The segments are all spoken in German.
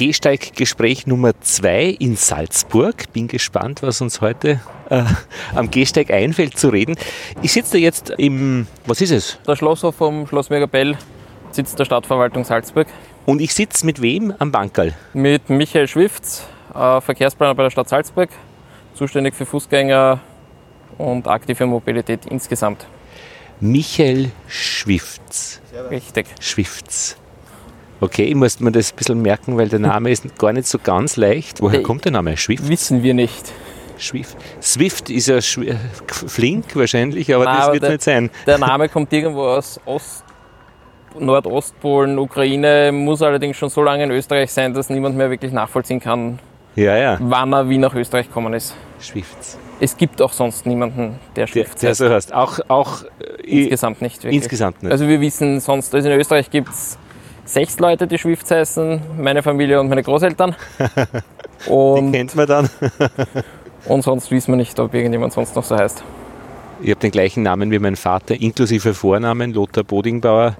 Gehsteiggespräch Nummer zwei in Salzburg. Bin gespannt, was uns heute äh, am Gehsteig einfällt zu reden. Ich sitze da jetzt im, was ist es? Der Schlosshof vom Schloss Megabell sitzt der Stadtverwaltung Salzburg. Und ich sitze mit wem am Bankerl? Mit Michael Schwifts, äh, Verkehrsplaner bei der Stadt Salzburg, zuständig für Fußgänger und aktive Mobilität insgesamt. Michael Schwifts. Richtig. Schwifts. Okay, ich muss mir das ein bisschen merken, weil der Name ist gar nicht so ganz leicht. Woher kommt der Name? Schwift? Wissen wir nicht. Swift. Swift ist ja schw- flink wahrscheinlich, aber Nein, das wird der- nicht sein. Der Name kommt irgendwo aus Ost, Nordostpolen, Ukraine, muss allerdings schon so lange in Österreich sein, dass niemand mehr wirklich nachvollziehen kann, Ja, ja. wann er wie nach Österreich gekommen ist. Schwifts. Es gibt auch sonst niemanden, der Der, Schrift der heißt. so heißt. Auch, auch äh, Insgesamt nicht wirklich. insgesamt nicht. Also wir wissen sonst, also in Österreich gibt es sechs Leute, die Schwifts heißen, meine Familie und meine Großeltern. Und, Kennt man dann. und sonst wissen wir nicht, ob irgendjemand sonst noch so heißt. Ich habe den gleichen Namen wie mein Vater, inklusive Vornamen, Lothar Bodingbauer.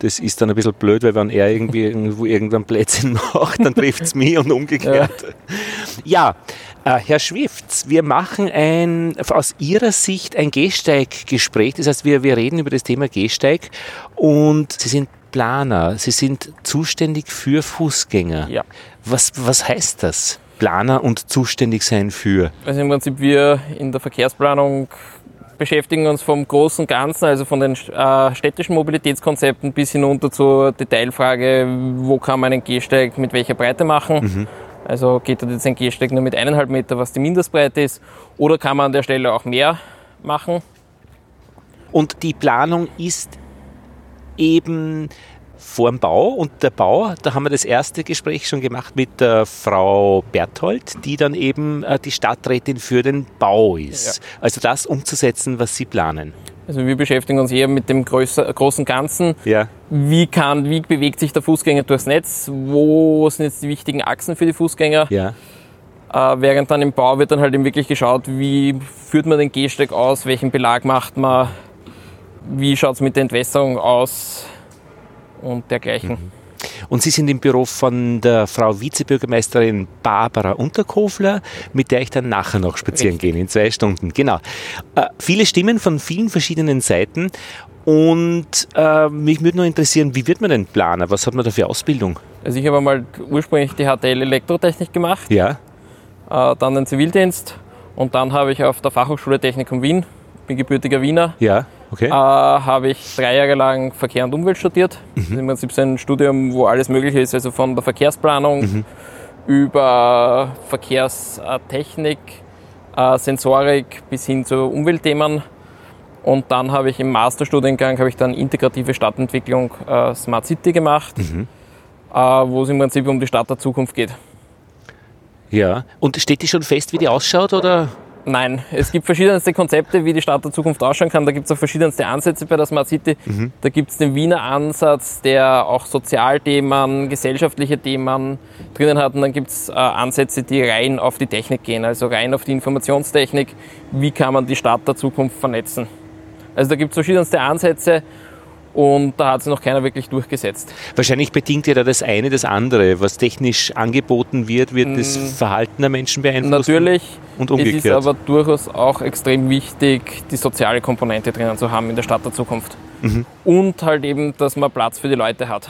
Das ist dann ein bisschen blöd, weil wenn er irgendwie irgendwo irgendwann Plätzchen macht, dann trifft es mich und umgekehrt. Ja, äh, Herr Schwifts, wir machen ein, aus Ihrer Sicht ein Gehsteiggespräch. Das heißt, wir, wir reden über das Thema Gehsteig und Sie sind Planer, Sie sind zuständig für Fußgänger. Ja. Was, was heißt das? Planer und zuständig sein für? Also im Prinzip wir in der Verkehrsplanung beschäftigen uns vom großen Ganzen, also von den äh, städtischen Mobilitätskonzepten bis hinunter zur Detailfrage, wo kann man einen Gehsteig mit welcher Breite machen. Also geht dort jetzt ein Gehsteig nur mit eineinhalb Meter, was die Mindestbreite ist, oder kann man an der Stelle auch mehr machen. Und die Planung ist eben vor dem Bau und der Bau, da haben wir das erste Gespräch schon gemacht mit der Frau Berthold, die dann eben äh, die Stadträtin für den Bau ist. Also das umzusetzen, was Sie planen. Also wir beschäftigen uns eher mit dem größer, großen Ganzen. Ja. Wie kann, wie bewegt sich der Fußgänger durchs Netz? Wo sind jetzt die wichtigen Achsen für die Fußgänger? Ja. Äh, während dann im Bau wird dann halt eben wirklich geschaut, wie führt man den Gehsteig aus, welchen Belag macht man, wie schaut es mit der Entwässerung aus und dergleichen. Und Sie sind im Büro von der Frau Vizebürgermeisterin Barbara Unterkofler, mit der ich dann nachher noch spazieren Richtig. gehe, in zwei Stunden. Genau. Äh, viele Stimmen von vielen verschiedenen Seiten. Und äh, mich würde nur interessieren, wie wird man denn Planer? Was hat man da für Ausbildung? Also ich habe mal ursprünglich die HTL Elektrotechnik gemacht, Ja. äh, dann den Zivildienst und dann habe ich auf der Fachhochschule Technikum Wien, bin gebürtiger Wiener, Ja, okay. äh, habe ich drei Jahre lang Verkehr und Umwelt studiert. Das ist im Prinzip so ein Studium, wo alles möglich ist, also von der Verkehrsplanung über Verkehrstechnik, äh, Sensorik bis hin zu Umweltthemen. Und dann habe ich im Masterstudiengang habe ich dann integrative Stadtentwicklung äh, Smart City gemacht, äh, wo es im Prinzip um die Stadt der Zukunft geht. Ja. Und steht die schon fest, wie die ausschaut? Oder? Nein, es gibt verschiedenste Konzepte, wie die Stadt der Zukunft ausschauen kann. Da gibt es auch verschiedenste Ansätze bei der Smart City. Da gibt es den Wiener Ansatz, der auch Sozialthemen, gesellschaftliche Themen drinnen hat. Und dann gibt es äh, Ansätze, die rein auf die Technik gehen, also rein auf die Informationstechnik. Wie kann man die Stadt der Zukunft vernetzen? Also da gibt es verschiedenste Ansätze und da hat sich noch keiner wirklich durchgesetzt. Wahrscheinlich bedingt ja da das eine das andere. Was technisch angeboten wird, wird das Verhalten der Menschen beeinflussen. Natürlich Und es ist umgekehrt. aber durchaus auch extrem wichtig, die soziale Komponente drinnen zu haben in der Stadt der Zukunft. Mhm. Und halt eben, dass man Platz für die Leute hat.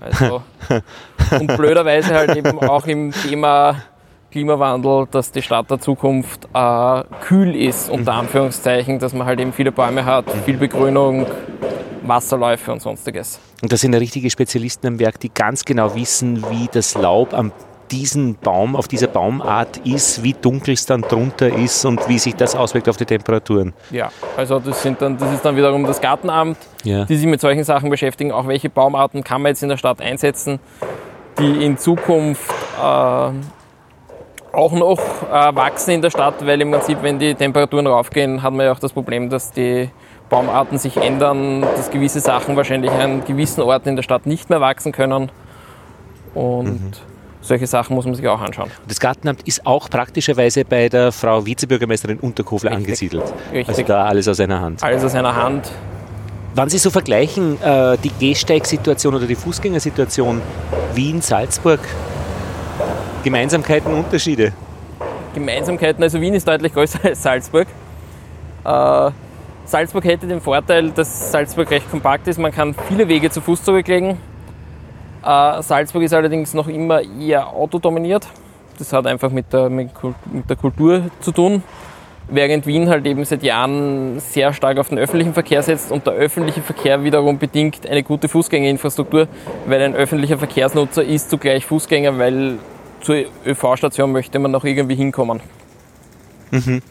Also, und blöderweise halt eben auch im Thema Klimawandel, dass die Stadt der Zukunft äh, kühl ist, unter Mhm. Anführungszeichen, dass man halt eben viele Bäume hat, viel Begrünung, Wasserläufe und sonstiges. Und da sind ja richtige Spezialisten am Werk, die ganz genau wissen, wie das Laub am diesen Baum, auf dieser Baumart ist, wie dunkel es dann drunter ist und wie sich das auswirkt auf die Temperaturen. Ja, also das, sind dann, das ist dann wiederum das Gartenamt, Ja. die sich mit solchen Sachen beschäftigen. Auch welche Baumarten kann man jetzt in der Stadt einsetzen, die in Zukunft äh, auch noch äh, wachsen in der Stadt, weil im Prinzip, wenn die Temperaturen raufgehen, hat man ja auch das Problem, dass die Baumarten sich ändern, dass gewisse Sachen wahrscheinlich an gewissen Orten in der Stadt nicht mehr wachsen können. Und solche Sachen muss man sich auch anschauen. Das Gartenamt ist auch praktischerweise bei der Frau Vizebürgermeisterin Unterkofler Richtig. angesiedelt. Richtig. Also da alles aus einer Hand. Alles aus einer Hand. Wenn Sie so vergleichen, äh, die Gehsteigsituation oder die Fußgängersituation, Wien, Salzburg? Gemeinsamkeiten, Unterschiede? Gemeinsamkeiten, also Wien ist deutlich größer als Salzburg. Äh, Salzburg hätte den Vorteil, dass Salzburg recht kompakt ist. Man kann viele Wege zu Fuß zurücklegen. Äh, Salzburg ist allerdings noch immer eher autodominiert. Das hat einfach mit der, mit der Kultur zu tun. Während Wien halt eben seit Jahren sehr stark auf den öffentlichen Verkehr setzt und der öffentliche Verkehr wiederum bedingt eine gute Fußgängerinfrastruktur, weil ein öffentlicher Verkehrsnutzer ist zugleich Fußgänger, weil zur ÖV-Station möchte man noch irgendwie hinkommen. Mhm.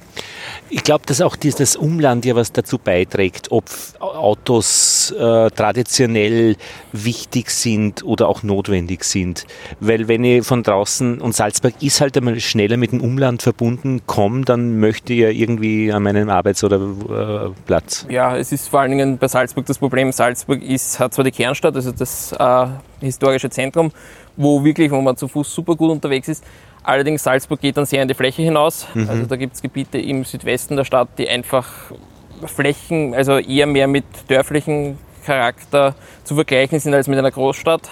Ich glaube, dass auch dieses Umland ja was dazu beiträgt, ob Autos äh, traditionell wichtig sind oder auch notwendig sind. Weil wenn ich von draußen, und Salzburg ist halt einmal schneller mit dem Umland verbunden, komme, dann möchte ich ja irgendwie an meinem Arbeits- oder äh, Platz. Ja, es ist vor allen Dingen bei Salzburg das Problem, Salzburg ist, hat zwar die Kernstadt, also das äh, historische Zentrum, wo wirklich, wo man zu Fuß super gut unterwegs ist, Allerdings Salzburg geht dann sehr in die Fläche hinaus. Mhm. Also da gibt es Gebiete im Südwesten der Stadt, die einfach Flächen, also eher mehr mit dörflichen Charakter zu vergleichen sind als mit einer Großstadt.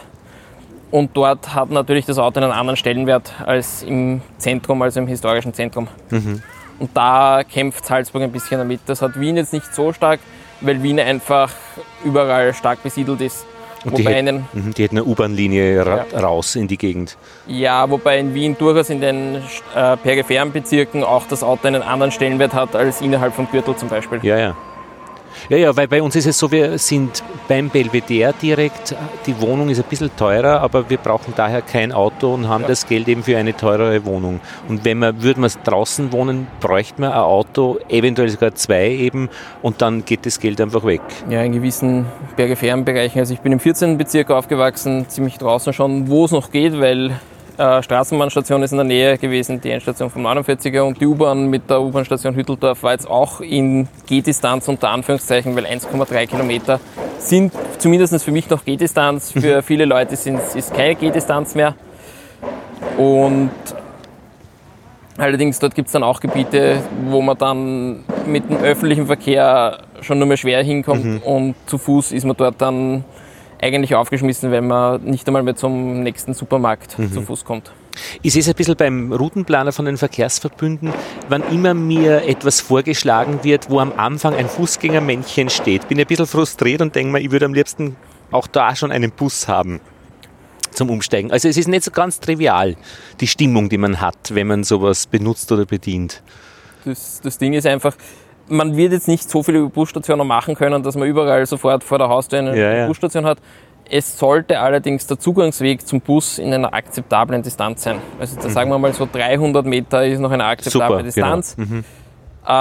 Und dort hat natürlich das Auto einen anderen Stellenwert als im Zentrum, also im historischen Zentrum. Mhm. Und da kämpft Salzburg ein bisschen damit. Das hat Wien jetzt nicht so stark, weil Wien einfach überall stark besiedelt ist. Und die, hätten, mhm, die hätten eine U-Bahn-Linie ra ja. raus in die Gegend. Ja, wobei in Wien durchaus in den äh, peripheren Bezirken auch das Auto einen anderen Stellenwert hat als innerhalb vom Gürtel zum Beispiel. Ja, ja. Ja, ja, weil bei uns ist es so, wir sind beim Belvedere direkt, die Wohnung ist ein bisschen teurer, aber wir brauchen daher kein Auto und haben ja. das Geld eben für eine teurere Wohnung. Und wenn man, würde man draußen wohnen, bräuchte man ein Auto, eventuell sogar zwei eben, und dann geht das Geld einfach weg. Ja, in gewissen peripheren Bereichen. Also ich bin im 14. Bezirk aufgewachsen, ziemlich draußen schon, wo es noch geht, weil äh, Straßenbahnstation ist in der Nähe gewesen, die Endstation vom 49er und die U-Bahn mit der U-Bahn-Station Hütteldorf war jetzt auch in Gehdistanz unter Anführungszeichen, weil 1,3 Kilometer sind zumindest für mich noch Gehdistanz. Für mhm. viele Leute sind, ist keine Gehdistanz mehr. Und allerdings dort gibt es dann auch Gebiete, wo man dann mit dem öffentlichen Verkehr schon nur mehr schwer hinkommt mhm. und zu Fuß ist man dort dann eigentlich aufgeschmissen, wenn man nicht einmal mehr zum nächsten Supermarkt mhm. zu Fuß kommt. Ich sehe es ein bisschen beim Routenplaner von den Verkehrsverbünden, wann immer mir etwas vorgeschlagen wird, wo am Anfang ein Fußgängermännchen steht, bin ich ein bisschen frustriert und denke mir, ich würde am liebsten auch da schon einen Bus haben zum Umsteigen. Also es ist nicht so ganz trivial, die Stimmung, die man hat, wenn man sowas benutzt oder bedient. Das, das Ding ist einfach, man wird jetzt nicht so viele Busstationen machen können, dass man überall sofort vor der Haustür eine ja, ja. Busstation hat. Es sollte allerdings der Zugangsweg zum Bus in einer akzeptablen Distanz sein. Also da mhm. sagen wir mal so 300 Meter ist noch eine akzeptable Super, Distanz. Genau. Mhm. Äh,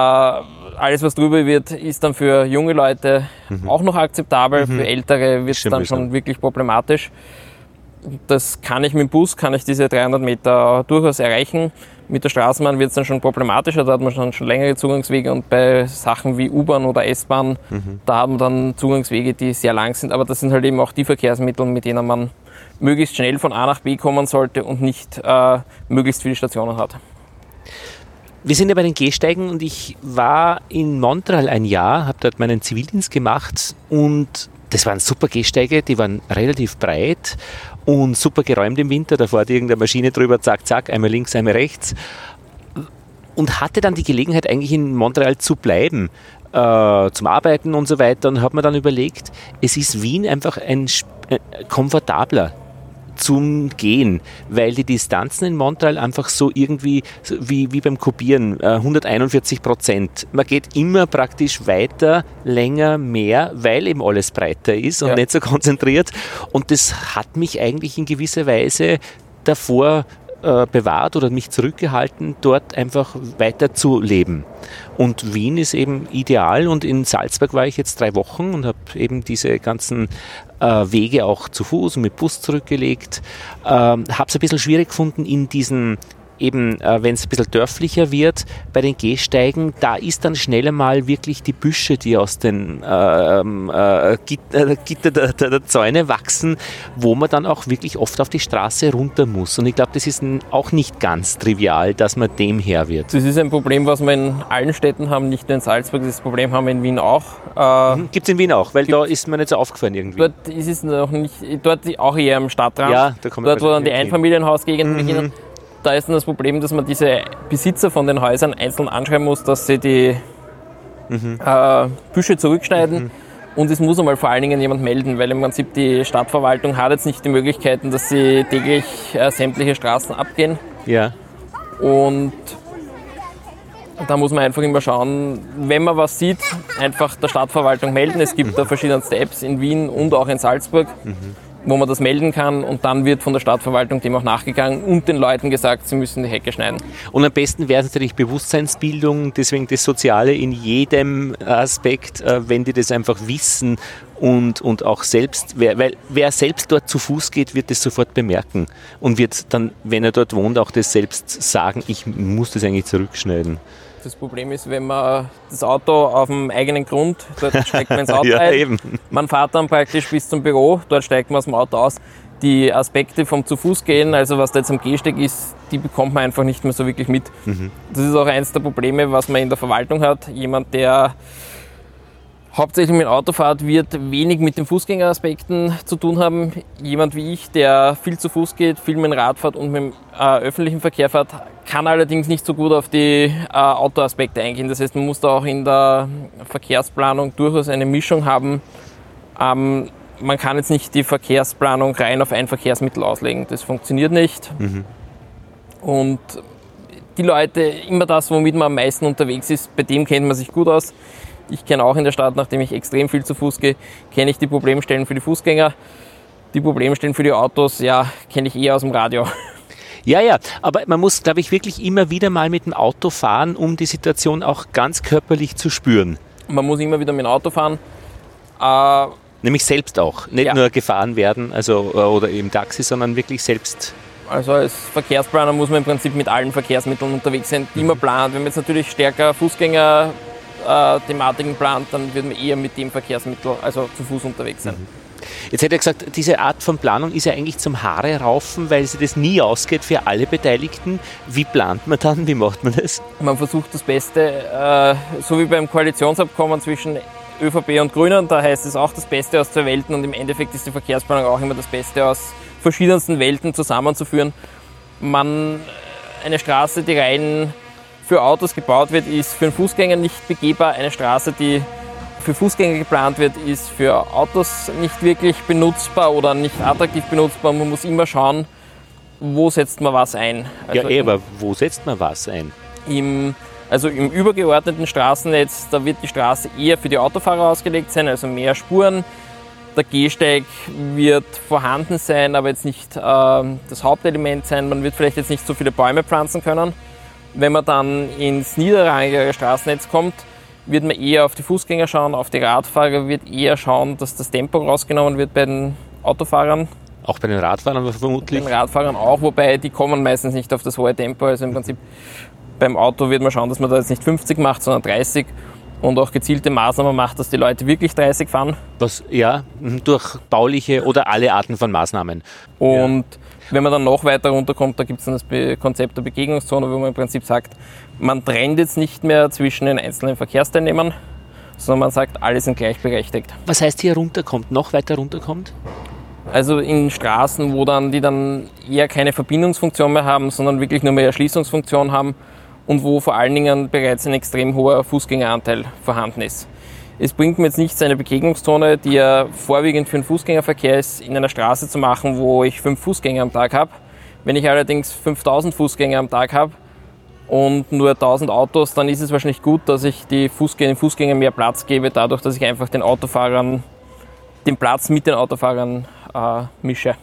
alles, was drüber wird, ist dann für junge Leute mhm. auch noch akzeptabel. Mhm. Für Ältere wird es dann schon wirklich problematisch. Das kann ich mit dem Bus, kann ich diese 300 Meter durchaus erreichen. Mit der Straßenbahn wird es dann schon problematischer, da hat man schon, schon längere Zugangswege und bei Sachen wie U-Bahn oder S-Bahn, mhm. da haben dann Zugangswege, die sehr lang sind, aber das sind halt eben auch die Verkehrsmittel, mit denen man möglichst schnell von A nach B kommen sollte und nicht äh, möglichst viele Stationen hat. Wir sind ja bei den Gehsteigen und ich war in Montreal ein Jahr, habe dort meinen Zivildienst gemacht und das waren super Gehsteige, die waren relativ breit und super geräumt im Winter. Da fährt irgendeine Maschine drüber, zack, zack, einmal links, einmal rechts. Und hatte dann die Gelegenheit, eigentlich in Montreal zu bleiben, äh, zum Arbeiten und so weiter. Und habe mir dann überlegt, es ist Wien einfach ein äh, komfortabler zum Gehen, weil die Distanzen in Montreal einfach so irgendwie, wie, wie beim Kopieren, 141 äh, Prozent. Man geht immer praktisch weiter, länger, mehr, weil eben alles breiter ist und ja. nicht so konzentriert. Und das hat mich eigentlich in gewisser Weise davor äh, bewahrt oder mich zurückgehalten, dort einfach weiter zu leben. Und Wien ist eben ideal und in Salzburg war ich jetzt drei Wochen und habe eben diese ganzen Wege auch zu Fuß und mit Bus zurückgelegt. Ähm, habe es ein bisschen schwierig gefunden, in diesen eben, äh, wenn es ein bisschen dörflicher wird, bei den Gehsteigen, da ist dann schneller mal wirklich die Büsche, die aus den ähm, äh, Gitter, Gitter der, der, der, Zäune wachsen, wo man dann auch wirklich oft auf die Straße runter muss. Und ich glaube, das ist auch nicht ganz trivial, dass man dem her wird. Das ist ein Problem, was wir in allen Städten haben, nicht nur in Salzburg, das Problem haben wir in Wien auch. Äh, mhm. Gibt es in Wien auch, weil da ist mir nicht so aufgefallen irgendwie. Dort ist es noch nicht, dort auch eher am Stadtrand. Ja, da dort, wo dann die Einfamilienhausgegenden mhm. beginnen da ist dann das Problem, dass man diese Besitzer von den Häusern einzeln anschreiben muss, dass sie die mhm. äh, Büsche zurückschneiden. Mhm. Und es muss einmal vor allen Dingen jemand melden, weil im Prinzip die Stadtverwaltung hat jetzt nicht die Möglichkeiten, dass sie täglich äh, sämtliche Straßen abgehen. Ja. Und da muss man einfach immer schauen, wenn man was sieht, einfach der Stadtverwaltung melden. Es gibt mhm. da verschiedenste Apps in Wien und auch in Salzburg. Mhm wo man das melden kann und dann wird von der Stadtverwaltung dem auch nachgegangen und den Leuten gesagt, sie müssen die Hecke schneiden. Und am besten wäre natürlich Bewusstseinsbildung, deswegen das Soziale in jedem Aspekt, äh, wenn die das einfach wissen und, und auch selbst, wer, weil wer selbst dort zu Fuß geht, wird das sofort bemerken und wird dann, wenn er dort wohnt, auch das selbst sagen, ich muss das eigentlich zurückschneiden. Das Problem ist, wenn man das Auto auf dem eigenen Grund, dort steigt man ins Auto ja, ein, eben. man fährt dann praktisch bis zum Büro, dort steigt man aus dem Auto aus. Die Aspekte vom zu Fuß gehen, also was da jetzt am Gehsteig ist, die bekommt man einfach nicht mehr so wirklich mit. Mhm. Das ist auch eines der Probleme, was man in der Verwaltung hat. Jemand, der hauptsächlich mit Autofahrt wird wenig mit den Fußgängeraspekten zu tun haben. Jemand wie ich, der viel zu Fuß geht, viel mit dem Rad fährt und mit dem äh, öffentlichen Verkehr fährt, kann allerdings nicht so gut auf die äh, Autoaspekte eingehen. Das heißt, man muss da auch in der Verkehrsplanung durchaus eine Mischung haben. Ähm, man kann jetzt nicht die Verkehrsplanung rein auf ein Verkehrsmittel auslegen. Das funktioniert nicht. Mhm. Und die Leute, immer das, womit man am meisten unterwegs ist, bei dem kennt man sich gut aus. Ich kenne auch in der Stadt, nachdem ich extrem viel zu Fuß gehe, kenne ich die Problemstellen für die Fußgänger. Die Problemstellen für die Autos, ja, kenne ich eher aus dem Radio. Ja, ja, aber man muss, glaube ich, wirklich immer wieder mal mit dem Auto fahren, um die Situation auch ganz körperlich zu spüren. Man muss immer wieder mit dem Auto fahren. Äh, Nämlich selbst auch, nicht ja. nur gefahren werden, also oder im Taxi, sondern wirklich selbst. Also als Verkehrsplaner muss man im Prinzip mit allen Verkehrsmitteln unterwegs sein, die man plant. Wenn man jetzt natürlich stärker Fußgänger äh, Thematiken plant, dann wird man eher mit dem Verkehrsmittel, also zu Fuß unterwegs sein. Mhm. Jetzt hätte er gesagt, diese Art von Planung ist ja eigentlich zum Haare raufen, weil sie das nie ausgeht für alle Beteiligten. Wie plant man dann? Wie macht man das? Man versucht das Beste, äh, so wie beim Koalitionsabkommen zwischen ÖVP und Grünen, da heißt es auch das Beste aus zwei Welten und im Endeffekt ist die Verkehrsplanung auch immer das Beste aus verschiedensten Welten zusammenzuführen. Man eine Straße, die rein für Autos gebaut wird, ist für einen Fußgänger nicht begehbar. Eine Straße, die für Fußgänger geplant wird, ist für Autos nicht wirklich benutzbar oder nicht attraktiv benutzbar. Man muss immer schauen, wo setzt man was ein. Also ja, aber wo setzt man was ein? Im, also im übergeordneten Straßennetz, da wird die Straße eher für die Autofahrer ausgelegt sein, also mehr Spuren. Der Gehsteig wird vorhanden sein, aber jetzt nicht äh, das Hauptelement sein. Man wird vielleicht jetzt nicht so viele Bäume pflanzen können. Wenn man dann ins niederrangigere Straßennetz kommt, wird man eher auf die Fußgänger schauen, auf die Radfahrer, wird eher schauen, dass das Tempo rausgenommen wird bei den Autofahrern. Auch bei den Radfahrern vermutlich? Bei den Radfahrern auch, wobei die kommen meistens nicht auf das hohe Tempo. Also im Prinzip beim Auto wird man schauen, dass man da jetzt nicht 50 macht, sondern 30 und auch gezielte Maßnahmen macht, dass die Leute wirklich 30 fahren. Was, ja, durch bauliche oder alle Arten von Maßnahmen. Und ja. Wenn man dann noch weiter runterkommt, da gibt es dann das Konzept der Begegnungszone, wo man im Prinzip sagt, man trennt jetzt nicht mehr zwischen den einzelnen Verkehrsteilnehmern, sondern man sagt, alle sind gleichberechtigt. Was heißt hier runterkommt, noch weiter runterkommt? Also in Straßen, wo dann, die dann eher keine Verbindungsfunktion mehr haben, sondern wirklich nur mehr Erschließungsfunktion haben und wo vor allen Dingen bereits ein extrem hoher Fußgängeranteil vorhanden ist. Es bringt mir jetzt nichts, eine Begegnungszone, die ja vorwiegend für den Fußgängerverkehr ist, in einer Straße zu machen, wo ich fünf Fußgänger am Tag habe. Wenn ich allerdings 5000 Fußgänger am Tag habe und nur 1000 Autos, dann ist es wahrscheinlich gut, dass ich die Fußgänger, den Fußgängern mehr Platz gebe, dadurch, dass ich einfach den Autofahrern, den Platz mit den Autofahrern äh, mische.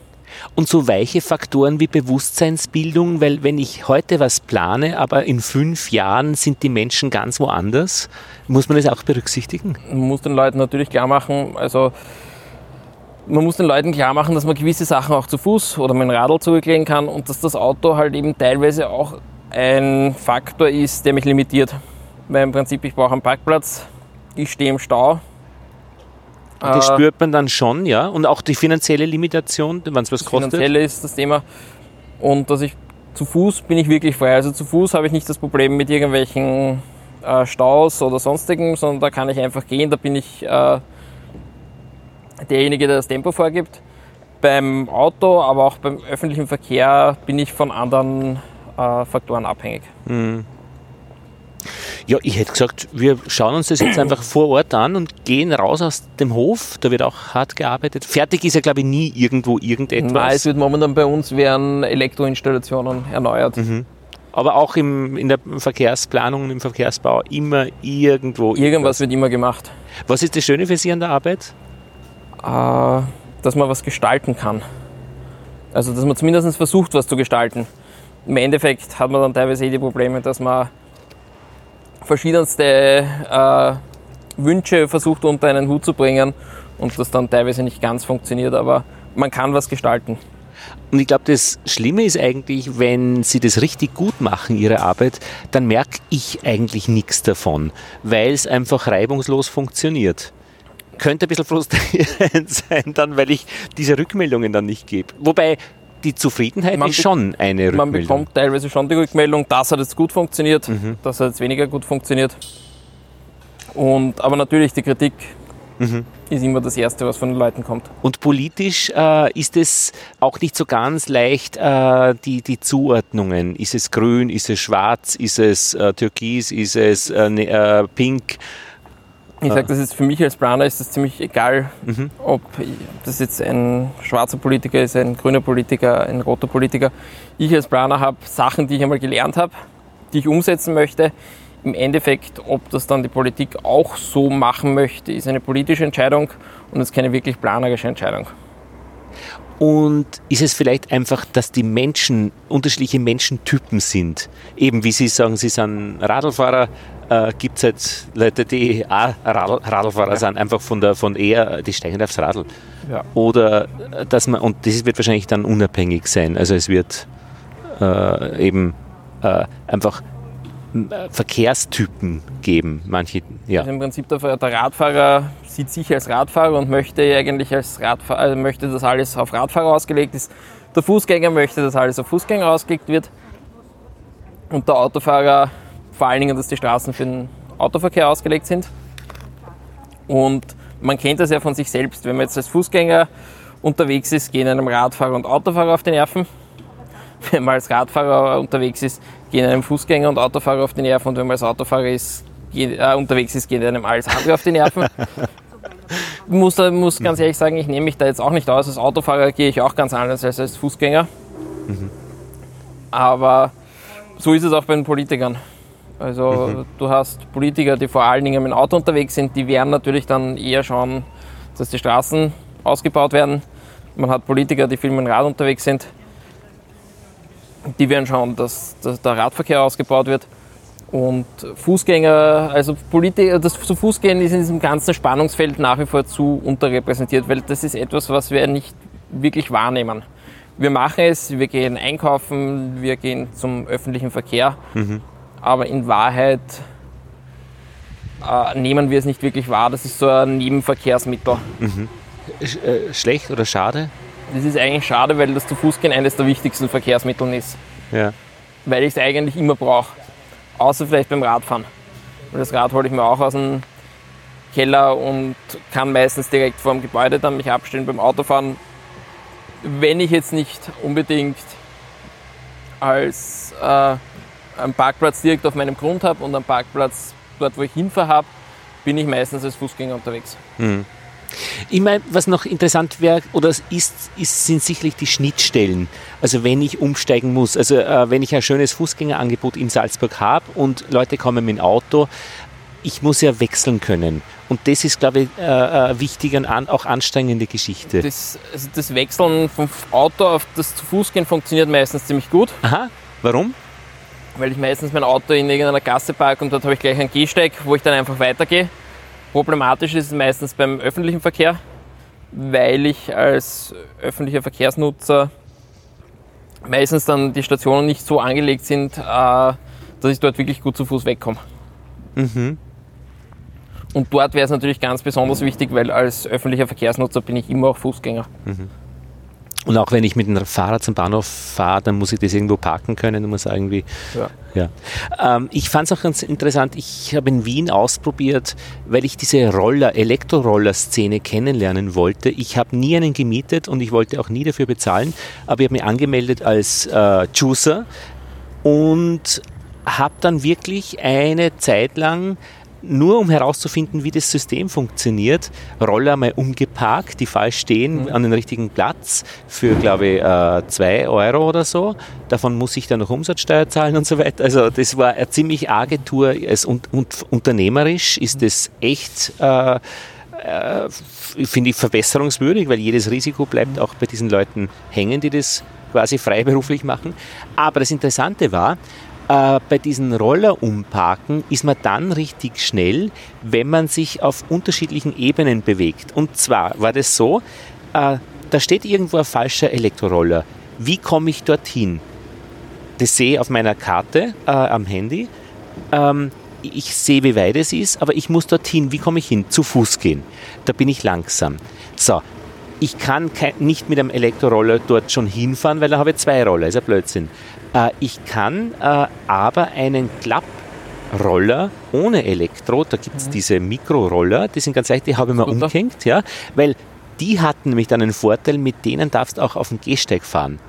Und so weiche Faktoren wie Bewusstseinsbildung, weil wenn ich heute was plane, aber in fünf Jahren sind die Menschen ganz woanders, muss man das auch berücksichtigen? Man muss den Leuten natürlich klar machen, also man muss den Leuten klar machen, dass man gewisse Sachen auch zu Fuß oder mit dem Radl zurücklegen kann und dass das Auto halt eben teilweise auch ein Faktor ist, der mich limitiert. Weil im Prinzip, ich brauche einen Parkplatz, ich stehe im Stau. Das äh, spürt man dann schon, ja. Und auch die finanzielle Limitation, wenn es was kostet. Finanzielle ist das Thema. Und dass ich zu Fuß bin ich wirklich frei. Also zu Fuß habe ich nicht das Problem mit irgendwelchen äh, Staus oder sonstigen, sondern da kann ich einfach gehen. Da bin ich äh, derjenige, der das Tempo vorgibt. Beim Auto, aber auch beim öffentlichen Verkehr bin ich von anderen äh, Faktoren abhängig. Mhm. Ja, ich hätte gesagt, wir schauen uns das jetzt einfach vor Ort an und gehen raus aus dem Hof. Da wird auch hart gearbeitet. Fertig ist ja, glaube ich, nie irgendwo irgendetwas. Nein, es wird momentan bei uns werden Elektroinstallationen erneuert. Mhm. Aber auch im, in der Verkehrsplanung und im Verkehrsbau immer irgendwo. Irgendwas irgendwas. wird immer gemacht. Was ist das Schöne für Sie an der Arbeit? Äh, dass man was gestalten kann. Also, dass man zumindest versucht, was zu gestalten. Im Endeffekt hat man dann teilweise eh die Probleme, dass man verschiedenste äh, Wünsche versucht unter einen Hut zu bringen und das dann teilweise nicht ganz funktioniert, aber man kann was gestalten. Und ich glaube, das Schlimme ist eigentlich, wenn sie das richtig gut machen, ihre Arbeit, dann merke ich eigentlich nichts davon, weil es einfach reibungslos funktioniert. Könnte ein bisschen frustrierend sein, dann, weil ich diese Rückmeldungen dann nicht gebe. Wobei die Zufriedenheit man ist schon eine Rückmeldung. Man bekommt teilweise schon die Rückmeldung, das hat jetzt gut funktioniert, mhm. das hat jetzt weniger gut funktioniert. Und, aber natürlich die Kritik mhm. ist immer das Erste, was von den Leuten kommt. Und politisch äh, ist es auch nicht so ganz leicht, äh, die, die Zuordnungen. Ist es grün, ist es schwarz, ist es äh, türkis, ist es äh, ne, äh, pink? Ich sage, das ist für mich als Planer ist das ziemlich egal, mhm. ob das jetzt ein schwarzer Politiker ist, ein grüner Politiker, ein roter Politiker. Ich als Planer habe Sachen, die ich einmal gelernt habe, die ich umsetzen möchte. Im Endeffekt, ob das dann die Politik auch so machen möchte, ist eine politische Entscheidung und ist keine wirklich planerische Entscheidung. Und ist es vielleicht einfach, dass die Menschen unterschiedliche Menschentypen sind? Eben wie Sie sagen, Sie sind Radlfahrer, äh, gibt es halt Leute, die auch Radl, Radlfahrer ja. sind, einfach von der von eher, die steigen aufs Radl. Ja. Oder äh, dass man, und das wird wahrscheinlich dann unabhängig sein. Also es wird äh, eben äh, einfach äh, Verkehrstypen geben. Manche, ja. Also Im Prinzip der, der, Radfahrer sieht sich als Radfahrer und möchte eigentlich als Radfahrer, also möchte, dass alles auf Radfahrer ausgelegt ist. Der Fußgänger möchte, dass alles auf Fußgänger ausgelegt wird. Und der Autofahrer vor allen Dingen, dass die Straßen für den Autoverkehr ausgelegt sind. Und man kennt das ja von sich selbst, wenn man jetzt als Fußgänger unterwegs ist, gehen einem Radfahrer und Autofahrer auf die Nerven. Wenn man als Radfahrer unterwegs ist, gehen einem Fußgänger und Autofahrer auf die Nerven. Und wenn man als Autofahrer ist, geht, äh, unterwegs ist, gehen einem alles andere auf die Nerven. Ich muss, muss ganz ehrlich sagen, ich nehme mich da jetzt auch nicht aus. Als Autofahrer gehe ich auch ganz anders als als Fußgänger. Mhm. Aber so ist es auch bei den Politikern. Also mhm. du hast Politiker, die vor allen Dingen mit dem Auto unterwegs sind, die werden natürlich dann eher schauen, dass die Straßen ausgebaut werden. Man hat Politiker, die viel mit dem Rad unterwegs sind. Die werden schauen, dass, dass der Radverkehr ausgebaut wird. Und Fußgänger, also Politiker, das zu Fußgehen ist in diesem ganzen Spannungsfeld nach wie vor zu unterrepräsentiert, weil das ist etwas, was wir nicht wirklich wahrnehmen. Wir machen es, wir gehen einkaufen, wir gehen zum öffentlichen Verkehr, mhm aber in Wahrheit äh, nehmen wir es nicht wirklich wahr. Das ist so ein Nebenverkehrsmittel. Mhm. Äh, schlecht oder schade? Das ist eigentlich schade, weil das zu Fuß gehen eines der wichtigsten Verkehrsmittel ist. Ja. Weil ich es eigentlich immer brauche. Außer vielleicht beim Radfahren. Und das Rad hole ich mir auch aus dem Keller und kann meistens direkt vor dem Gebäude dann mich abstellen beim Autofahren. Wenn ich jetzt nicht unbedingt als äh, einen Parkplatz direkt auf meinem Grund habe und einen Parkplatz dort, wo ich hinfahre habe, bin ich meistens als Fußgänger unterwegs. Mhm. Ich meine, was noch interessant wäre oder ist, ist, sind sicherlich die Schnittstellen. Also wenn ich umsteigen muss, also äh, wenn ich ein schönes Fußgängerangebot in Salzburg habe und Leute kommen mit dem Auto, ich muss ja wechseln können. Und das ist, glaube ich, äh, äh wichtige und an, auch anstrengende Geschichte. Das, also das Wechseln vom Auto auf das zu Fuß gehen funktioniert meistens ziemlich gut. Aha, warum? Weil ich meistens mein Auto in irgendeiner Gasse parke und dort habe ich gleich einen Gehsteig, wo ich dann einfach weitergehe. Problematisch ist es meistens beim öffentlichen Verkehr, weil ich als öffentlicher Verkehrsnutzer meistens dann die Stationen nicht so angelegt sind, äh, dass ich dort wirklich gut zu Fuß wegkomme. Mhm. Und dort wäre es natürlich ganz besonders wichtig, weil als öffentlicher Verkehrsnutzer bin ich immer auch Fußgänger. Und auch wenn ich mit dem Fahrrad zum Bahnhof fahre, dann muss ich das irgendwo parken können und muss irgendwie. Ja. Ja. Ähm, ich fand es auch ganz interessant. Ich habe in Wien ausprobiert, weil ich diese Roller, Elektroroller-Szene kennenlernen wollte. Ich habe nie einen gemietet und ich wollte auch nie dafür bezahlen, aber ich habe mich angemeldet als äh, Juicer und habe dann wirklich eine Zeit lang nur um herauszufinden, wie das System funktioniert, Roller mal umgeparkt, die falsch stehen, an den richtigen Platz für, glaube ich, 2 Euro oder so. Davon muss ich dann noch Umsatzsteuer zahlen und so weiter. Also das war eine ziemlich arge Tour. Als un und unternehmerisch ist das echt, äh, äh, finde ich, verbesserungswürdig, weil jedes Risiko bleibt auch bei diesen Leuten hängen, die das quasi freiberuflich machen. Aber das Interessante war, äh, bei diesen Roller umparken ist man dann richtig schnell, wenn man sich auf unterschiedlichen Ebenen bewegt. Und zwar war das so, äh, da steht irgendwo ein falscher Elektroroller. Wie komme ich dorthin? Das sehe ich auf meiner Karte äh, am Handy. Ähm, ich sehe, wie weit es ist, aber ich muss dorthin. Wie komme ich hin? Zu Fuß gehen. Da bin ich langsam. So, ich kann kein, nicht mit einem Elektroroller dort schon hinfahren, weil da habe ich zwei Roller. Ist ja Blödsinn. Äh, ich kann äh, aber einen Klapproller ohne Elektro, da gibt es diese Mikroroller, die sind ganz leicht, die habe ich mir Scooter. umgehängt, ja, weil die hatten nämlich dann einen Vorteil, mit denen darfst du auch auf dem Gehsteig fahren.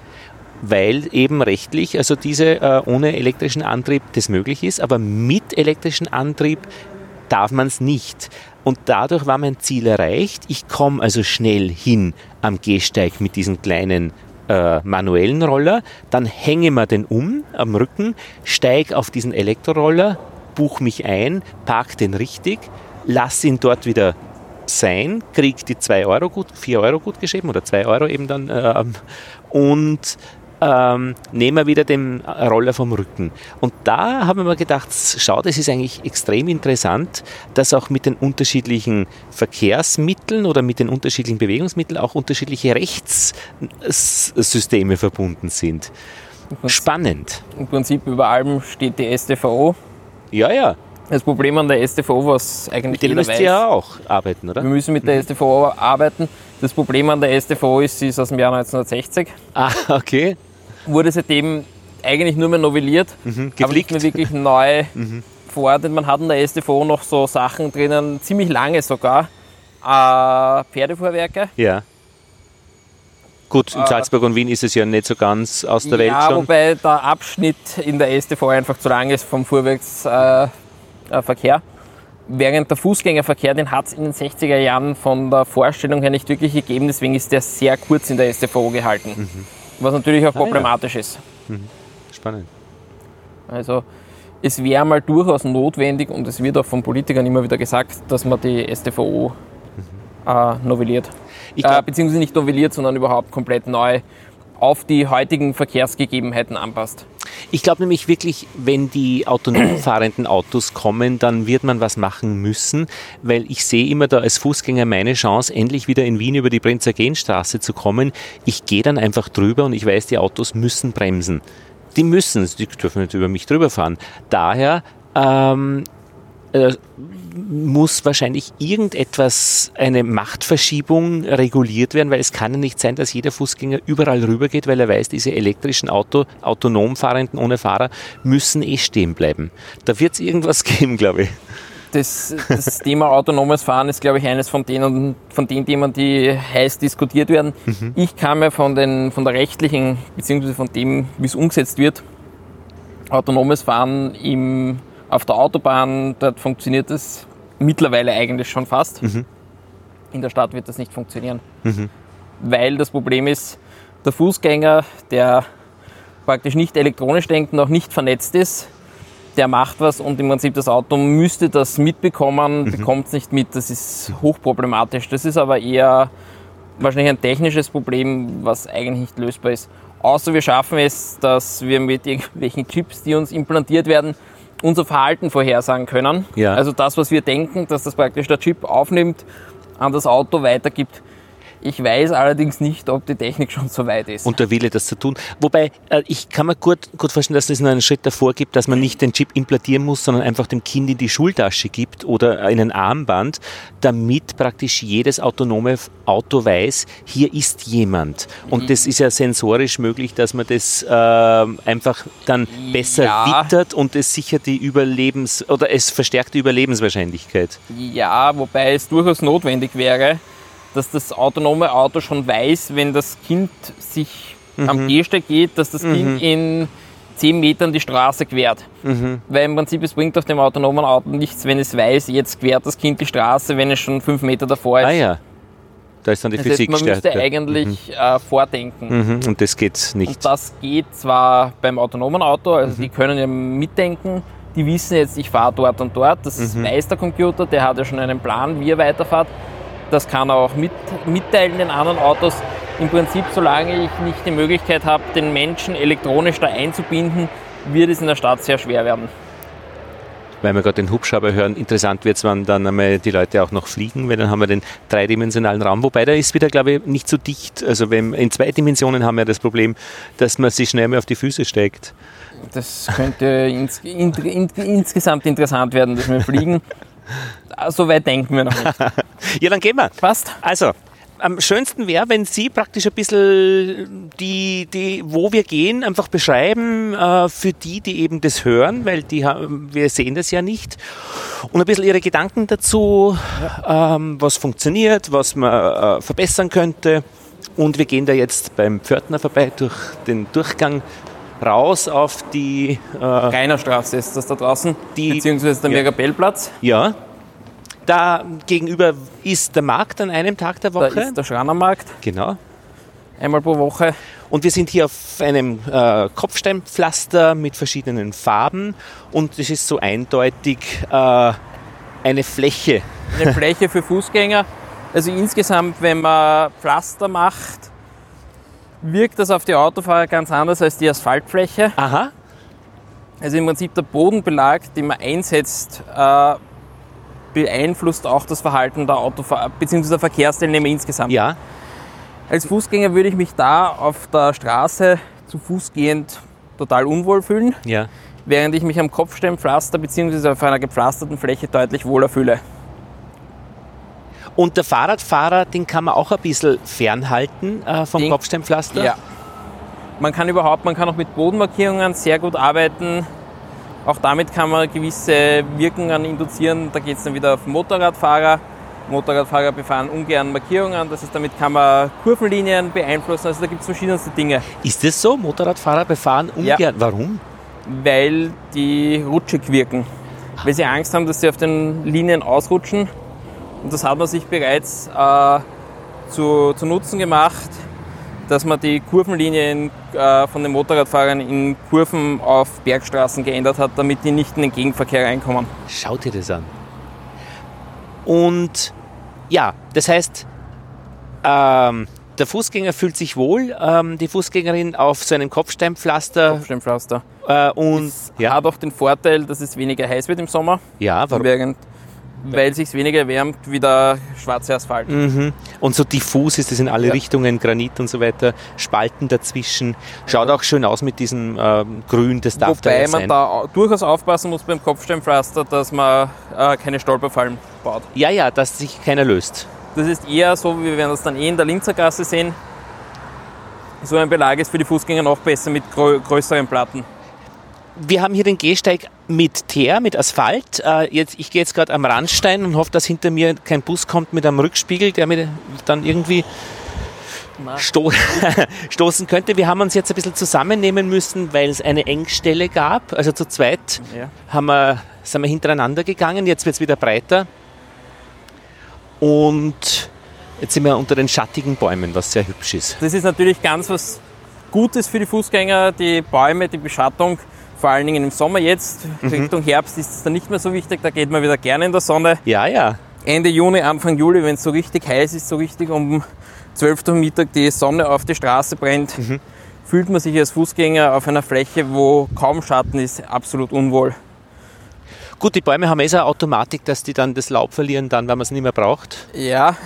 Weil eben rechtlich, also diese äh, ohne elektrischen Antrieb das möglich ist, aber mit elektrischen Antrieb darf man es nicht. Und dadurch war mein Ziel erreicht. Ich komme also schnell hin am Gehsteig mit diesen kleinen äh, manuellen Roller, dann hänge mir den um am Rücken, steige auf diesen Elektroroller, buche mich ein, park den richtig, lass ihn dort wieder sein, krieg die 2 Euro gut, 4 Euro gut geschrieben oder 2 Euro eben dann ähm, und ähm, nehme wieder den Roller vom Rücken. Und da haben wir mir gedacht, schau, das ist eigentlich extrem interessant, dass auch mit den unterschiedlichen Verkehrsmitteln oder mit den unterschiedlichen Bewegungsmitteln auch unterschiedliche Rechtssysteme verbunden sind. Spannend. Im Prinzip über allem steht die STVO. Ja, ja. Das Problem an der STVO, was eigentlich Mit jeder müsst weiß, ihr ja auch arbeiten, oder? wir müssen mit der STVO arbeiten. Das Problem an der STVO ist, sie ist aus dem Jahr 1960. Ah, okay. Wurde seitdem eigentlich nur mehr novelliert, aber nicht mehr wirklich neu verordnet. Man hat in der STVO noch so Sachen drinnen, ziemlich lange sogar. Äh, Pferdefuhrwerke. Ja. Gut, in Salzburg und Wien ist es ja nicht so ganz aus der Welt ja, schon. wobei der Abschnitt in der STV einfach zu lang ist vom Fuhrwerksverkehr. Äh, Verkehr. Während der Fußgängerverkehr, den hat es in den 60er Jahren von der Vorstellung her nicht wirklich gegeben, deswegen ist der sehr kurz in der STV gehalten. Was natürlich auch Ah, ja. problematisch ist. Spannend. Also es wäre mal durchaus notwendig und es wird auch von Politikern immer wieder gesagt, dass man die STVO äh, novelliert. Ich äh, glaub- beziehungsweise nicht novelliert, sondern überhaupt komplett neu auf die heutigen Verkehrsgegebenheiten anpasst. Ich glaube nämlich wirklich, wenn die autonom fahrenden Autos kommen, dann wird man was machen müssen, weil ich sehe immer da als Fußgänger meine Chance, endlich wieder in Wien über die Prinzergenstraße zu kommen. Ich gehe dann einfach drüber und ich weiß, die Autos müssen bremsen. Die müssen, die dürfen nicht über mich drüber fahren. Daher ähm, äh, muss wahrscheinlich irgendetwas, eine Machtverschiebung reguliert werden, weil es kann ja nicht sein, dass jeder Fußgänger überall rübergeht, weil er weiß, diese elektrischen Auto, autonom fahrenden ohne Fahrer müssen eh stehen bleiben. Da wird es irgendwas geben, glaube ich. Das, das Thema autonomes Fahren ist, glaube ich, eines von denen, von den Themen, die heiß diskutiert werden. Ich kann mir von, den, von der rechtlichen, beziehungsweise von dem, wie es umgesetzt wird, autonomes Fahren im, auf der Autobahn, dort funktioniert das mittlerweile eigentlich schon fast. In der Stadt wird das nicht funktionieren. Weil das Problem ist, der Fußgänger, der praktisch nicht elektronisch denkt und auch nicht vernetzt ist, der macht was und im Prinzip das Auto müsste das mitbekommen, bekommt es nicht mit. Das ist hochproblematisch. Das ist aber eher wahrscheinlich ein technisches Problem, was eigentlich nicht lösbar ist. Außer wir schaffen es, dass wir mit irgendwelchen Chips, die uns implantiert werden, unser Verhalten vorhersagen können. Ja. Also das, was wir denken, dass das praktisch der Chip aufnimmt, an das Auto weitergibt. Ich weiß allerdings nicht, ob die Technik schon so weit ist. Und der Wille, das zu tun. Wobei, äh, ich kann mir gut, gut vorstellen, dass es noch einen Schritt davor gibt, dass man nicht den Chip implantieren muss, sondern einfach dem Kind in die Schultasche gibt oder in ein Armband, damit praktisch jedes autonome Auto weiß, hier ist jemand. Und mhm. das ist ja sensorisch möglich, dass man das äh, einfach dann besser ja. wittert und es sichert die Überlebens- oder es verstärkt die Überlebenswahrscheinlichkeit. Ja, wobei es durchaus notwendig wäre, dass das autonome Auto schon weiß, wenn das Kind sich mhm. am Gehsteig geht, dass das mhm. Kind in 10 Metern die Straße quert. Mhm. Weil im Prinzip es bringt auf dem autonomen Auto nichts, wenn es weiß, jetzt quert das Kind die Straße, wenn es schon 5 Meter davor ist. Ah ja. Da ist dann die das Physik heißt, Man müsste eigentlich mhm. äh, vordenken. Mhm. Und das geht nicht. Und das geht zwar beim autonomen Auto, also mhm. die können ja mitdenken, die wissen jetzt, ich fahre dort und dort, das mhm. weiß der Computer, der hat ja schon einen Plan, wie er weiterfährt. Das kann er auch mit, mitteilen den anderen Autos. Im Prinzip, solange ich nicht die Möglichkeit habe, den Menschen elektronisch da einzubinden, wird es in der Stadt sehr schwer werden. Weil wir gerade den Hubschrauber hören, interessant wird es, wenn dann einmal die Leute auch noch fliegen, weil dann haben wir den dreidimensionalen Raum. Wobei der ist wieder, glaube ich, nicht so dicht. Also wenn, in zwei Dimensionen haben wir das Problem, dass man sich schnell mal auf die Füße steigt. Das könnte ins, in, in, insgesamt interessant werden, dass wir fliegen. so weit denken wir noch nicht. ja, dann gehen wir. Passt. Also, am schönsten wäre, wenn Sie praktisch ein bisschen die, die, wo wir gehen, einfach beschreiben äh, für die, die eben das hören, weil die, wir sehen das ja nicht. Und ein bisschen Ihre Gedanken dazu, ja. ähm, was funktioniert, was man äh, verbessern könnte. Und wir gehen da jetzt beim Pförtner vorbei durch den Durchgang raus auf die äh, Rainerstraße ist das da draußen, die, beziehungsweise der ja. Mirabellplatz. Ja. Da gegenüber ist der Markt an einem Tag der Woche. Da ist der Schreinermarkt. Genau. Einmal pro Woche. Und wir sind hier auf einem äh, Kopfsteinpflaster mit verschiedenen Farben und es ist so eindeutig äh, eine Fläche. Eine Fläche für Fußgänger. Also insgesamt, wenn man Pflaster macht, wirkt das auf die Autofahrer ganz anders als die Asphaltfläche. Aha. Also im Prinzip der Bodenbelag, den man einsetzt, äh, beeinflusst auch das Verhalten der Autofahrer bzw. der Verkehrsteilnehmer insgesamt. Ja. Als Fußgänger würde ich mich da auf der Straße zu Fuß gehend total unwohl fühlen, ja. während ich mich am Kopfsteinpflaster bzw. auf einer gepflasterten Fläche deutlich wohler fühle. Und der Fahrradfahrer, den kann man auch ein bisschen fernhalten äh, vom den, Kopfsteinpflaster? Ja. Man kann überhaupt, man kann auch mit Bodenmarkierungen sehr gut arbeiten. Auch damit kann man gewisse Wirkungen induzieren. Da geht es dann wieder auf Motorradfahrer. Motorradfahrer befahren ungern Markierungen, das heißt, damit kann man Kurvenlinien beeinflussen. Also da gibt es verschiedenste Dinge. Ist das so? Motorradfahrer befahren ungern? Ja. Warum? Weil die rutschig wirken. Weil sie Angst haben, dass sie auf den Linien ausrutschen und das hat man sich bereits äh, zu, zu Nutzen gemacht, dass man die Kurvenlinien äh, von den Motorradfahrern in Kurven auf Bergstraßen geändert hat, damit die nicht in den Gegenverkehr reinkommen. Schaut dir das an. Und ja, das heißt, ähm, der Fußgänger fühlt sich wohl, ähm, die Fußgängerin auf so einem Kopfsteinpflaster. Kopfsteinpflaster. Äh, und es ja. hat auch den Vorteil, dass es weniger heiß wird im Sommer. Ja, warum? Während weil sich weniger erwärmt wie der schwarze Asphalt. Mhm. Und so diffus ist es in alle ja. Richtungen, Granit und so weiter, Spalten dazwischen. Schaut auch schön aus mit diesem äh, Grün, das darf Wobei da man da durchaus aufpassen muss beim Kopfsteinpflaster, dass man äh, keine Stolperfallen baut. Ja, ja, dass sich keiner löst. Das ist eher so, wie wir werden das dann eh in der Linzer Gasse sehen. So ein Belag ist für die Fußgänger noch besser mit grö größeren Platten wir haben hier den Gehsteig mit Teer, mit Asphalt. Äh, jetzt, ich gehe jetzt gerade am Randstein und hoffe, dass hinter mir kein Bus kommt mit einem Rückspiegel, der mir dann irgendwie sto stoßen könnte. Wir haben uns jetzt ein bisschen zusammennehmen müssen, weil es eine Engstelle gab. Also zu zweit ja. haben wir, sind wir hintereinander gegangen. Jetzt wird es wieder breiter. Und jetzt sind wir unter den schattigen Bäumen, was sehr hübsch ist. Das ist natürlich ganz was Gutes für die Fußgänger, die Bäume, die Beschattung vor allen Dingen im Sommer jetzt, mhm. Richtung Herbst ist es dann nicht mehr so wichtig, da geht man wieder gerne in der Sonne. Ja, ja. Ende Juni, Anfang Juli, wenn es so richtig heiß ist, so richtig um 12 Uhr Mittag die Sonne auf die Straße brennt, mhm. fühlt man sich als Fußgänger auf einer Fläche, wo kaum Schatten ist, absolut unwohl. Gut, die Bäume haben eh so eine Automatik, dass die dann das Laub verlieren, dann, wenn man es nicht mehr braucht. Ja.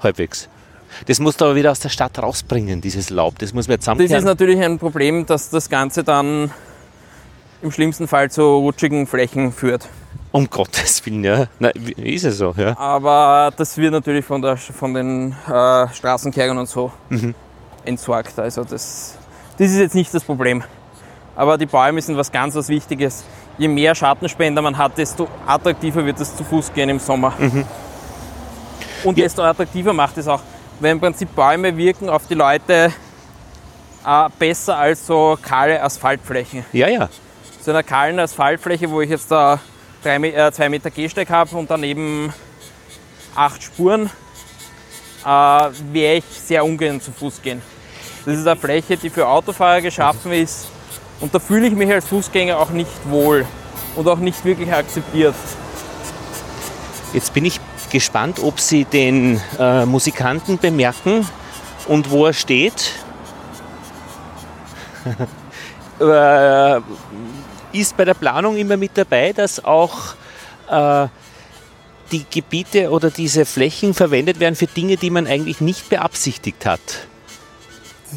Halbwegs. Das musst du aber wieder aus der Stadt rausbringen, dieses Laub. Das muss man Das ist zusammenkehren. natürlich ein Problem, dass das Ganze dann im schlimmsten Fall zu rutschigen Flächen führt. Um Gottes Willen, ja. Na, wie- ist es so, ja. Aber das wird natürlich von, der, von den äh, Straßenkehrern und so Mhm. entsorgt. Also das, das ist jetzt nicht das Problem. Aber die Bäume sind was ganz was Wichtiges. Je mehr Schattenspender man hat, desto attraktiver wird es zu Fuß gehen im Sommer. Und Ja. desto attraktiver macht es auch, weil im Prinzip Bäume wirken auf die Leute äh, besser als so kahle Asphaltflächen. Ja, ja. So einer kahlen Asphaltfläche, wo ich jetzt da drei, äh, zwei Meter Gehsteig habe und daneben acht Spuren, äh, wäre ich sehr ungern zu Fuß gehen. Das ist eine Fläche, die für Autofahrer geschaffen ist und da fühle ich mich als Fußgänger auch nicht wohl und auch nicht wirklich akzeptiert. Jetzt bin ich gespannt, ob Sie den äh, Musikanten bemerken und wo er steht. äh, ist bei der Planung immer mit dabei, dass auch äh, die Gebiete oder diese Flächen verwendet werden für Dinge, die man eigentlich nicht beabsichtigt hat.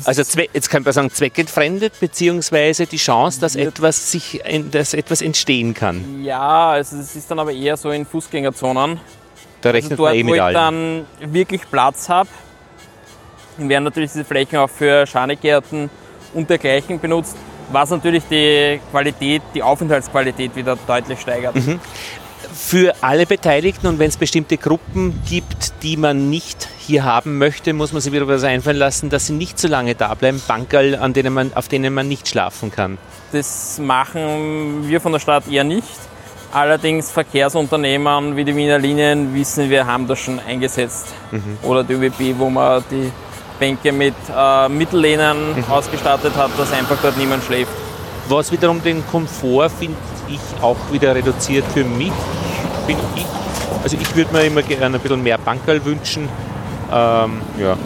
Also jetzt kann man sagen, zweckentfremdet, beziehungsweise die Chance, dass etwas, sich, dass etwas entstehen kann. Ja, also es ist dann aber eher so in Fußgängerzonen. Da Also rechnet dort, man eh wo mit ich allen. dann wirklich Platz habe, werden natürlich diese Flächen auch für Schanigärten und dergleichen benutzt, was natürlich die Qualität, die Aufenthaltsqualität wieder deutlich steigert. Mhm. für alle Beteiligten und wenn es bestimmte Gruppen gibt, die man nicht hier haben möchte, muss man sich wieder was einfallen lassen, dass sie nicht so lange da bleiben, Bankerl, an denen man, auf denen man nicht schlafen kann. Das machen wir von der Stadt eher nicht. Allerdings Verkehrsunternehmen wie die Wiener Linien wissen wir, haben das schon eingesetzt. Oder die ÖBB, wo man die Bänke mit äh, Mittellehnen ausgestattet hat, dass einfach dort niemand schläft. Was wiederum den Komfort, finde ich, auch wieder reduziert für mich. Bin ich, also ich würde mir immer gerne ein bisschen mehr Bankerl wünschen. Ähm, ja.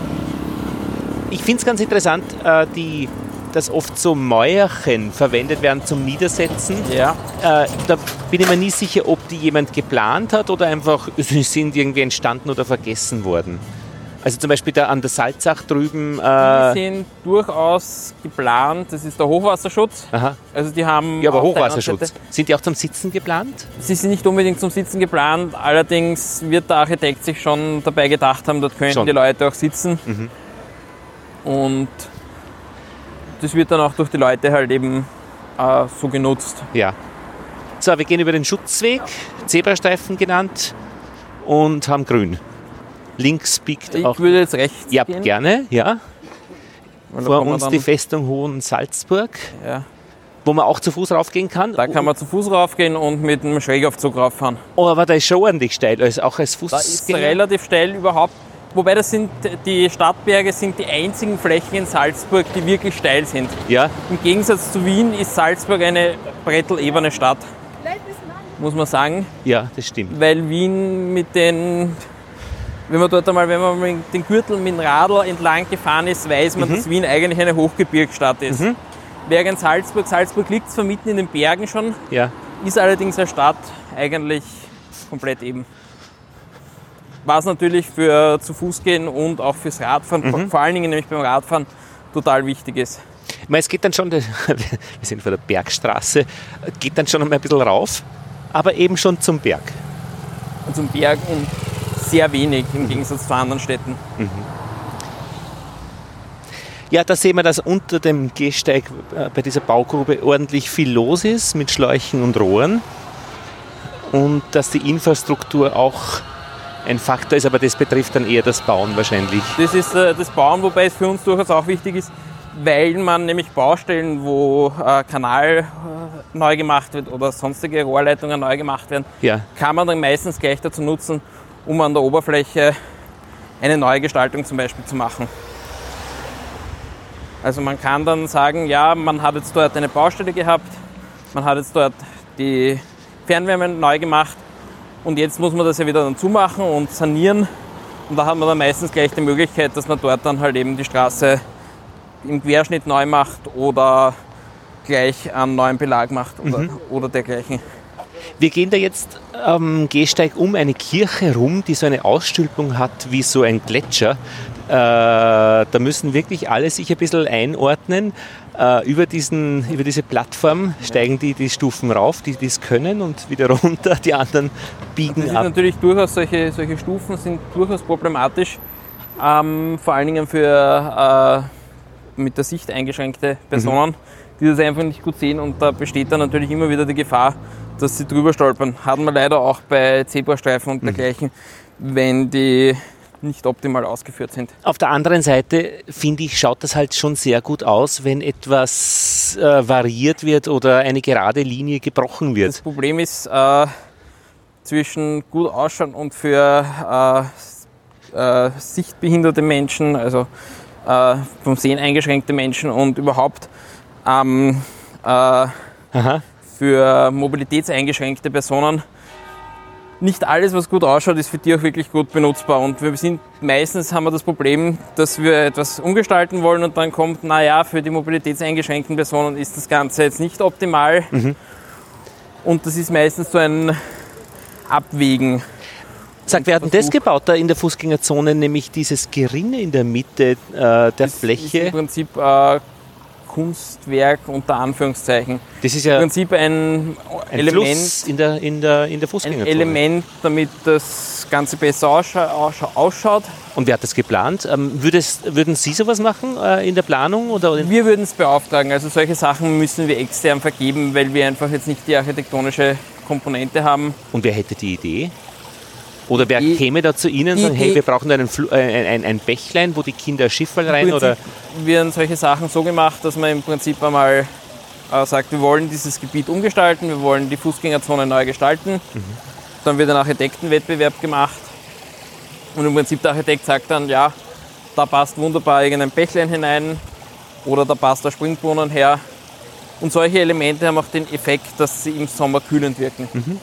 Ich finde es ganz interessant, äh, die, dass oft so Mäuerchen verwendet werden zum Niedersetzen. Ja. Äh, da bin ich mir nie sicher, ob die jemand geplant hat oder einfach sie sind irgendwie entstanden oder vergessen worden. Also zum Beispiel da an der Salzach drüben. Die Äh, sind durchaus geplant. Das ist der Hochwasserschutz. aha. Also die haben. Ja, aber Hochwasserschutz. Sind die auch zum Sitzen geplant? Sie sind nicht unbedingt zum Sitzen geplant. Allerdings wird der Architekt sich schon dabei gedacht haben, dort könnten Schon. Mhm. die Leute auch sitzen. Und das wird dann auch durch die Leute halt eben äh, so genutzt. Ja. So, wir gehen über den Schutzweg, Zebrastreifen genannt, und haben grün. Links biegt Ich auch. würde jetzt rechts Ja, gehen. gerne, ja. Vor uns die Festung Hohen Salzburg, ja, wo man auch zu Fuß raufgehen kann. Da kann man zu Fuß raufgehen und mit einem Schrägaufzug rauffahren. Oh, aber da ist schon ordentlich steil, also auch als Da ist relativ steil überhaupt. Wobei das sind die Stadtberge sind die einzigen Flächen in Salzburg, die wirklich steil sind. Ja, Im Gegensatz zu Wien ist Salzburg eine brettelebene Stadt, muss man sagen. ja, das stimmt. Weil Wien mit den, wenn man dort einmal, wenn man mit den Gürtel mit dem Radl entlang gefahren ist, weiß man, dass Wien eigentlich eine Hochgebirgsstadt ist. Während Salzburg, Salzburg liegt zwar mitten in den Bergen schon, Ja. ist allerdings eine Stadt eigentlich komplett eben. Was natürlich für zu Fuß gehen und auch fürs Radfahren, vor- vor allen Dingen nämlich beim Radfahren, total wichtig ist. Ich meine, es geht dann schon, wir sind vor der Bergstraße, geht dann schon ein bisschen rauf, aber eben schon zum Berg. Und zum Berg und sehr wenig im Gegensatz zu anderen Städten. Ja, da sehen wir, dass unter dem Gehsteig äh, bei dieser Baugrube ordentlich viel los ist mit Schläuchen und Rohren und dass die Infrastruktur auch ein Faktor ist, aber das betrifft dann eher das Bauen wahrscheinlich. Das ist äh, das Bauen, wobei es für uns durchaus auch wichtig ist, weil man nämlich Baustellen, wo äh, Kanal äh, neu gemacht wird oder sonstige Rohrleitungen neu gemacht werden, Ja, kann man dann meistens gleich dazu nutzen, um an der Oberfläche eine neue Gestaltung zum Beispiel zu machen. Also man kann dann sagen, ja, man hat jetzt dort eine Baustelle gehabt, man hat jetzt dort die Fernwärme neu gemacht und jetzt muss man das ja wieder dann zumachen und sanieren und da hat man dann meistens gleich die Möglichkeit, dass man dort dann halt eben die Straße im Querschnitt neu macht oder gleich einen neuen Belag macht oder, oder dergleichen. Wir gehen da jetzt am Gehsteig um eine Kirche rum, die so eine Ausstülpung hat wie so ein Gletscher. da müssen wirklich alle sich ein bisschen einordnen. Äh, über, diesen, über diese Plattform steigen die die Stufen rauf, die es können, und wieder runter. Die anderen biegen das ab. natürlich durchaus solche, solche Stufen sind durchaus problematisch, ähm, vor allen Dingen für äh, mit der Sicht eingeschränkte Personen, mhm. die das einfach nicht gut sehen. Und da besteht dann natürlich immer wieder die Gefahr, dass sie drüber stolpern. Hatten wir leider auch bei Zebrastreifen und mhm. dergleichen, wenn die nicht optimal ausgeführt sind. Auf der anderen Seite, finde ich, schaut das halt schon sehr gut aus, wenn etwas äh, variiert wird oder eine gerade Linie gebrochen wird. Das Problem ist, äh, zwischen gut ausschauen und für äh, äh sichtbehinderte Menschen, also äh, vom Sehen eingeschränkte Menschen und überhaupt ähm, äh, für mobilitätseingeschränkte Personen nicht alles, was gut ausschaut, ist für die auch wirklich gut benutzbar. Und wir sind meistens haben wir das Problem, dass wir etwas umgestalten wollen und dann kommt, naja, für die mobilitätseingeschränkten Personen ist das Ganze jetzt nicht optimal. Mhm. Und das ist meistens so ein Abwägen. Sag, wir hatten das gebaut da in der Fußgängerzone, nämlich dieses Gerinne in der Mitte äh, der das Fläche. Ist Im Prinzip äh, Kunstwerk unter Anführungszeichen. Das ist ja im Prinzip ein, ein Element Fluss in der, in der, in der Fußgängerzone. Ein Element, damit das Ganze besser ausschaut. Und wer hat das geplant? Ähm, würdest, würden Sie sowas machen äh, in der Planung? Oder? Wir würden es beauftragen. Also solche Sachen müssen wir extern vergeben, weil wir einfach jetzt nicht die architektonische Komponente haben. Und wer hätte die Idee? Oder wer die, käme da zu Ihnen und sagt, hey, wir brauchen einen, äh, ein, ein, Bächlein, wo die Kinder Schifferl rein? Oder? Wir haben solche Sachen so gemacht, dass man im Prinzip einmal äh, sagt, wir wollen dieses Gebiet umgestalten, wir wollen die Fußgängerzone neu gestalten. Mhm. Dann wird ein Architektenwettbewerb gemacht. Und im Prinzip der Architekt sagt dann, ja, da passt wunderbar irgendein Bächlein hinein oder da passt der Springbrunnen her. Und solche Elemente haben auch den Effekt, dass sie im Sommer kühlend wirken. Mhm.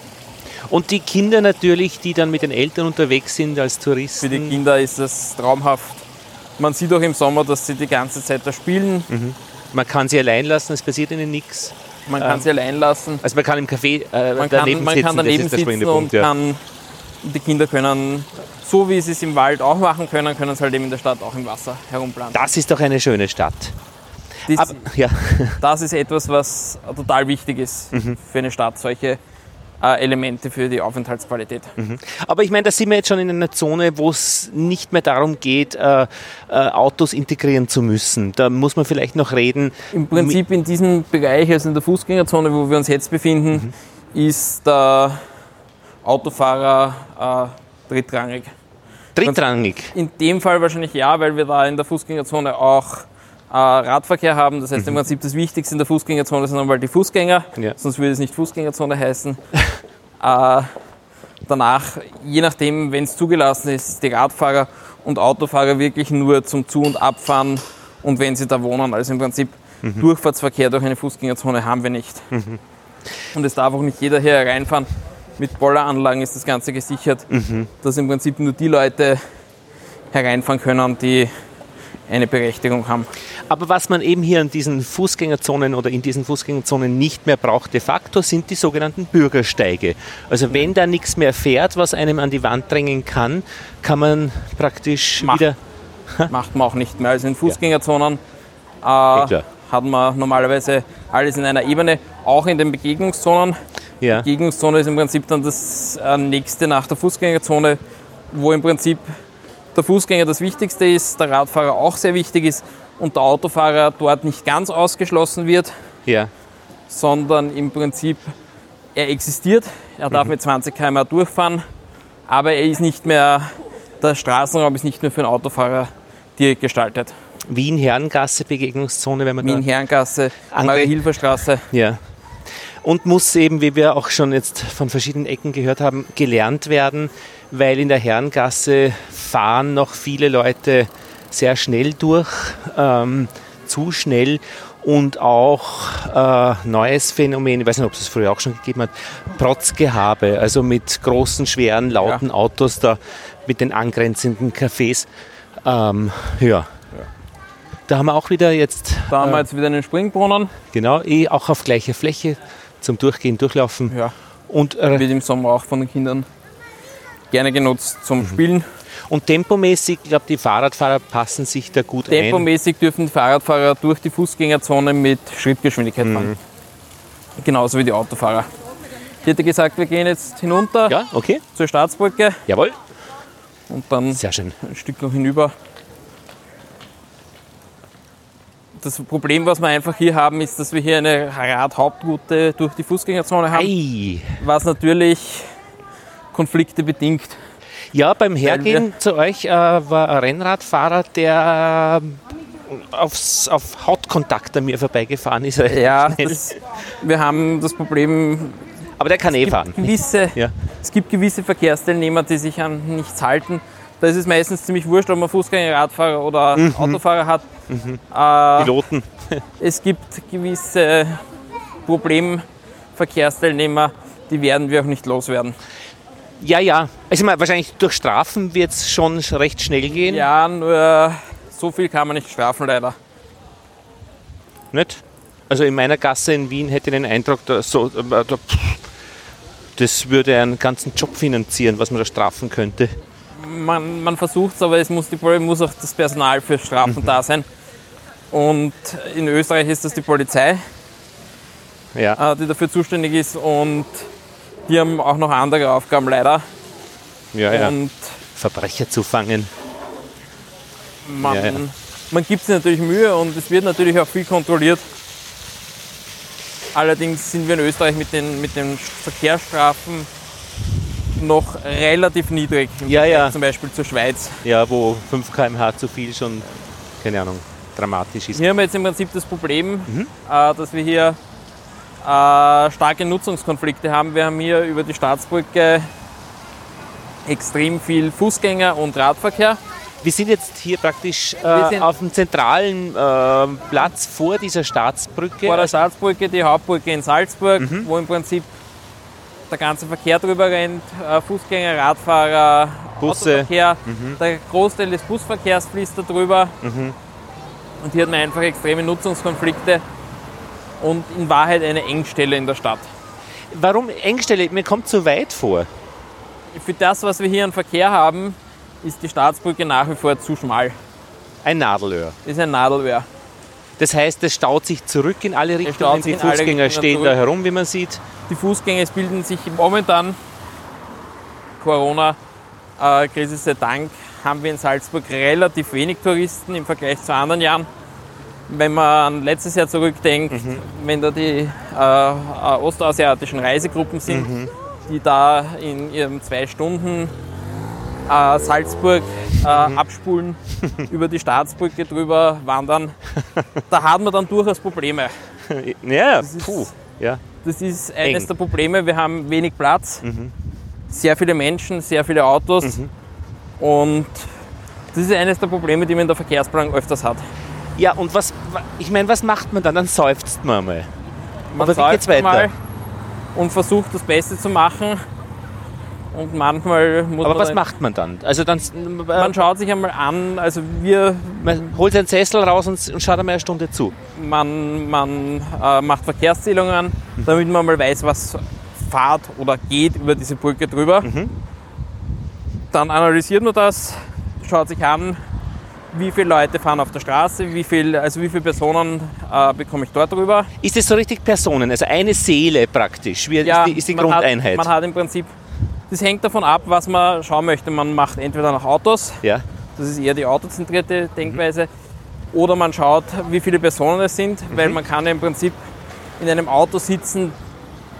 Und die Kinder natürlich, die dann mit den Eltern unterwegs sind als Touristen. Für die Kinder ist das traumhaft. Man sieht auch im Sommer, dass sie die ganze Zeit da spielen. Mhm. Man kann sie allein lassen, es passiert ihnen nichts. Man kann ähm, sie allein lassen. Also man kann im Café äh, man daneben kann, man sitzen, kann daneben sitzen und ja. kann, die Kinder können, so wie sie es im Wald auch machen können, können sie halt eben in der Stadt auch im Wasser herumplanen. Das ist doch eine schöne Stadt. Das, Aber, ja. das ist etwas, was total wichtig ist mhm. für eine Stadt, solche äh, Elemente für die Aufenthaltsqualität. Mhm. Aber ich meine, da sind wir jetzt schon in einer Zone, wo es nicht mehr darum geht, äh, äh, Autos integrieren zu müssen. Da muss man vielleicht noch reden. Im Prinzip in diesem Bereich, also in der Fußgängerzone, wo wir uns jetzt befinden, mhm. ist der Autofahrer drittrangig. Drittrangig? In dem Fall wahrscheinlich ja, weil wir da in der Fußgängerzone auch Radverkehr haben. Das heißt mhm. im Prinzip das Wichtigste in der Fußgängerzone sind einmal die Fußgänger, ja. sonst würde es nicht Fußgängerzone heißen. äh, danach, je nachdem, wenn es zugelassen ist, die Radfahrer und Autofahrer wirklich nur zum Zu- und Abfahren und wenn sie da wohnen. Also im Prinzip mhm. Durchfahrtsverkehr durch eine Fußgängerzone haben wir nicht. Mhm. Und es darf auch nicht jeder hier reinfahren. Mit Bolleranlagen ist das Ganze gesichert, mhm. dass im Prinzip nur die Leute hereinfahren können, die eine Berechtigung haben. Aber was man eben hier in diesen Fußgängerzonen oder in diesen Fußgängerzonen nicht mehr braucht, de facto, sind die sogenannten Bürgersteige. Also wenn da nichts mehr fährt, was einem an die Wand drängen kann, kann man praktisch Macht, wieder... Macht man auch nicht mehr. Also in Fußgängerzonen ja. äh, hat man normalerweise alles in einer Ebene, auch in den Begegnungszonen. Ja. Begegnungszone ist im Prinzip dann das äh, nächste nach der Fußgängerzone, wo im Prinzip der Fußgänger das Wichtigste ist, der Radfahrer auch sehr wichtig ist und der Autofahrer dort nicht ganz ausgeschlossen wird, ja. sondern im Prinzip er existiert, er darf mhm. mit 20 km durchfahren, aber er ist nicht mehr, der Straßenraum ist nicht mehr für einen Autofahrer direkt gestaltet. Wien-Herrengasse, Begegnungszone, wenn man Wien-Herrengasse, Marie-Hilfer-Straße. Ja. Und muss eben, wie wir auch schon jetzt von verschiedenen Ecken gehört haben, gelernt werden weil in der Herrengasse fahren noch viele Leute sehr schnell durch, ähm, zu schnell und auch äh, neues Phänomen, ich weiß nicht, ob es es früher auch schon gegeben hat, Protzgehabe, also mit großen, schweren, lauten ja. Autos da mit den angrenzenden Cafés. Ähm, ja. Da haben wir auch wieder jetzt. Da haben wir äh, jetzt wieder einen Springbrunnen. Genau, eh auch auf gleicher Fläche zum Durchgehen, Durchlaufen. Ja. Und äh, wird im Sommer auch von den Kindern gerne genutzt zum mhm. Spielen. Und tempomäßig, ich glaube, die Fahrradfahrer passen sich da gut ein. Tempomäßig dürfen die Fahrradfahrer durch die Fußgängerzone mit Schrittgeschwindigkeit Mhm. fahren. Genauso wie die Autofahrer. Ich hätte gesagt, wir gehen jetzt hinunter Ja, okay. zur Staatsbrücke Jawohl. und dann Sehr schön. ein Stück noch hinüber. Das Problem, was wir einfach hier haben, ist, dass wir hier eine Radhauptroute durch die Fußgängerzone haben, Ei. was natürlich Konflikte bedingt. Ja, beim Hergehen zu euch äh, war ein Rennradfahrer, der äh, aufs, auf Hautkontakt an mir vorbeigefahren ist. Ja, das, wir haben das Problem, Aber der kann eh fahren. gewisse, Ja. es gibt gewisse Verkehrsteilnehmer, die sich an nichts halten. Da ist es meistens ziemlich wurscht, ob man Fußgänger, Radfahrer oder Mhm. Autofahrer hat. Äh, Piloten. es gibt gewisse Problemverkehrsteilnehmer, die werden wir auch nicht loswerden. Ja, ja. Also mal, wahrscheinlich durch Strafen wird es schon recht schnell gehen. Ja, nur so viel kann man nicht strafen, leider. Nicht? Also in meiner Gasse in Wien hätte ich den Eindruck, da so, äh, das würde einen ganzen Job finanzieren, was man da strafen könnte. Man, man versucht es, aber es muss, die, muss auch das Personal für Strafen da sein. Und in Österreich ist das die Polizei, Ja, äh, die dafür zuständig ist. Und die haben auch noch andere Aufgaben leider. ja, ja. Und Verbrecher zu fangen. man, Ja, ja. man gibt sich natürlich Mühe und es wird natürlich auch viel kontrolliert. Allerdings sind wir in Österreich mit den, mit den Verkehrsstrafen noch relativ niedrig Ja, Vergleich ja. zum Beispiel zur Schweiz. Ja, wo 5 km/h zu viel schon, keine Ahnung, dramatisch ist. Hier haben wir jetzt im Prinzip das Problem, Mhm. äh, dass wir hier äh, starke Nutzungskonflikte haben. Wir haben hier über die Staatsbrücke extrem viel Fußgänger- und Radverkehr. Wir sind jetzt hier praktisch äh, auf dem zentralen äh, Platz vor dieser Staatsbrücke. Vor der Staatsbrücke die Hauptbrücke in Salzburg, Mhm. wo im Prinzip der ganze Verkehr drüber rennt. Äh, Fußgänger, Radfahrer, Busse. Mhm. Autoverkehr. Der Großteil des Busverkehrs fließt da drüber. Mhm. Und hier hat man einfach extreme Nutzungskonflikte und in Wahrheit eine Engstelle in der Stadt. Warum Engstelle? Mir kommt zu weit vor. Für das, was wir hier an Verkehr haben, ist die Staatsbrücke nach wie vor zu schmal. Ein Nadelöhr. Das ist ein Nadelwehr. Das heißt, es staut sich zurück in alle Richtungen. Die Fußgänger stehen da herum, wie man sieht. Die Fußgänger bilden sich momentan, Corona-Krise sei Dank, haben wir in Salzburg relativ wenig Touristen im Vergleich zu anderen Jahren. Wenn man an letztes Jahr zurückdenkt, wenn da die äh, äh, ostasiatischen Reisegruppen sind, die da in ihrem zwei Stunden äh, Salzburg äh, abspulen, über die Staatsbrücke drüber wandern, da hat man dann durchaus Probleme. Ja, ist- puh. Ja. Das ist eines Eng. der Probleme. Wir haben wenig Platz, sehr viele Menschen, sehr viele Autos. Und das ist eines der Probleme, die man in der Verkehrsplanung öfters hat. Ja, und was, ich meine, was macht man dann? Dann seufzt man mal. Man Aber wie geht's weiter? und versucht das Beste zu machen. Und manchmal muss Aber man, was macht man dann? Also dann man äh, schaut sich einmal an, also wir, man holt seinen Sessel raus und, und schaut einmal eine Stunde zu. man, man äh, macht Verkehrszählungen, damit man mal weiß, was fahrt oder geht über diese Brücke drüber. Dann analysiert man das, schaut sich an, wie viele Leute fahren auf der Straße, wie viel, also wie viele Personen äh, bekomme ich dort drüber. Ist es so richtig Personen, also eine Seele praktisch? Wie ist die, ist die man Grundeinheit? Hat, man hat im Prinzip, das hängt davon ab, was man schauen möchte. Man macht entweder nach Autos, ja. das ist eher die autozentrierte Denkweise, oder man schaut, wie viele Personen es sind, Mhm. weil man kann ja im Prinzip in einem Auto sitzen,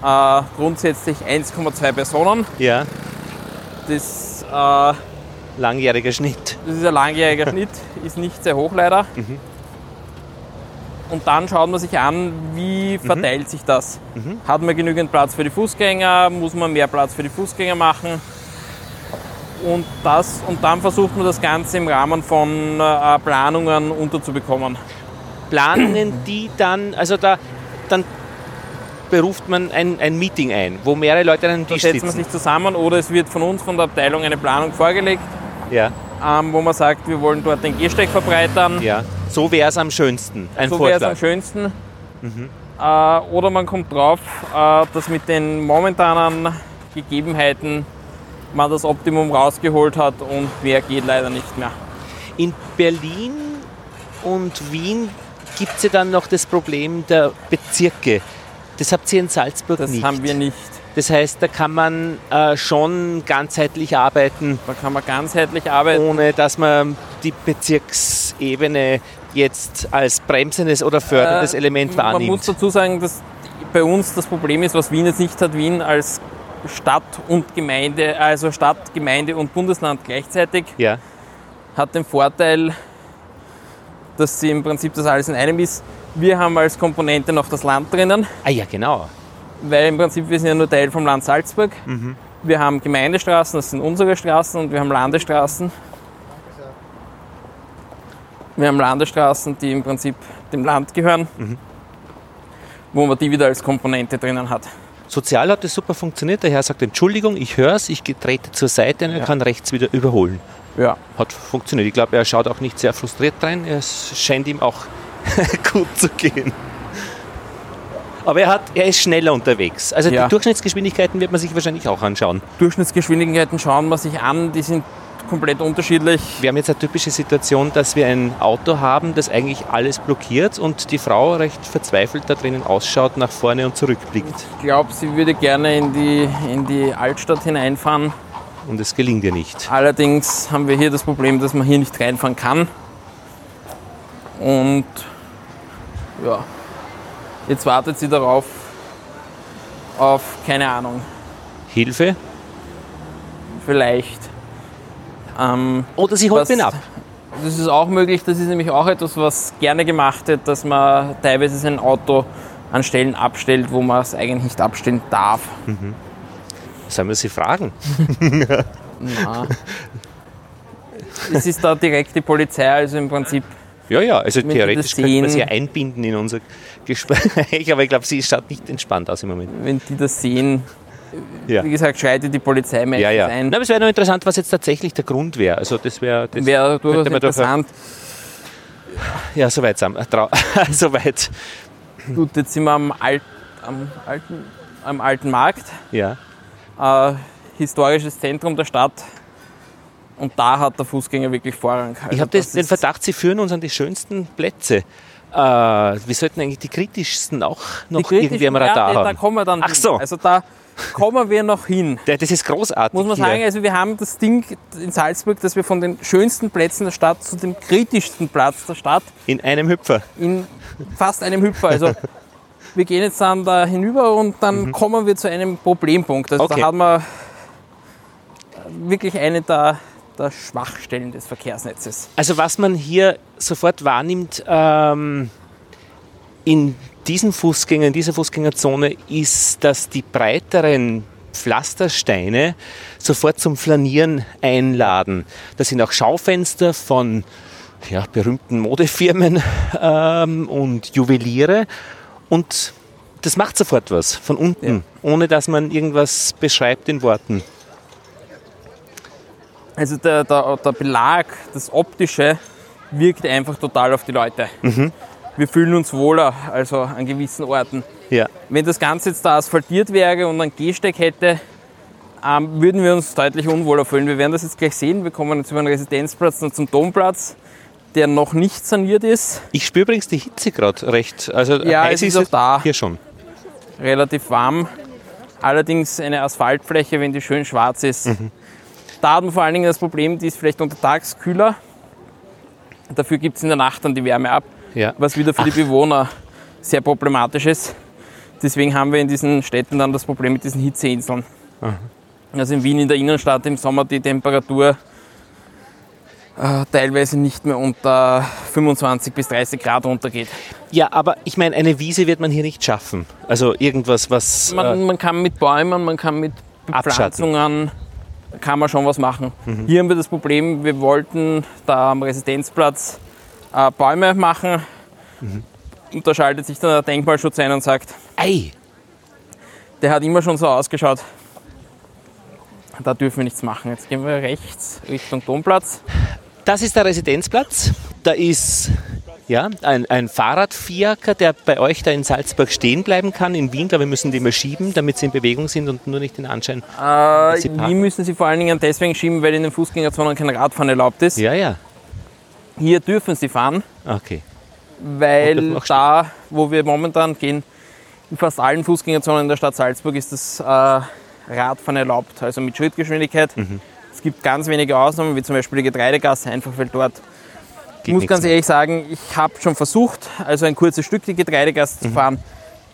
äh, grundsätzlich 1,2 Personen. ja, Das, äh, langjähriger Schnitt. das ist ein langjähriger Schnitt, ist nicht sehr hoch leider. Mhm. Und dann schaut man sich an, wie Mhm. verteilt sich das. Hat man genügend Platz für die Fußgänger? Muss man mehr Platz für die Fußgänger machen? Und, das, und dann versucht man das Ganze im Rahmen von äh, Planungen unterzubekommen. Planen die dann, also da, dann beruft man ein, ein Meeting ein, wo mehrere Leute an einem Da Tisch setzt man sitzen. sich zusammen oder es wird von uns, von der Abteilung, eine Planung vorgelegt, Ja, ähm, wo man sagt, wir wollen dort den Gehsteig verbreitern. ja. So wäre es am schönsten. Ein so wäre es am schönsten. Äh, oder man kommt drauf, äh, dass mit den momentanen Gegebenheiten man das Optimum rausgeholt hat und mehr geht leider nicht mehr. In Berlin und Wien gibt es ja dann noch das Problem der Bezirke. Das habt ihr in Salzburg Das nicht. haben wir nicht. Das heißt, da kann man äh, schon ganzheitlich arbeiten, Da kann man ganzheitlich arbeiten. ohne dass man die Bezirksebene jetzt als bremsendes oder förderndes Äh, Element Man wahrnimmt. muss dazu sagen, dass bei uns das Problem ist, was Wien jetzt nicht hat. Wien als Stadt und Gemeinde, also Stadt, Gemeinde und Bundesland gleichzeitig, ja. hat den Vorteil, dass sie im Prinzip das alles in einem ist. Wir haben als Komponente noch das Land drinnen, Ah ja, genau. Weil im Prinzip wir sind ja nur Teil vom Land Salzburg. Wir haben Gemeindestraßen, das sind unsere Straßen, und wir haben Landesstraßen. Wir haben Landesstraßen, die im Prinzip dem Land gehören, wo man die wieder als Komponente drinnen hat. Sozial hat das super funktioniert. Der Herr sagt, Entschuldigung, ich höre es, ich trete zur Seite und er Ja. kann rechts wieder überholen. Ja. Hat funktioniert. Ich glaube, er schaut auch nicht sehr frustriert rein. Es scheint ihm auch gut zu gehen. Aber er, hat, er ist schneller unterwegs. Also Ja. die Durchschnittsgeschwindigkeiten wird man sich wahrscheinlich auch anschauen. Durchschnittsgeschwindigkeiten schauen wir sich an, die sind komplett unterschiedlich. Wir haben jetzt eine typische Situation, dass wir ein Auto haben, das eigentlich alles blockiert und die Frau recht verzweifelt da drinnen ausschaut, nach vorne und zurückblickt. Ich glaube, sie würde gerne in die, in die Altstadt hineinfahren. Und es gelingt ihr nicht. Allerdings haben wir hier das Problem, dass man hier nicht reinfahren kann. Und ja, jetzt wartet sie darauf, auf, keine Ahnung, Hilfe? vielleicht. Ähm, Oder sie holt ihn ab. das ist auch möglich, das ist nämlich auch etwas, was gerne gemacht wird, dass man teilweise sein Auto an Stellen abstellt, wo man es eigentlich nicht abstellen darf. Sollen wir sie fragen? Na. es ist da direkt die Polizei, also im Prinzip Ja, ja, also Wenn theoretisch könnte man sie einbinden in unser Gespräch, aber ich glaube, sie schaut nicht entspannt aus im Moment. wenn die das sehen, Ja. wie gesagt, schreitet die Polizei meistens Ja, ja. ein. Na, aber es wäre noch interessant, was jetzt tatsächlich der Grund wäre. Also das wäre das Wäre durchaus interessant. Ja, soweit sind wir. Soweit. Gut, jetzt sind wir am, Alt, am, alten, am alten Markt, Ja. äh, historisches Zentrum der Stadt. Und da hat der Fußgänger wirklich Vorrang. Also Ich habe den Verdacht, sie führen uns an die schönsten Plätze. Äh, wir sollten eigentlich die kritischsten auch noch irgendwie am Radar Da haben. kommen wir dann Ach hin. so. Also da kommen wir noch hin. Das ist großartig. Muss man hier. sagen, also wir haben das Ding in Salzburg, dass wir von den schönsten Plätzen der Stadt zu dem kritischsten Platz der Stadt In einem Hüpfer. in fast einem Hüpfer. Also wir gehen jetzt dann da hinüber und dann kommen wir zu einem Problempunkt. Also Mhm. Okay. da hat man wirklich eine der, der Schwachstellen des Verkehrsnetzes. Also was man hier sofort wahrnimmt ähm, in diesen Fußgängern, in dieser Fußgängerzone, ist, dass die breiteren Pflastersteine sofort zum Flanieren einladen. Das sind auch Schaufenster von ja, berühmten Modefirmen ähm, und Juweliere. Und das macht sofort was von unten, ohne dass man irgendwas beschreibt in Worten. Also der, der, der Belag, das Optische, wirkt einfach total auf die Leute. Mhm. Wir fühlen uns wohler, also an gewissen Orten. Ja. Wenn das Ganze jetzt da asphaltiert wäre und einen Gehsteig hätte, ähm, würden wir uns deutlich unwohler fühlen. Wir werden das jetzt gleich sehen. Wir kommen jetzt über den Residenzplatz und zum Domplatz, der noch nicht saniert ist. Ich spüre übrigens die Hitze gerade recht. Also Ja, heiß es ist auch da. Hier schon. Relativ warm. Allerdings eine Asphaltfläche, wenn die schön schwarz ist. Da hat man vor allen Dingen das Problem, die ist vielleicht untertags kühler. Dafür gibt es in der Nacht dann die Wärme ab, Ja. was wieder für die Bewohner sehr problematisch ist. Deswegen haben wir in diesen Städten dann das Problem mit diesen Hitzeinseln. Also in Wien in der Innenstadt im Sommer die Temperatur äh, teilweise nicht mehr unter 25 bis 30 Grad runtergeht. Ja, aber ich meine, eine Wiese wird man hier nicht schaffen. Also irgendwas, was. Man, äh, man kann mit Bäumen, man kann mit Abschatten. Bepflanzungen, kann man schon was machen. Mhm. Hier haben wir das Problem, wir wollten da am Residenzplatz äh, Bäume machen. Mhm. Und da schaltet sich dann der Denkmalschutz ein und sagt, ei, der hat immer schon so ausgeschaut. Da dürfen wir nichts machen. Jetzt gehen wir rechts Richtung Domplatz. das ist der Residenzplatz. Da ist Ja, ein, ein Fahrradfiaker, der bei euch da in Salzburg stehen bleiben kann. In Wien, glaube ich, müssen die immer schieben, damit sie in Bewegung sind und nur nicht den Anschein. Äh, in. Wien müssen sie vor allen Dingen deswegen schieben, weil in den Fußgängerzonen kein Radfahren erlaubt ist. Ja, ja. Hier dürfen sie fahren, Okay. Weil da, wo wir momentan gehen, in fast allen Fußgängerzonen in der Stadt Salzburg ist das äh, Radfahren erlaubt, also mit Schrittgeschwindigkeit. Mhm. Es gibt ganz wenige Ausnahmen, wie zum Beispiel die Getreidegasse, einfach weil dort Ich muss ganz mehr. ehrlich sagen, ich habe schon versucht, also ein kurzes Stück die Getreidegasse Mhm. zu fahren.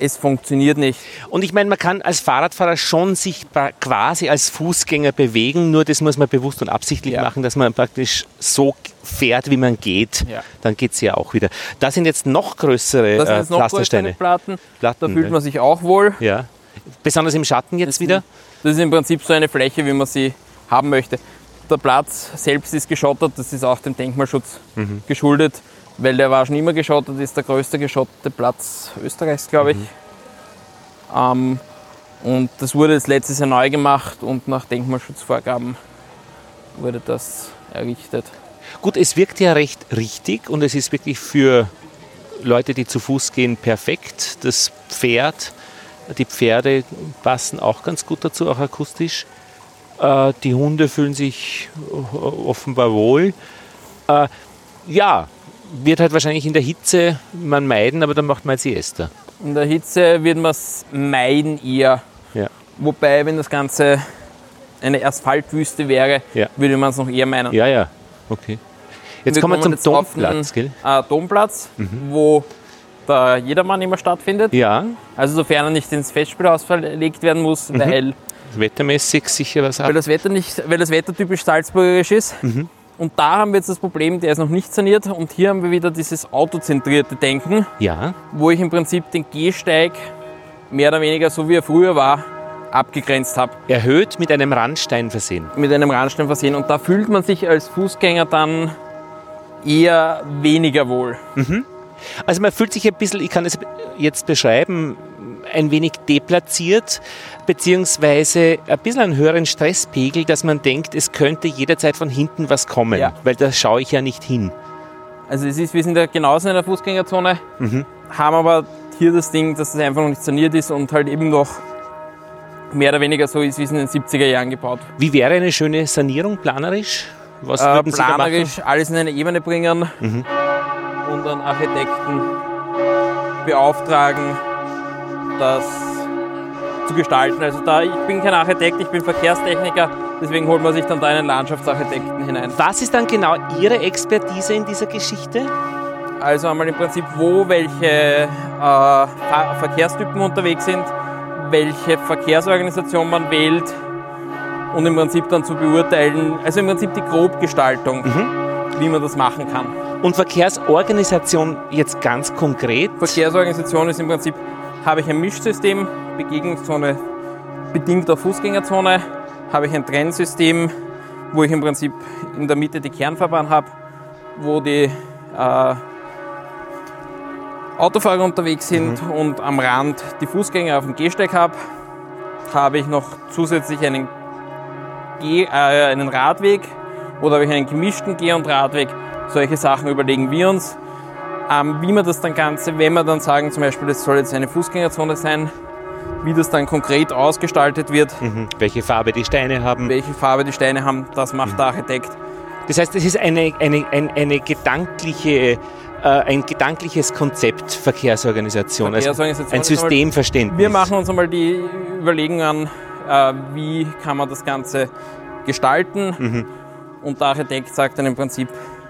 Es funktioniert nicht. Und ich meine, man kann als Fahrradfahrer schon sich quasi als Fußgänger bewegen, nur das muss man bewusst und absichtlich Ja. machen, dass man praktisch so fährt, wie man geht. Ja. Dann geht es ja auch wieder. Da sind jetzt noch größere Das sind äh, jetzt noch größere Pflastersteine. Platten. Platten, Da fühlt ja. man sich auch wohl. Ja. Besonders im Schatten jetzt wieder. Das ist im Prinzip so eine Fläche, wie man sie haben möchte. Der Platz selbst ist geschottert, das ist auch dem Denkmalschutz Mhm. geschuldet, weil der war schon immer geschottert, ist der größte geschottete Platz Österreichs, glaube ich. Mhm. Ähm, und das wurde jetzt letztes Jahr neu gemacht und nach Denkmalschutzvorgaben wurde das errichtet. Gut, es wirkt ja recht richtig und es ist wirklich für Leute, die zu Fuß gehen, perfekt. Das Pferd, die Pferde passen auch ganz gut dazu, auch akustisch. Äh, die Hunde fühlen sich äh, offenbar wohl. Äh, ja, wird halt wahrscheinlich in der Hitze man meiden, aber dann macht man Siesta. In der Hitze wird man es meiden eher. Ja. Wobei, wenn das Ganze eine Asphaltwüste wäre, Ja. würde man es noch eher meinen. ja, ja, okay. Jetzt Wir kommen wir zum jetzt den, Domplatz, gell? Mhm. Äh, Domplatz, wo der Jedermann immer stattfindet. Ja, Also sofern er nicht ins Festspielhaus verlegt werden muss, Mhm. weil, wettermäßig sicher was ab. weil, das Wetter nicht, weil das Wetter typisch salzburgerisch ist. Mhm. Und da haben wir jetzt das Problem, der ist noch nicht saniert. Und hier haben wir wieder dieses autozentrierte Denken, Ja, wo ich im Prinzip den Gehsteig mehr oder weniger so wie er früher war, abgegrenzt habe. erhöht mit einem Randstein versehen. Mit einem Randstein versehen. Und da fühlt man sich als Fußgänger dann eher weniger wohl. Also man fühlt sich ein bisschen, ich kann es jetzt beschreiben, ein wenig deplatziert, beziehungsweise ein bisschen einen höheren Stresspegel, dass man denkt, es könnte jederzeit von hinten was kommen, Ja. weil da schaue ich ja nicht hin. Also es ist, wir sind ja genauso in der Fußgängerzone, Mhm. haben aber hier das Ding, dass es einfach noch nicht saniert ist und halt eben noch mehr oder weniger so ist, wie es in den 70er Jahren gebaut. Wie wäre eine schöne Sanierung planerisch? Was Äh, würden Sie? Mhm. planerisch alles in eine Ebene bringen und einen Architekten beauftragen, das zu gestalten. Also da, ich bin kein Architekt, ich bin Verkehrstechniker, deswegen holt man sich dann da einen Landschaftsarchitekten hinein. Was ist dann genau Ihre Expertise in dieser Geschichte? Also einmal im Prinzip, wo welche äh, Ver- Verkehrstypen unterwegs sind, welche Verkehrsorganisation man wählt und im Prinzip dann zu beurteilen, also im Prinzip die Grobgestaltung, wie man das machen kann. Und Verkehrsorganisation jetzt ganz konkret? Verkehrsorganisation ist im Prinzip, habe ich ein Mischsystem, Begegnungszone bedingt auf Fußgängerzone, habe ich ein Trennsystem, wo ich im Prinzip in der Mitte die Kernfahrbahn habe, wo die äh, Autofahrer unterwegs sind und am Rand die Fußgänger auf dem Gehsteig habe, habe ich noch zusätzlich einen, Geh äh, einen Radweg oder habe ich einen gemischten Geh- und Radweg. Solche Sachen überlegen wir uns. Ähm, wie man das dann Ganze, wenn wir dann sagen, zum Beispiel, das soll jetzt eine Fußgängerzone sein, wie das dann konkret ausgestaltet wird, Mhm. Welche Farbe die Steine haben? welche Farbe die Steine haben, das macht der Architekt. Das heißt, es ist eine, eine, eine, eine gedankliche, äh, ein gedankliches Konzept Verkehrsorganisation, also Verkehrsorganisation ein ist einmal- Systemverständnis. Wir machen uns einmal die Überlegung an, äh, wie kann man das Ganze gestalten. Mhm. Und der Architekt sagt dann im Prinzip,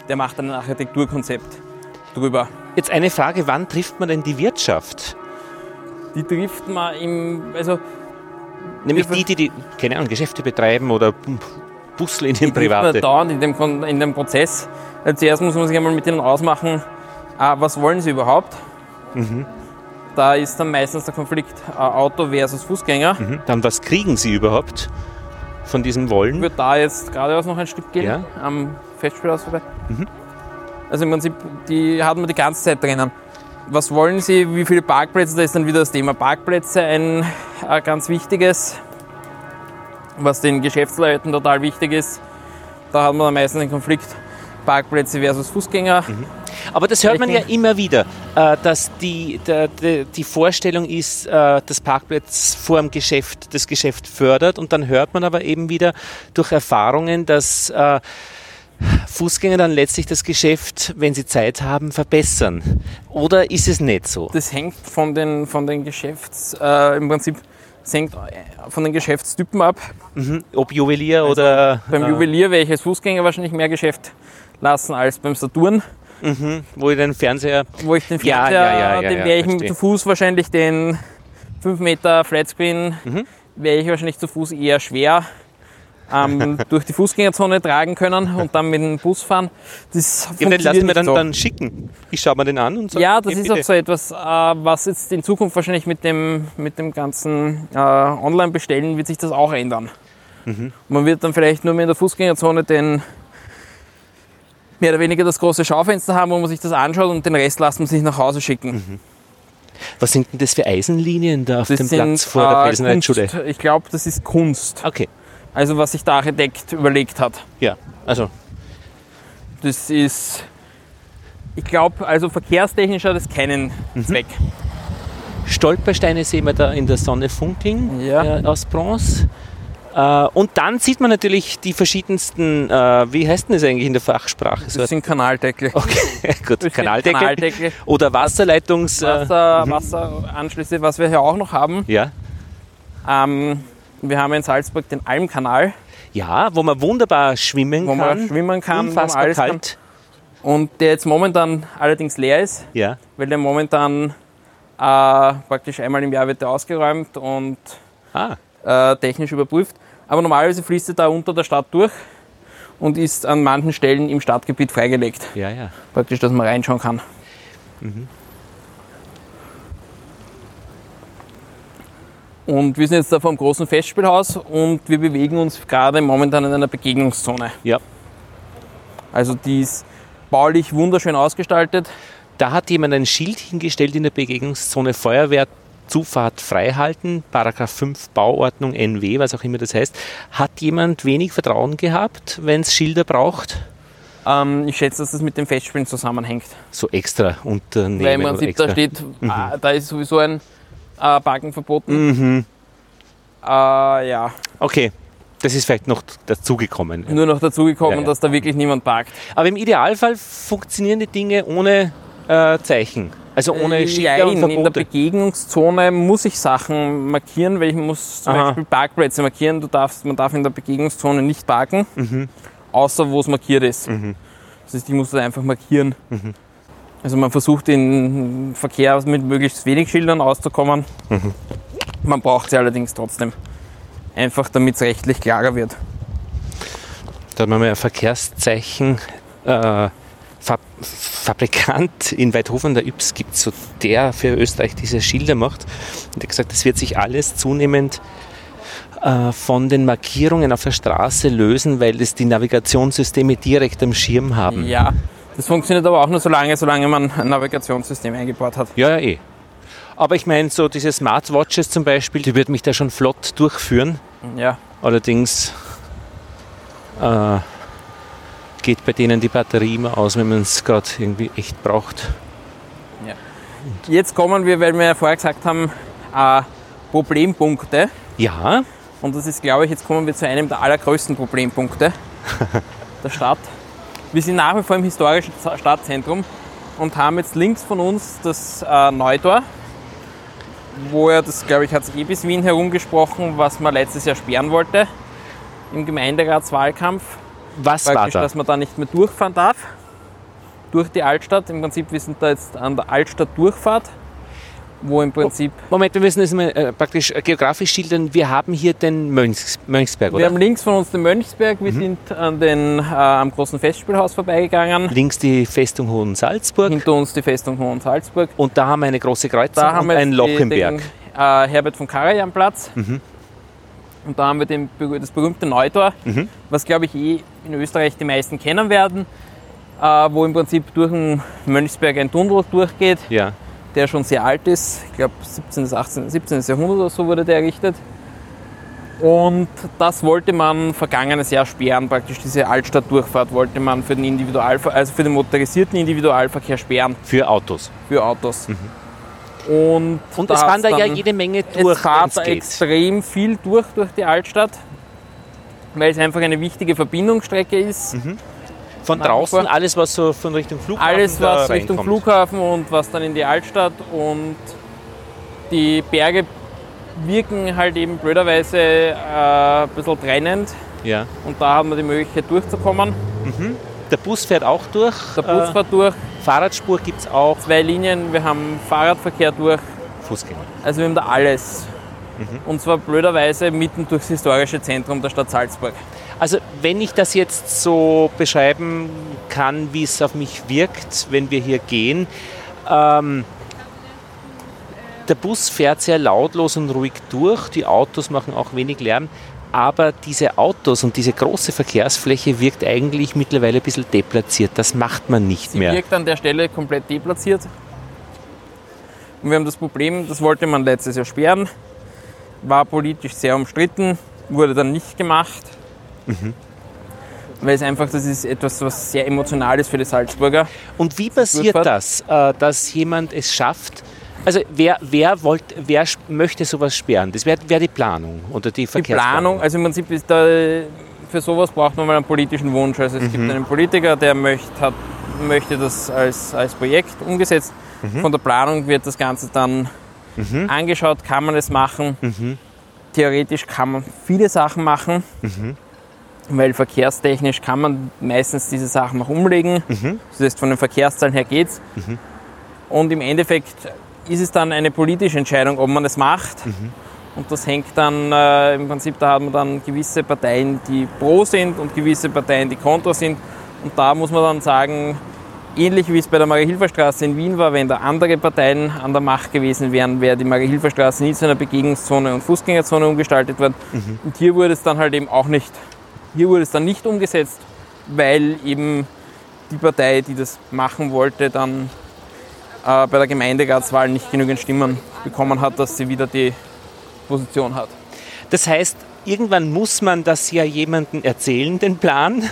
der macht dann ein Architekturkonzept drüber. Jetzt eine Frage, wann trifft man denn die Wirtschaft? Die trifft man im, also Nämlich die, die, die keine Ahnung, Geschäfte betreiben oder Buslinien die trifft man private. dauernd in dem, in dem Prozess. Also zuerst muss man sich einmal mit denen ausmachen, äh, was wollen sie überhaupt. Mhm. Da ist dann meistens der Konflikt äh, Auto versus Fußgänger. Mhm. Dann was kriegen sie überhaupt von diesem Wollen? Wird da jetzt geradeaus noch ein Stück gehen, Ja. am Festspielhaus vorbei. Also im Prinzip, die hat man die ganze Zeit drinnen. Was wollen Sie, wie viele Parkplätze? Da ist dann wieder das Thema Parkplätze ein, äh, ganz wichtiges, was den Geschäftsleuten total wichtig ist. Da hat man dann meistens den Konflikt Parkplätze versus Fußgänger. Aber das hört man ja immer wieder, äh, dass die, der, die Vorstellung ist, äh, das Parkplatz vor dem Geschäft das Geschäft fördert und dann hört man aber eben wieder durch Erfahrungen, dass Fußgänger dann letztlich das Geschäft, wenn sie Zeit haben, verbessern. Oder ist es nicht so? Das hängt von den, von den Geschäfts, äh, im Prinzip hängt von den Geschäftstypen ab. Mhm. Ob Juwelier also oder. Beim äh, Juwelier werde ich als Fußgänger wahrscheinlich mehr Geschäft lassen als beim Saturn. Mhm. Wo ich den Fernseher. Wo ich den Fernseher, ja, ja, ja, den werde ich verstehe. zu Fuß wahrscheinlich den 5 Meter Flatscreen, mhm. wäre ich wahrscheinlich zu Fuß eher schwer ähm, durch die Fußgängerzone tragen können und dann mit dem Bus fahren. Das ja, den lassen wir dann, so. dann schicken. Ich schaue mir den an und sage, Ja, das ist bitte. auch so etwas, äh, was jetzt in Zukunft wahrscheinlich mit dem, mit dem ganzen äh, Online-Bestellen wird sich das auch ändern. Mhm. Man wird dann vielleicht nur mehr in der Fußgängerzone den mehr oder weniger das große Schaufenster haben, wo man sich das anschaut und den Rest lassen sich nach Hause schicken. Mhm. Was sind denn das für Eisenlinien da auf das dem sind, Platz vor der Felsenreitschule? Äh, ich glaube, das ist Kunst. Okay. Also was sich der Architekt überlegt hat. Ja, also. Das ist, ich glaube, also verkehrstechnisch hat es keinen mhm. Zweck. Stolpersteine sehen wir da in der Sonne funkeln ja. äh, aus Bronze. Äh, und dann sieht man natürlich die verschiedensten, äh, wie heißt denn das eigentlich in der Fachsprache? Das sind Kanaldeckel. Okay, gut, Kanaldeckel. Kanaldeckel. Oder Wasserleitungs... Äh, Wasser, mhm. Wasseranschlüsse, was wir hier auch noch haben. Ja. Ähm, wir haben in Salzburg den Almkanal. Ja, wo man wunderbar schwimmen wo kann. Wo man schwimmen kann, Unfassbar kalt. Kann. Und der jetzt momentan allerdings leer ist. Ja. Weil der momentan äh, praktisch einmal im Jahr wird der ausgeräumt und ah. äh, technisch überprüft. Aber normalerweise fließt er da unter der Stadt durch und ist an manchen Stellen im Stadtgebiet freigelegt. Ja, ja. Praktisch, dass man reinschauen kann. Mhm. Und wir sind jetzt da vor dem großen Festspielhaus und wir bewegen uns gerade momentan in einer Begegnungszone. Ja. Also die ist baulich wunderschön ausgestaltet. Da hat jemand ein Schild hingestellt in der Begegnungszone Feuerwehr Zufahrt freihalten, Paragraph 5 Bauordnung NW, was auch immer das heißt. Hat jemand wenig Vertrauen gehabt, wenn es Schilder braucht? Ähm, ich schätze, dass das mit dem Festspielen zusammenhängt. So extra Unternehmen. Weil im Prinzip da steht, mhm. äh, da ist sowieso ein äh, Parken verboten. Mhm. Äh, ja. Okay, das ist vielleicht noch dazugekommen. Nur noch dazugekommen, ja, ja. dass da wirklich niemand parkt. Aber im Idealfall funktionieren die Dinge ohne äh, Zeichen. Also ohne äh, Schilder ja, in, in der Begegnungszone muss ich Sachen markieren, weil ich muss zum Aha. Beispiel Parkplätze markieren. Du darfst, man darf in der Begegnungszone nicht parken, mhm. außer wo es markiert ist. Mhm. Das heißt, ich muss das einfach markieren. Mhm. Also man versucht den Verkehr mit möglichst wenig Schildern auszukommen. Mhm. Man braucht sie allerdings trotzdem. Einfach damit es rechtlich klarer wird. Da hat man mal ein Verkehrszeichen. Äh, Fabrikant in Weidhofen der Yps gibt so der für Österreich diese Schilder macht. Und er hat gesagt, das wird sich alles zunehmend äh, von den Markierungen auf der Straße lösen, weil es die Navigationssysteme direkt am Schirm haben. Ja, das funktioniert aber auch nur so lange, solange man ein Navigationssystem eingebaut hat. Ja, ja, eh. Aber ich meine, so diese Smartwatches zum Beispiel, die würden mich da schon flott durchführen. Ja. Allerdings äh, geht bei denen die Batterie immer aus, wenn man es gerade irgendwie echt braucht. Ja. Jetzt kommen wir, weil wir ja vorher gesagt haben, äh, Problempunkte. Ja. Und das ist, glaube ich, jetzt kommen wir zu einem der allergrößten Problempunkte der Stadt. Wir sind nach wie vor im historischen Stadtzentrum und haben jetzt links von uns das äh, Neutor, wo er, das glaube ich, hat es eh bis Wien herumgesprochen, was man letztes Jahr sperren wollte im Gemeinderatswahlkampf. Was war da? Dass man da nicht mehr durchfahren darf durch die Altstadt. Im Prinzip, wir sind da jetzt an der Altstadt-Durchfahrt wo im Prinzip. Moment, wir müssen es mal äh, praktisch äh, geografisch schildern. Wir haben hier den Mönchs, Mönchsberg, oder? Wir haben links von uns den Mönchsberg, wir mhm. sind an den, äh, am großen Festspielhaus vorbeigegangen. Links die Festung Hohensalzburg. Hinter uns die Festung Hohensalzburg. Und da haben wir eine große Kreuzung da haben und ein Loch im Berg. Äh, Herbert von Karajan-Platz. Mhm. Und da haben wir den, das berühmte Neutor, mhm. was glaube ich eh in Österreich die meisten kennen werden, äh, wo im Prinzip durch den Mönchsberg ein Tunnel durchgeht. Ja der schon sehr alt ist. Ich glaube 17. 18, 17. Jahrhundert oder so wurde der errichtet. Und das wollte man vergangenes Jahr sperren, praktisch diese Altstadtdurchfahrt wollte man für den, Individualver also für den motorisierten Individualverkehr sperren. Für Autos. Für Autos. Mhm. Und, und es fahren da ja jede Menge durch. Es fahrt da extrem viel durch durch die Altstadt, weil es einfach eine wichtige Verbindungsstrecke ist. Mhm. Von draußen alles, was so von Richtung Flughafen Alles, was Richtung Flughafen und was dann in die Altstadt und die Berge wirken halt eben blöderweise äh, ein bisschen trennend. Ja. Und da haben wir die Möglichkeit durchzukommen. Mhm. Der Bus fährt auch durch. Der Bus äh, fährt durch. Fahrradspur gibt es auch. Zwei Linien, wir haben Fahrradverkehr durch. Fußgänger. Also wir haben da alles. Mhm. Und zwar blöderweise mitten durchs historische Zentrum der Stadt Salzburg. Also wenn ich das jetzt so beschreiben kann, wie es auf mich wirkt, wenn wir hier gehen, ähm, der Bus fährt sehr lautlos und ruhig durch, die Autos machen auch wenig Lärm, aber diese Autos und diese große Verkehrsfläche wirkt eigentlich mittlerweile ein bisschen deplatziert. Das macht man nicht Sie mehr. Sie wirkt an der Stelle komplett deplatziert. Und wir haben das Problem, das wollte man letztes Jahr sperren, war politisch sehr umstritten, wurde dann nicht gemacht. Mhm. Weil es einfach, das ist etwas, was sehr emotional ist für die Salzburger. Und wie passiert das, äh, dass jemand es schafft, also wer, wer, wollt, wer möchte sowas sperren? Das wäre wär die Planung oder die Verkehrsplanung? Die Planung, also im Prinzip ist da, für sowas braucht man mal einen politischen Wunsch. Also es mhm. gibt einen Politiker, der möchte, hat, möchte das als, als Projekt umgesetzt. Mhm. Von der Planung wird das Ganze dann mhm. angeschaut, kann man es machen. Mhm. Theoretisch kann man viele Sachen machen. Mhm weil verkehrstechnisch kann man meistens diese Sachen noch umlegen. Mhm. Das heißt, von den Verkehrszahlen her geht's. Mhm. Und im Endeffekt ist es dann eine politische Entscheidung, ob man es macht. Mhm. Und das hängt dann äh, im Prinzip, da hat man dann gewisse Parteien, die pro sind und gewisse Parteien, die kontra sind. Und da muss man dann sagen, ähnlich wie es bei der Marie-Hilfer-Straße in Wien war, wenn da andere Parteien an der Macht gewesen wären, wäre die Marie-Hilfer-Straße nie zu einer Begegnungszone und Fußgängerzone umgestaltet worden. Mhm. Und hier wurde es dann halt eben auch nicht hier wurde es dann nicht umgesetzt, weil eben die Partei, die das machen wollte, dann äh, bei der Gemeinderatswahl nicht genügend Stimmen bekommen hat, dass sie wieder die Position hat. Das heißt, irgendwann muss man das ja jemandem erzählen, den Plan.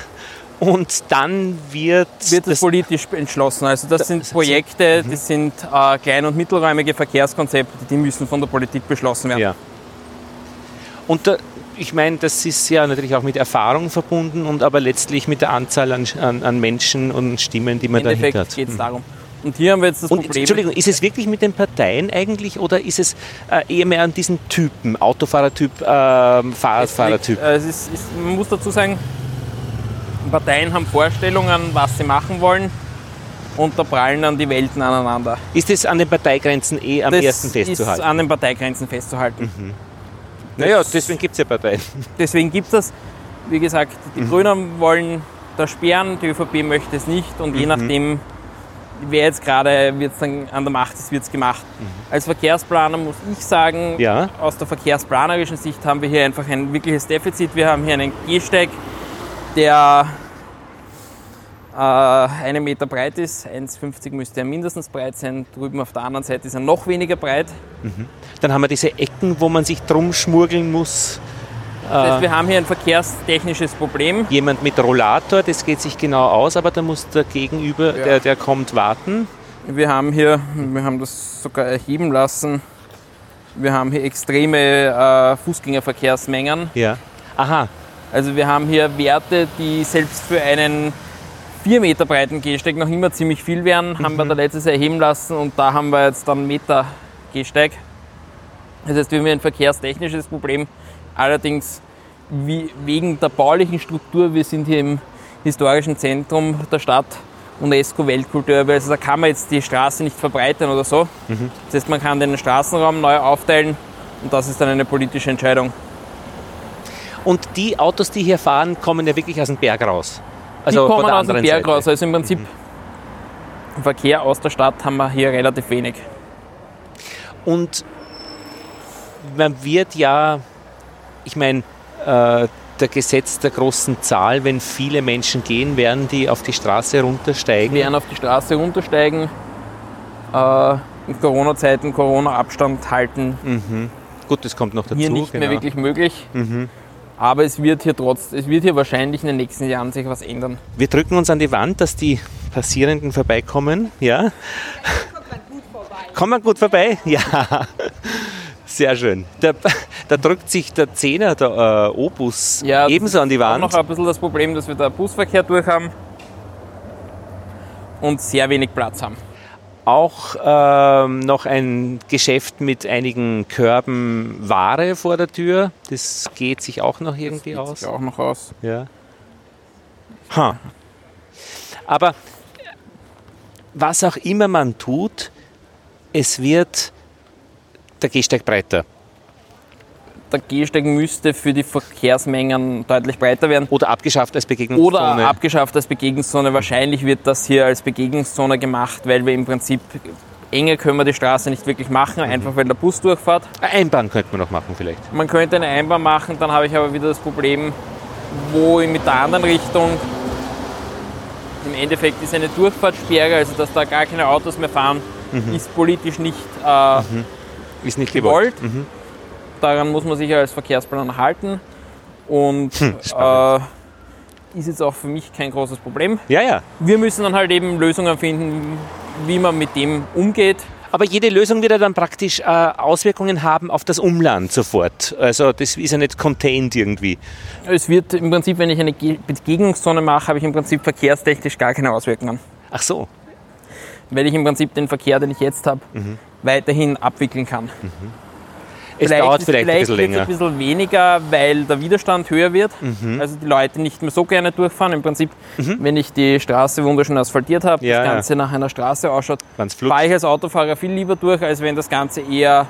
Und dann wird, wird es politisch entschlossen. Also das, sind Projekte, mhm. das sind äh, klein- und mittelräumige Verkehrskonzepte, die müssen von der Politik beschlossen werden. Ja. Und da, ich meine, das ist ja natürlich auch mit Erfahrung verbunden und aber letztlich mit der Anzahl an, an, an Menschen und Stimmen, die man dahinter hat. geht es darum. Und hier haben wir jetzt das und, Problem. Entschuldigung, ist es wirklich mit den Parteien eigentlich oder ist es äh, eher mehr an diesen Typen, Autofahrertyp, äh, Fahrradfahrertyp? Es, es ist, ist, man muss dazu sagen, Parteien haben Vorstellungen, was sie machen wollen und da prallen dann die Welten aneinander. Ist es an den Parteigrenzen eh am das ersten festzuhalten? Ist an den Parteigrenzen festzuhalten. Mhm. Naja, deswegen gibt es ja Parteien. Deswegen gibt es das. Wie gesagt, die mhm. Grünen wollen das sperren, die ÖVP möchte es nicht und mhm. je nachdem, wer jetzt gerade an der Macht ist, wird es gemacht. Mhm. Als Verkehrsplaner muss ich sagen, ja. aus der verkehrsplanerischen Sicht haben wir hier einfach ein wirkliches Defizit. Wir haben hier einen Gehsteig, der äh, einen Meter breit ist. 1,50 müsste er mindestens breit sein. Drüben auf der anderen Seite ist er noch weniger breit. Mhm. Dann haben wir diese Ecken, wo man sich drum schmuggeln muss. Das heißt, wir haben hier ein verkehrstechnisches Problem. Jemand mit Rollator, das geht sich genau aus, aber da muss der Gegenüber, ja. der, der kommt, warten. Wir haben hier, wir haben das sogar erheben lassen, wir haben hier extreme äh, Fußgängerverkehrsmengen. Ja. Aha. Also wir haben hier Werte, die selbst für einen 4 Meter breiten Gehsteig noch immer ziemlich viel wären, mhm. haben wir mhm. da letztes Jahr erheben lassen und da haben wir jetzt dann Meter Gehsteig. Das heißt, wir haben ein verkehrstechnisches Problem. Allerdings wie, wegen der baulichen Struktur, wir sind hier im historischen Zentrum der Stadt, UNESCO-Weltkulturerbe, also da kann man jetzt die Straße nicht verbreitern oder so. Mhm. Das heißt, man kann den Straßenraum neu aufteilen und das ist dann eine politische Entscheidung. Und die Autos, die hier fahren, kommen ja wirklich aus dem Berg raus. Also die kommen aus dem Berg Seite. raus. Also im Prinzip mhm. Verkehr aus der Stadt haben wir hier relativ wenig. Und man wird ja, ich meine, äh, der Gesetz der großen Zahl, wenn viele Menschen gehen, werden die auf die Straße runtersteigen? Werden auf die Straße runtersteigen, äh, in Corona-Zeiten Corona-Abstand halten. Mhm. gut, das kommt noch dazu. hier nicht mehr genau. wirklich möglich. Aber es wird hier trotz, es wird hier wahrscheinlich in den nächsten Jahren sich was ändern. Wir drücken uns an die Wand, dass die Passierenden vorbeikommen. Ja. Kommt man gut vorbei? Ja. Sehr schön. Da, da drückt sich der Zehner, der äh, Opus, Ja, ebenso an die Auch Wand. noch ein bisschen das Problem, dass wir da Busverkehr durch haben und sehr wenig Platz haben. Auch ähm, noch ein Geschäft mit einigen Körben Ware vor der Tür. Das geht sich auch noch irgendwie Geht aus. sich auch noch aus. Ja. Ha. Aber was auch immer man tut, es wird der Gehsteig breiter. Der Gehsteig müsste für die Verkehrsmengen deutlich breiter werden. Oder abgeschafft als Begegnungszone. Oder abgeschafft als Begegnungszone. Wahrscheinlich wird das hier als Begegnungszone gemacht, weil wir im Prinzip enger können wir die Straße nicht wirklich machen, einfach weil der Bus durchfährt. Eine Einbahn könnte man noch machen vielleicht. Man könnte eine Einbahn machen, dann habe ich aber wieder das Problem, wo ich mit der anderen Richtung im Endeffekt ist eine Durchfahrtssperre, also dass da gar keine Autos mehr fahren, ist politisch nicht äh, Ist nicht gewollt. gewollt. Daran muss man sich als Verkehrsplaner halten und Hm, äh, ist jetzt auch für mich kein großes Problem. Ja, ja. Wir müssen dann halt eben Lösungen finden, wie man mit dem umgeht. Aber jede Lösung wird ja dann praktisch äh, Auswirkungen haben auf das Umland sofort. Also das ist ja nicht contained irgendwie. Es wird im Prinzip, wenn ich eine Ge- Begegnungszone mache, habe ich im Prinzip verkehrstechnisch gar keine Auswirkungen. Ach so. Weil ich im Prinzip den Verkehr, den ich jetzt habe, Mhm. weiterhin abwickeln kann. Es dauert ist- vielleicht, ein bisschen länger. ein bisschen weniger, weil der Widerstand höher wird. Mhm. Also die Leute nicht mehr so gerne durchfahren. Im Prinzip, wenn ich die Straße wunderschön asphaltiert habe, Ja, das ja. Ganze nach einer Straße ausschaut, fahre ich als Autofahrer viel lieber durch, als wenn das Ganze eher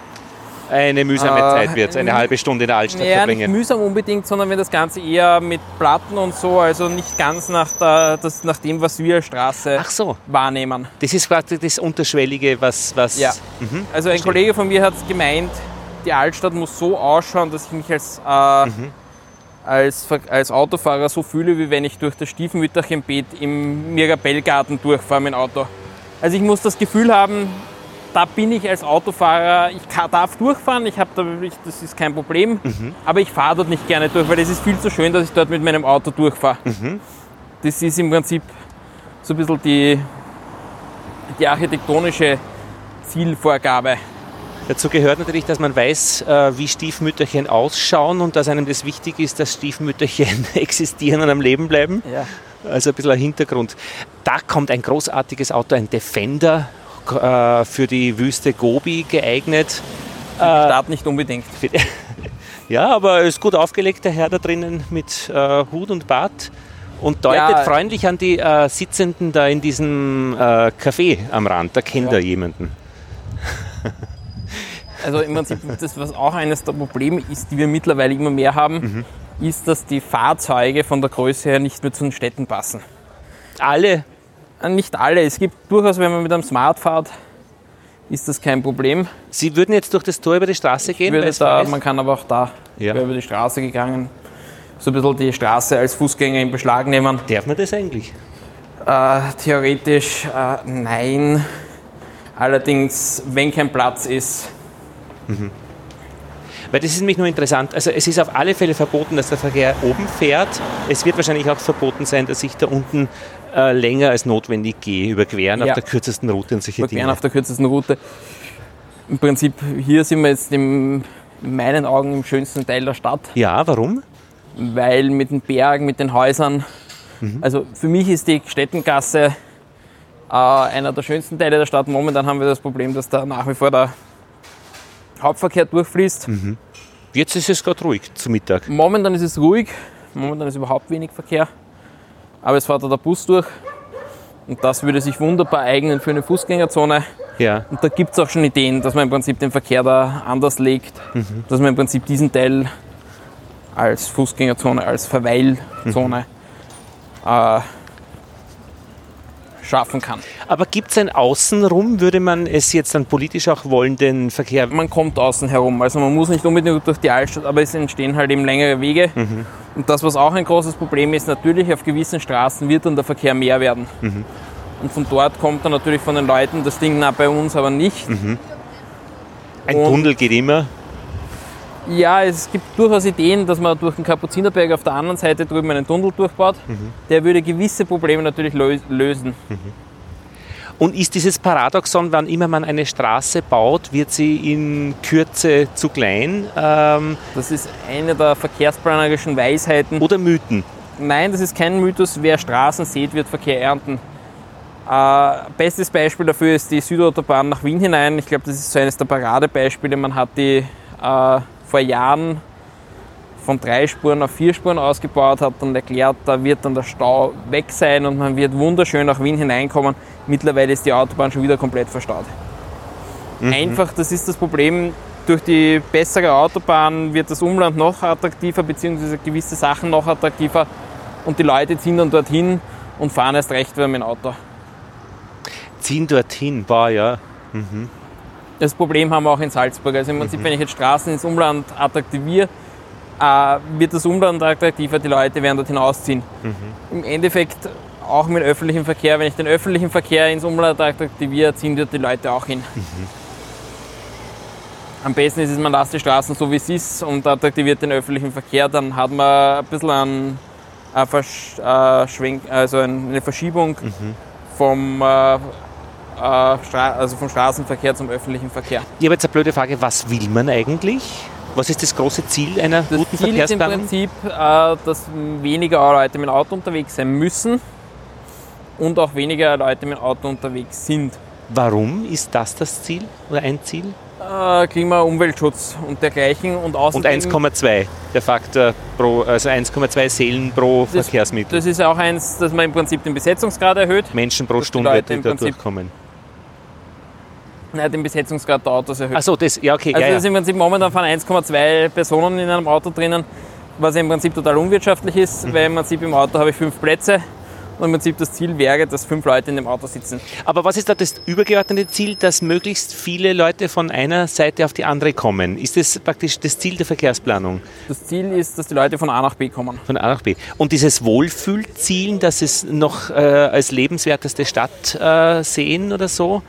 Eine mühsame Äh, Zeit wird, eine halbe Stunde in der Altstadt Ja, nicht verbringen. mühsam unbedingt, sondern wenn das Ganze eher mit Platten und so, also nicht ganz nach, der, das, nach dem, was wir als Straße so, wahrnehmen. das ist quasi das Unterschwellige, was... was Ja. Mhm. Also ein Kollege von mir hat gemeint, die Altstadt muss so ausschauen, dass ich mich als, äh, Mhm. als, als Autofahrer so fühle, wie wenn ich durch das Stiefmütterchenbeet im Mirabellgarten durchfahre mit dem Auto. Also ich muss das Gefühl haben, da bin ich als Autofahrer, ich kann, darf durchfahren, ich hab da, ich, das ist kein Problem, Mhm. aber ich fahre dort nicht gerne durch, weil es ist viel zu schön, dass ich dort mit meinem Auto durchfahre. Mhm. Das ist im Prinzip so ein bisschen die, die architektonische Zielvorgabe. Dazu gehört natürlich, dass man weiß, äh, wie Stiefmütterchen ausschauen und dass einem das wichtig ist, dass Stiefmütterchen existieren und am Leben bleiben. Ja. Also ein bisschen ein Hintergrund. Da kommt ein großartiges Auto, ein Defender äh, für die Wüste Gobi geeignet. Start nicht unbedingt. Ja, aber ist gut aufgelegt, der Herr da drinnen mit äh, Hut und Bart und deutet Ja. freundlich an die äh, Sitzenden da in diesem äh, Café am Rand. Da kennt Ja. er jemanden. Also im Prinzip, das, was auch eines der Probleme ist, die wir mittlerweile immer mehr haben, Mhm. ist, dass die Fahrzeuge von der Größe her nicht mehr zu den Städten passen. Alle, Äh, Nicht alle. Es gibt durchaus, wenn man mit einem Smart fährt, ist das kein Problem. Sie würden jetzt durch das Tor über die Straße gehen? Da, man kann aber auch da Ja. über die Straße gegangen. So ein bisschen die Straße als Fußgänger in Beschlag nehmen. Darf man das eigentlich? Äh, theoretisch äh, nein. Allerdings, wenn kein Platz ist, Weil das ist nämlich nur interessant. Also es ist auf alle Fälle verboten, dass der Verkehr oben fährt. Es wird wahrscheinlich auch verboten sein, dass ich da unten äh, länger als notwendig gehe, überqueren Ja. auf der kürzesten Route und solche überqueren Dinge. auf der kürzesten Route. Im Prinzip, hier sind wir jetzt im, in meinen Augen im schönsten Teil der Stadt, Ja, warum? weil mit den Bergen, mit den Häusern, also für mich ist die Städtengasse äh, einer der schönsten Teile der Stadt. Momentan haben wir das Problem, dass da nach wie vor der Hauptverkehr durchfließt. Jetzt ist es gerade ruhig zu Mittag. Momentan ist es ruhig, momentan ist überhaupt wenig Verkehr, aber es fährt da der Bus durch und das würde sich wunderbar eignen für eine Fußgängerzone. Ja. Und da gibt es auch schon Ideen, dass man im Prinzip den Verkehr da anders legt, dass man im Prinzip diesen Teil als Fußgängerzone, als Verweilzone äh, schaffen kann. Aber gibt es ein Außenrum? Würde man es jetzt dann politisch auch wollen, den Verkehr? Man kommt außen herum, also man muss nicht unbedingt durch die Altstadt, aber es entstehen halt eben längere Wege. Und das, was auch ein großes Problem ist, natürlich auf gewissen Straßen wird dann der Verkehr mehr werden. Und von dort kommt dann natürlich von den Leuten das Ding, na bei uns aber nicht. Ein Und- Tunnel geht immer. Ja, es gibt durchaus Ideen, dass man durch den Kapuzinerberg auf der anderen Seite drüben einen Tunnel durchbaut. Der würde gewisse Probleme natürlich lö- lösen. Und ist dieses Paradoxon, wann immer man eine Straße baut, wird sie in Kürze zu klein ähm, Das ist eine der verkehrsplanerischen Weisheiten. oder Mythen? Nein, das ist kein Mythos. Wer Straßen sät, wird Verkehr ernten. Äh, bestes Beispiel dafür ist die Südautobahn nach Wien hinein. Ich glaube, das ist so eines der Paradebeispiele. Man hat die äh, vor Jahren von drei Spuren auf vier Spuren ausgebaut, hat dann erklärt, da wird dann der Stau weg sein und man wird wunderschön nach Wien hineinkommen. Mittlerweile ist die Autobahn schon wieder komplett verstaut. Einfach, das ist das Problem. Durch die bessere Autobahn wird das Umland noch attraktiver, beziehungsweise gewisse Sachen noch attraktiver. Und die Leute ziehen dann dorthin und fahren erst recht wieder mit dem Auto. Ziehen dorthin, boah, ja. Das Problem haben wir auch in Salzburg. Also im Prinzip, wenn ich jetzt Straßen ins Umland attraktiviere, äh, wird das Umland attraktiver, die Leute werden dort hinausziehen. Im Endeffekt auch mit öffentlichem Verkehr, wenn ich den öffentlichen Verkehr ins Umland attraktiviere, ziehen dort die Leute auch hin. Am besten ist es, man lässt die Straßen so wie es ist und attraktiviert den öffentlichen Verkehr, dann hat man ein bisschen einen, einen Versch äh, also eine Verschiebung vom, äh, äh, also vom Straßenverkehr zum öffentlichen Verkehr. Ich habe jetzt eine blöde Frage, was will man eigentlich? Was ist das große Ziel einer Das guten Ziel ist im Verkehrsplanung? Prinzip, äh, dass weniger Leute mit dem Auto unterwegs sein müssen und auch weniger Leute mit dem Auto unterwegs sind. Warum ist das das Ziel oder ein Ziel? Äh, Klima, Umweltschutz und dergleichen. Und Und außerdem, 1,2, der Faktor pro, also 1,2 Seelen pro das, Verkehrsmittel. das ist auch eins, dass man im Prinzip den Besetzungsgrad erhöht. Menschen pro die Stunde, Leute die im da Prinzip- durchkommen. Nein, den Besetzungsgrad der Autos erhöht. Achso, das, ja, okay, Also ja, das ja. im Prinzip momentan fahren 1,2 Personen in einem Auto drinnen, was im Prinzip total unwirtschaftlich ist, Mhm. weil im Prinzip im Auto habe ich fünf Plätze und im Prinzip das Ziel wäre, dass fünf Leute in dem Auto sitzen. Aber was ist da das übergeordnete Ziel, dass möglichst viele Leute von einer Seite auf die andere kommen? Ist das praktisch das Ziel der Verkehrsplanung? Das Ziel ist, dass die Leute von A nach B kommen. Von A nach B. Und dieses Wohlfühlziel, dass es noch äh, als lebenswerteste Stadt äh, sehen oder so?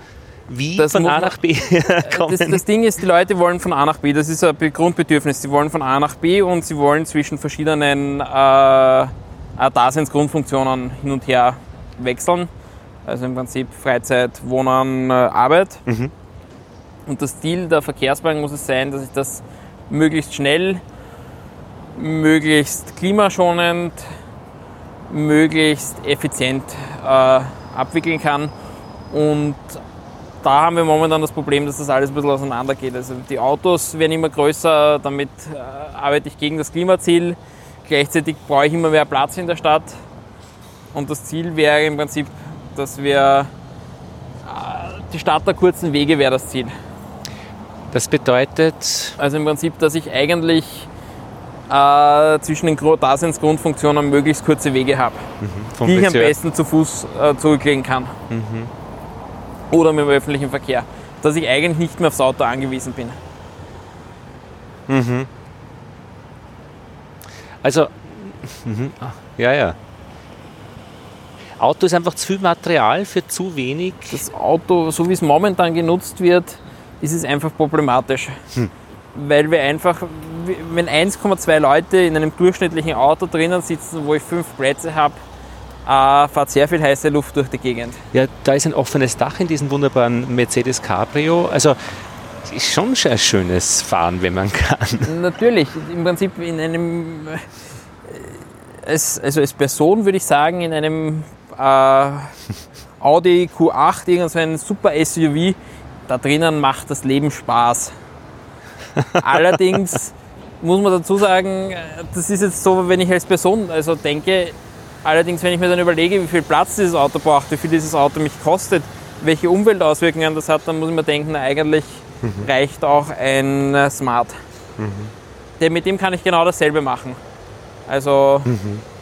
Wie Das von A nach B kommen? Das, das Ding ist, die Leute wollen von A nach B. Das ist ein Be- Grundbedürfnis. Sie wollen von A nach B und sie wollen zwischen verschiedenen äh, äh, Daseinsgrundfunktionen hin und her wechseln. Also im Prinzip Freizeit, Wohnen, äh, Arbeit. Und das Ziel der Verkehrsplanung muss es sein, dass ich das möglichst schnell, möglichst klimaschonend, möglichst effizient äh, abwickeln kann. Und da haben wir momentan das Problem, dass das alles ein bisschen auseinander geht. Also die Autos werden immer größer, damit äh, arbeite ich gegen das Klimaziel. Gleichzeitig brauche ich immer mehr Platz in der Stadt. Und das Ziel wäre im Prinzip, dass wir äh, die Stadt der kurzen Wege wäre das Ziel. Das bedeutet, Also im Prinzip, dass ich eigentlich äh, zwischen den Daseinsgrundfunktionen möglichst kurze Wege habe, vom die ich am besten zu Fuß äh, zurücklegen kann. Oder mit dem öffentlichen Verkehr. Dass ich eigentlich nicht mehr aufs Auto angewiesen bin. Also, mhm, ah, ja, ja. Auto ist einfach zu viel Material für zu wenig. Das Auto, so wie es momentan genutzt wird, ist es einfach problematisch. Weil wir einfach, wenn 1,2 Leute in einem durchschnittlichen Auto drinnen sitzen, wo ich fünf Plätze habe, äh, fährt sehr viel heiße Luft durch die Gegend. Ja, da ist ein offenes Dach in diesem wunderbaren Mercedes Cabrio. Also, es ist schon ein schönes Fahren, wenn man kann. Natürlich, im Prinzip in einem, äh, als, also als Person würde ich sagen, in einem äh, Audi Q8, irgend so ein super SUV, da drinnen macht das Leben Spaß. Allerdings muss man dazu sagen, äh, das ist jetzt so, wenn ich als Person also denke, allerdings wenn ich mir dann überlege, wie viel Platz dieses Auto braucht, wie viel dieses Auto mich kostet, welche Umweltauswirkungen das hat, dann muss ich mir denken, na, eigentlich reicht auch ein äh, Smart. Der, mit dem kann ich genau dasselbe machen. Also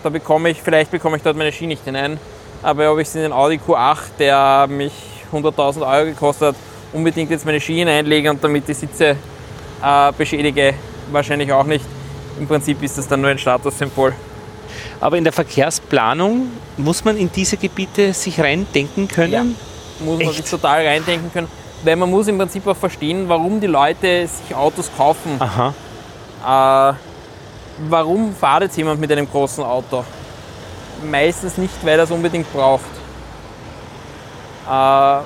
da bekomme ich, vielleicht bekomme ich dort meine Ski nicht hinein, aber ob ich es in den Audi Q8, der mich 100.000 Euro gekostet hat, unbedingt jetzt meine Ski hineinlege und damit die Sitze äh, beschädige, wahrscheinlich auch nicht. Im Prinzip ist das dann nur ein Statussymbol. Aber in der Verkehrsplanung muss man in diese Gebiete sich reindenken können. Muss man Echt? sich total reindenken können, weil man muss im Prinzip auch verstehen, warum die Leute sich Autos kaufen. Aha. Äh, warum fahrt jetzt jemand mit einem großen Auto? Meistens nicht, weil er es unbedingt braucht. Äh,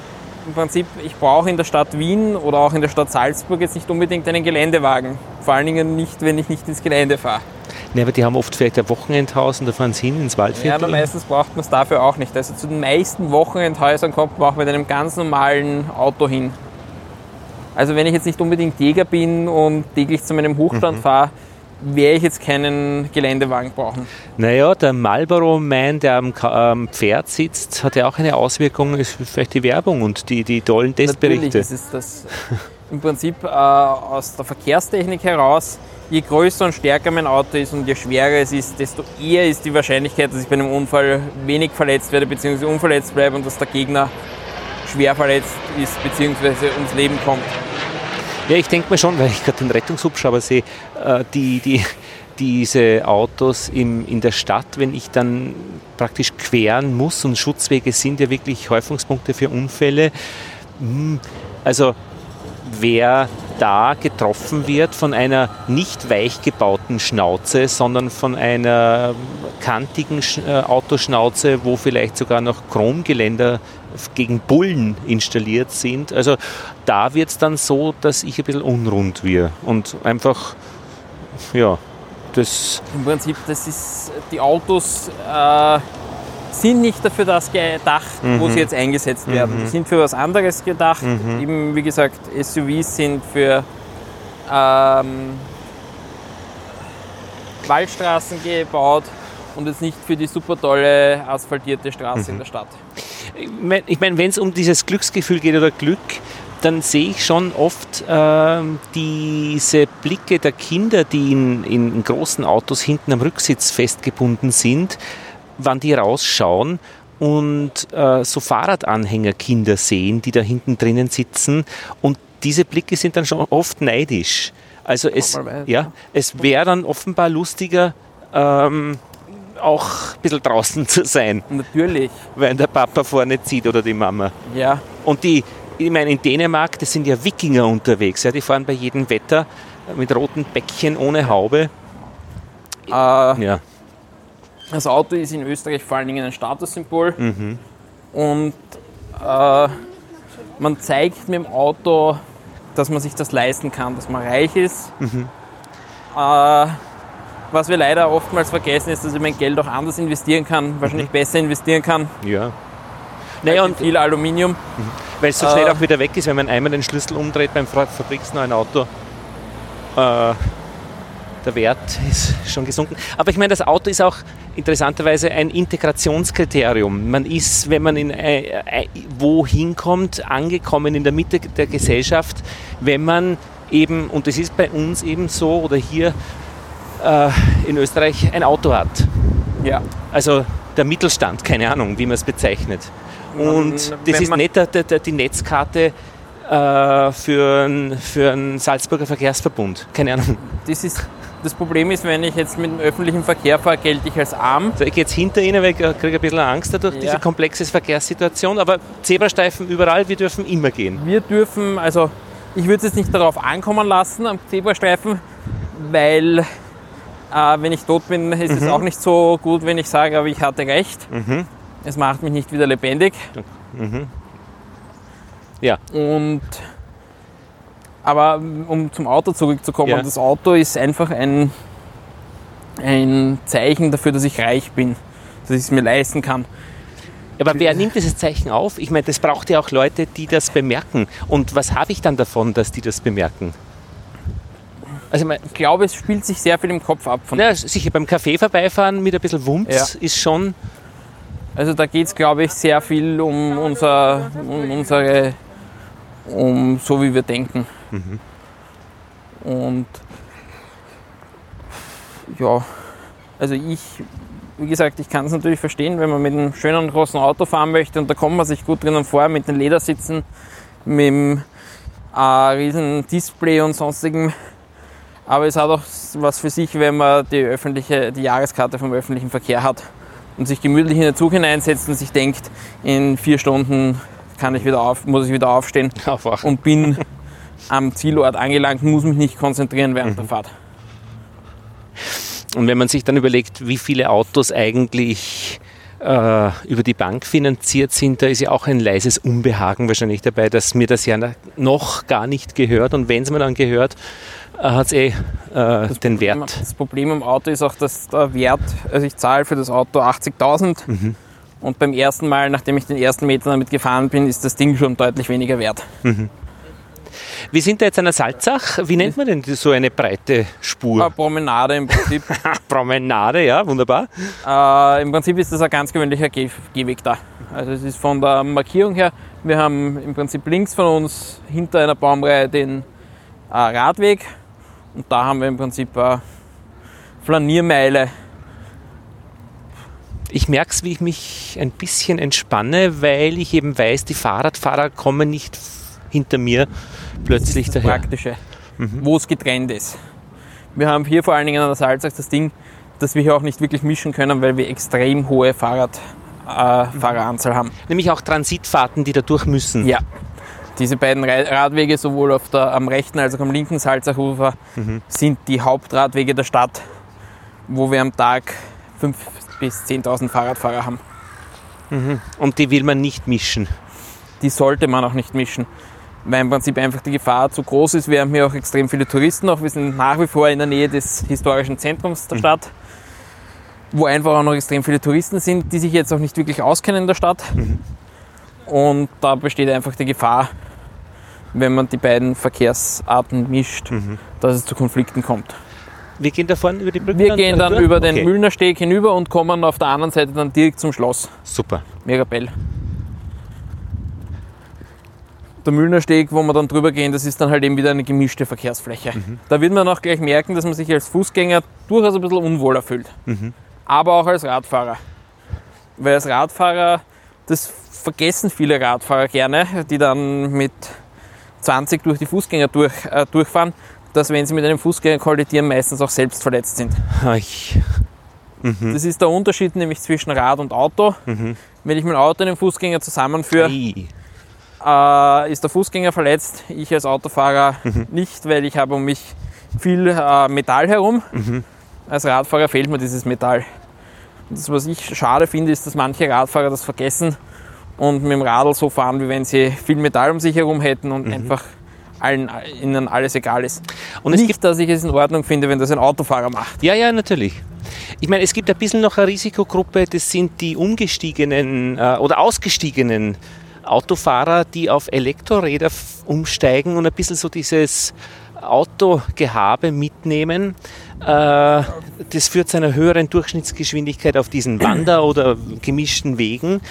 Im Prinzip, ich brauche in der Stadt Wien oder auch in der Stadt Salzburg jetzt nicht unbedingt einen Geländewagen. Vor allen Dingen nicht, wenn ich nicht ins Gelände fahre. Ne, aber die haben oft vielleicht ein Wochenendhaus und da fahren sie hin ins Ja, Waldviertel. aber meistens braucht man es dafür auch nicht. Also zu den meisten Wochenendhäusern kommt man auch mit einem ganz normalen Auto hin. Also wenn ich jetzt nicht unbedingt Jäger bin und täglich zu meinem Hochstand fahre, werde ich jetzt keinen Geländewagen brauchen. Naja, der Marlboro Man, der am Pferd sitzt, hat ja auch eine Auswirkung, ist vielleicht die Werbung und die, die tollen Natürlich Testberichte. ist es das im Prinzip äh, aus der Verkehrstechnik heraus, je größer und stärker mein Auto ist und je schwerer es ist, desto eher ist die Wahrscheinlichkeit, dass ich bei einem Unfall wenig verletzt werde bzw. unverletzt bleibe und dass der Gegner schwer verletzt ist bzw. ums Leben kommt. Ja, ich denke mir schon, weil ich gerade den Rettungshubschrauber sehe, äh, die, die, diese Autos im, in der Stadt, wenn ich dann praktisch queren muss und Schutzwege sind ja wirklich Häufungspunkte für Unfälle. Hm, Also wer da getroffen wird von einer nicht weich gebauten Schnauze, sondern von einer kantigen äh, Autoschnauze, wo vielleicht sogar noch Chromgeländer gegen Bullen installiert sind. Also da wird es dann so, dass ich ein bisschen unrund wir und einfach, ja, das, Im Prinzip, das ist, die Autos äh, sind nicht dafür das gedacht, wo sie jetzt eingesetzt werden. Die sind für was anderes gedacht. Eben, wie gesagt, SUVs sind für ähm, Waldstraßen gebaut und jetzt nicht für die super tolle asphaltierte Straße in der Stadt. Ich mein- ich meine, wenn es um dieses Glücksgefühl geht oder Glück, dann sehe ich schon oft ähm, diese Blicke der Kinder, die in, in großen Autos hinten am Rücksitz festgebunden sind, wann die rausschauen und äh, so Fahrradanhängerkinder sehen, die da hinten drinnen sitzen und diese Blicke sind dann schon oft neidisch. Also es, weiter. ja, es wäre dann offenbar lustiger, ähm, auch ein bisschen draußen zu sein, Natürlich, wenn der Papa vorne zieht oder die Mama. ja. Und die, ich meine, in Dänemark, das sind ja Wikinger unterwegs. Ja, die fahren bei jedem Wetter mit roten Bäckchen ohne Haube. Äh, Ja. Das Auto ist in Österreich vor allen Dingen ein Statussymbol und äh, man zeigt mit dem Auto, dass man sich das leisten kann, dass man reich ist. Äh, was wir leider oftmals vergessen ist, dass ich mein Geld auch anders investieren kann, wahrscheinlich besser investieren kann. ja. Naja, und viel Aluminium. weil es so äh, schnell auch wieder weg ist, wenn man einmal den Schlüssel umdreht beim fabriksneuen Auto. Äh, der Wert ist schon gesunken. Aber ich meine, das Auto ist auch interessanterweise ein Integrationskriterium. Man ist, wenn man in äh, äh, wohin kommt, angekommen in der Mitte der Gesellschaft, wenn man eben, und das ist bei uns eben so, oder hier äh, in Österreich, ein Auto hat. Ja. Also der Mittelstand, keine Ahnung, wie man es bezeichnet. Und das ist nicht der, der, die Netzkarte äh, für einen Salzburger Verkehrsverbund. Keine Ahnung. Das, ist, das Problem ist, wenn ich jetzt mit dem öffentlichen Verkehr fahre, gelte ich als arm. Also ich gehe jetzt hinter Ihnen, weil ich kriege ein bisschen Angst dadurch, Ja. diese komplexe Verkehrssituation. Aber Zebrastreifen überall, wir dürfen immer gehen. Wir dürfen, also ich würde es jetzt nicht darauf ankommen lassen am Zebrastreifen, weil äh, wenn ich tot bin, ist es auch nicht so gut, wenn ich sage, aber ich hatte recht. Es macht mich nicht wieder lebendig. Ja. Und aber um zum Auto zurückzukommen, Ja. das Auto ist einfach ein, ein Zeichen dafür, dass ich reich bin, dass ich es mir leisten kann. Aber wer nimmt dieses Zeichen auf? Ich meine, das braucht ja auch Leute, die das bemerken. Und was habe ich dann davon, dass die das bemerken? Also ich glaube, es spielt sich sehr viel im Kopf ab. Von, na, sicher beim Café vorbeifahren mit ein bisschen Wumms Ja. ist schon Also da geht es, glaube ich, sehr viel um, unser, um unsere, um so wie wir denken. Und ja, also ich, wie gesagt, ich kann es natürlich verstehen, wenn man mit einem schönen großen Auto fahren möchte und da kommt man sich gut drinnen vor, mit den Ledersitzen, mit dem äh, riesen Display und sonstigem. Aber es hat auch was für sich, wenn man die öffentliche, die Jahreskarte vom öffentlichen Verkehr hat und sich gemütlich in den Zug hineinsetzt und sich denkt, in vier Stunden kann ich wieder auf, muss ich wieder aufstehen aufwachen. und bin am Zielort angelangt, muss mich nicht konzentrieren während der Fahrt. Und wenn man sich dann überlegt, wie viele Autos eigentlich äh, über die Bank finanziert sind, da ist ja auch ein leises Unbehagen wahrscheinlich dabei, dass mir das ja noch gar nicht gehört. Und wenn es mir dann gehört, äh, hat es eh äh, den Wert. Das Problem am Auto ist auch, dass der Wert, also ich zahle für das Auto 80.000 mhm. Und beim ersten Mal, nachdem ich den ersten Meter damit gefahren bin, ist das Ding schon deutlich weniger wert. Mhm. Wir sind da jetzt an der Salzach. Wie nennt man denn so eine breite Spur? Eine Promenade im Prinzip. Promenade, ja, wunderbar. Äh, Im Prinzip ist das ein ganz gewöhnlicher Geh Gehweg da. Also es ist von der Markierung her, wir haben im Prinzip links von uns hinter einer Baumreihe den äh, Radweg und da haben wir im Prinzip eine Flaniermeile. Ich merke es, wie ich mich ein bisschen entspanne, weil ich eben weiß, die Fahrradfahrer kommen nicht hinter mir plötzlich das daher. Praktische, mhm. wo es getrennt ist. Wir haben hier vor allen Dingen an der Salzach das Ding, dass wir hier auch nicht wirklich mischen können, weil wir extrem hohe Fahrrad, äh, Fahreranzahl haben. Nämlich auch Transitfahrten, die da durch müssen. Ja. Diese beiden Radwege, sowohl auf der, am rechten als auch am linken Salzachufer, mhm. sind die Hauptradwege der Stadt, wo wir am Tag 5.000 bis 10.000 Fahrradfahrer haben. Mhm. Und die will man nicht mischen? Die sollte man auch nicht mischen weil im Prinzip einfach die Gefahr zu groß ist. Wir haben hier auch extrem viele Touristen noch. Wir sind nach wie vor in der Nähe des historischen Zentrums der mhm. Stadt, wo einfach auch noch extrem viele Touristen sind, die sich jetzt auch nicht wirklich auskennen in der Stadt. Mhm. Und da besteht einfach die Gefahr, wenn man die beiden Verkehrsarten mischt, mhm. dass es zu Konflikten kommt. Wir gehen da vorne über die Brücke? Wir gehen dann über, über den okay. Müllner Steg hinüber und kommen auf der anderen Seite dann direkt zum Schloss. Super. Mirabell der Müllner Steg, wo wir dann drüber gehen, das ist dann halt eben wieder eine gemischte Verkehrsfläche. Mhm. Da wird man auch gleich merken, dass man sich als Fußgänger durchaus ein bisschen unwohler fühlt. Mhm. Aber auch als Radfahrer. Weil als Radfahrer, das vergessen viele Radfahrer gerne, die dann mit 20 durch die Fußgänger durch, äh, durchfahren, dass wenn sie mit einem Fußgänger kollidieren, meistens auch selbst verletzt sind. Mhm. Das ist der Unterschied nämlich zwischen Rad und Auto. Mhm. Wenn ich mein Auto und den Fußgänger zusammenführe, äh, ist der Fußgänger verletzt, ich als Autofahrer mhm. nicht, weil ich habe um mich viel äh, Metall herum. Mhm. Als Radfahrer fehlt mir dieses Metall. Das, was ich schade finde, ist, dass manche Radfahrer das vergessen und mit dem Radl so fahren, wie wenn sie viel Metall um sich herum hätten und mhm. einfach allen, ihnen alles egal ist. Und es Nicht, gibt, dass ich es in Ordnung finde, wenn das ein Autofahrer macht. Ja, ja, natürlich. Ich meine, es gibt ein bisschen noch eine Risikogruppe, das sind die umgestiegenen äh, oder ausgestiegenen Autofahrer, die auf Elektroräder umsteigen und ein bisschen so dieses Autogehabe mitnehmen. Äh, das führt zu einer höheren Durchschnittsgeschwindigkeit auf diesen Wander- oder gemischten Wegen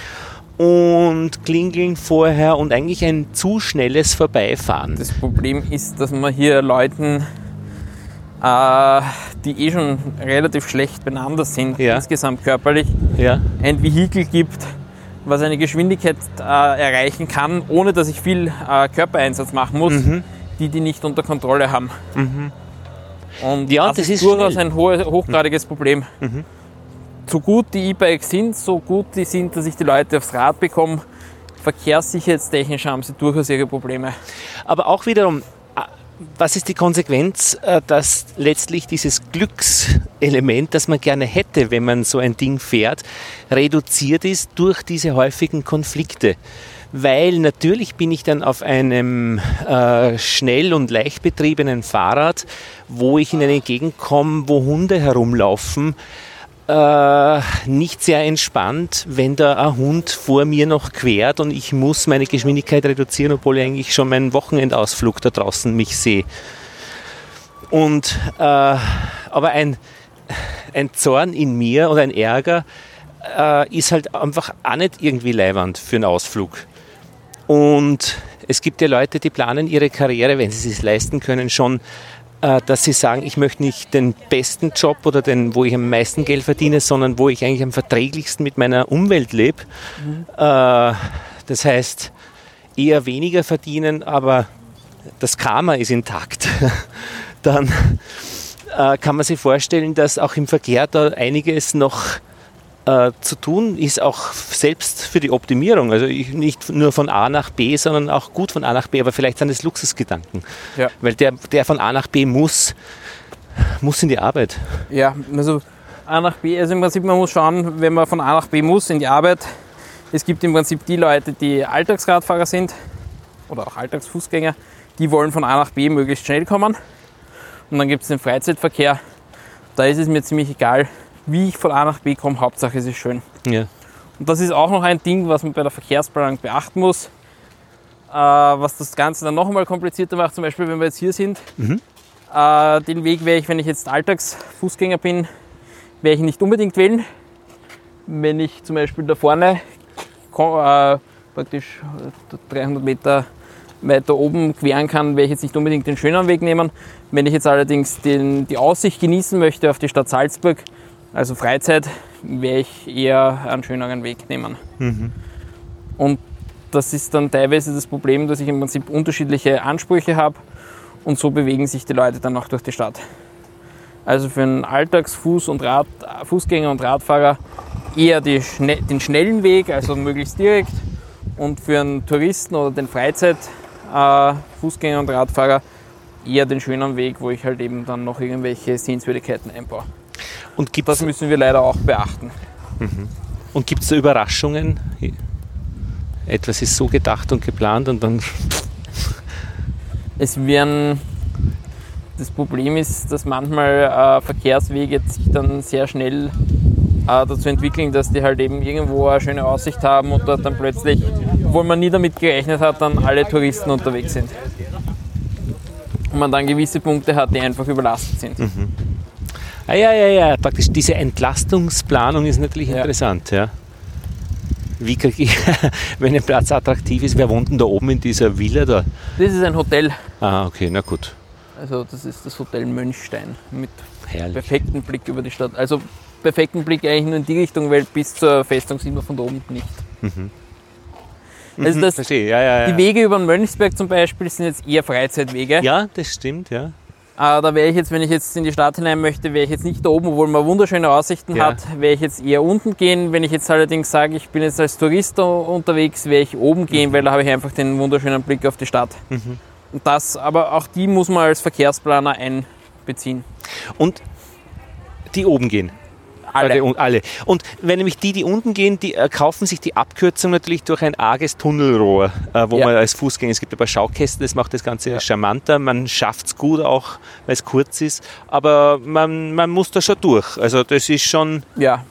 und klingeln vorher und eigentlich ein zu schnelles Vorbeifahren. Das Problem ist, dass man hier Leuten, äh, die eh schon relativ schlecht beieinander sind, ja. insgesamt körperlich, ja. ein Vehikel gibt, was eine Geschwindigkeit äh, erreichen kann, ohne dass ich viel äh, Körpereinsatz machen muss, mhm. die die nicht unter Kontrolle haben. Mhm. Und ja, das, das ist durchaus schnell. ein hohe, hochgradiges Problem. Mhm. So gut die E-Bikes sind, so gut die sind, dass ich die Leute aufs Rad bekomme, verkehrssicherheitstechnisch haben sie durchaus ihre Probleme. Aber auch wiederum, was ist die Konsequenz, äh, dass letztlich dieses Glückselement, das man gerne hätte, wenn man so ein Ding fährt, reduziert ist durch diese häufigen Konflikte? Weil natürlich bin ich dann auf einem äh, schnell und leicht betriebenen Fahrrad, wo ich in eine Gegend komme, wo Hunde herumlaufen, äh, nicht sehr entspannt, wenn da ein Hund vor mir noch quert und ich muss meine Geschwindigkeit reduzieren, obwohl ich eigentlich schon meinen Wochenendausflug da draußen mich sehe. Und äh, aber ein, ein Zorn in mir oder ein Ärger äh, ist halt einfach auch nicht irgendwie leiwand für einen Ausflug. Und es gibt ja Leute, die planen ihre Karriere, wenn sie es leisten können, schon dass sie sagen, ich möchte nicht den besten Job oder den, wo ich am meisten Geld verdiene, sondern wo ich eigentlich am verträglichsten mit meiner Umwelt lebe. Mhm. Äh, das heißt, eher weniger verdienen, aber das Karma ist intakt. Dann äh, kann man sich vorstellen, dass auch im Verkehr da einiges noch äh, zu tun ist, auch selbst für die Optimierung. Also ich, nicht nur von A nach B, sondern auch gut von A nach B, aber vielleicht sind es Luxusgedanken. Ja. Weil der, der von A nach B muss, Muss in die Arbeit. Ja, also A nach B, also im Prinzip, man muss schauen, wenn man von A nach B muss in die Arbeit. Es gibt im Prinzip die Leute, die Alltagsradfahrer sind oder auch Alltagsfußgänger, die wollen von A nach B möglichst schnell kommen. Und dann gibt es den Freizeitverkehr. Da ist es mir ziemlich egal, wie ich von A nach B komme, Hauptsache es ist schön. Ja. Und das ist auch noch ein Ding, was man bei der Verkehrsplanung beachten muss, äh, was das Ganze dann noch einmal komplizierter macht. Zum Beispiel, wenn wir jetzt hier sind, äh, den Weg werde ich, wenn ich jetzt Alltagsfußgänger bin, werde ich nicht unbedingt wählen. Wenn ich zum Beispiel da vorne äh, praktisch äh, 300 Meter weiter oben queren kann, werde ich jetzt nicht unbedingt den schöneren Weg nehmen. Wenn ich jetzt allerdings den, die Aussicht genießen möchte auf die Stadt Salzburg, also Freizeit, werde ich eher einen schöneren Weg nehmen. Und das ist dann teilweise das Problem, dass ich im Prinzip unterschiedliche Ansprüche habe und so bewegen sich die Leute dann auch durch die Stadt. Also für einen Alltagsfuß- und Rad, Fußgänger und Radfahrer eher die den schnellen Weg, also möglichst direkt. Und für einen Touristen oder den Freizeit-Fußgänger äh, und Radfahrer eher den schönen Weg, wo ich halt eben dann noch irgendwelche Sehenswürdigkeiten einbaue. Und gibt Das es müssen wir leider auch beachten. und gibt's da Überraschungen? Etwas ist so gedacht und geplant und dann. Es werden. Das Problem ist, dass manchmal äh, Verkehrswege sich dann sehr schnell äh, dazu entwickeln, dass die halt eben irgendwo eine schöne Aussicht haben und dort dann plötzlich, obwohl man nie damit gerechnet hat, dann alle Touristen unterwegs sind. Und man dann gewisse Punkte hat, die einfach überlastet sind. Ah ja, ja, ja, praktisch diese Entlastungsplanung ist natürlich Ja. interessant, ja. Wie kriege ich, wenn ein Platz attraktiv ist, wer wohnt denn da oben in dieser Villa da? Das ist ein Hotel. Ah, okay, na gut. Also das ist das Hotel Mönchstein mit Herrlich. perfektem Blick über die Stadt. Also perfekten Blick eigentlich nur in die Richtung, weil bis zur Festung sieht man von da oben nicht. Also das, Verstehe, ja, ja, ja. die Wege über den Mönchsberg zum Beispiel sind jetzt eher Freizeitwege. Ja, das stimmt, ja. Äh, da wäre ich jetzt, wenn ich jetzt in die Stadt hinein möchte, wäre ich jetzt nicht da oben, obwohl man wunderschöne Aussichten Ja. hat, wäre ich jetzt eher unten gehen. Wenn ich jetzt allerdings sage, ich bin jetzt als Tourist unterwegs, wäre ich oben gehen, weil da habe ich einfach den wunderschönen Blick auf die Stadt. Mhm. Und das, aber auch die muss man als Verkehrsplaner einbeziehen. Und die oben gehen. Alle. Und, alle. und wenn nämlich die, die unten gehen, die äh, kaufen sich die Abkürzung natürlich durch ein arges Tunnelrohr, äh, wo Ja. man als Fußgänger, es gibt ein paar Schaukästen, das macht das Ganze charmanter, man schafft es gut auch, weil es kurz ist, aber man, man muss da schon durch. Also das ist schon Ja,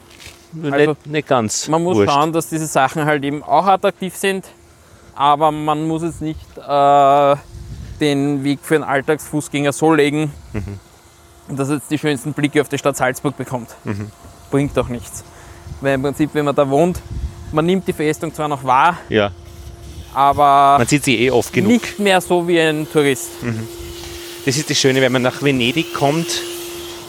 Also, nicht, nicht ganz Man muss wurscht. schauen, dass diese Sachen halt eben auch attraktiv sind, aber man muss jetzt nicht äh, den Weg für einen Alltagsfußgänger so legen, Mhm. dass er jetzt die schönsten Blicke auf die Stadt Salzburg bekommt. Bringt doch nichts. Weil im Prinzip, wenn man da wohnt, man nimmt die Festung zwar noch wahr, Ja, aber man sieht sie eh oft genug. nicht mehr so wie ein Tourist. Das ist das Schöne, wenn man nach Venedig kommt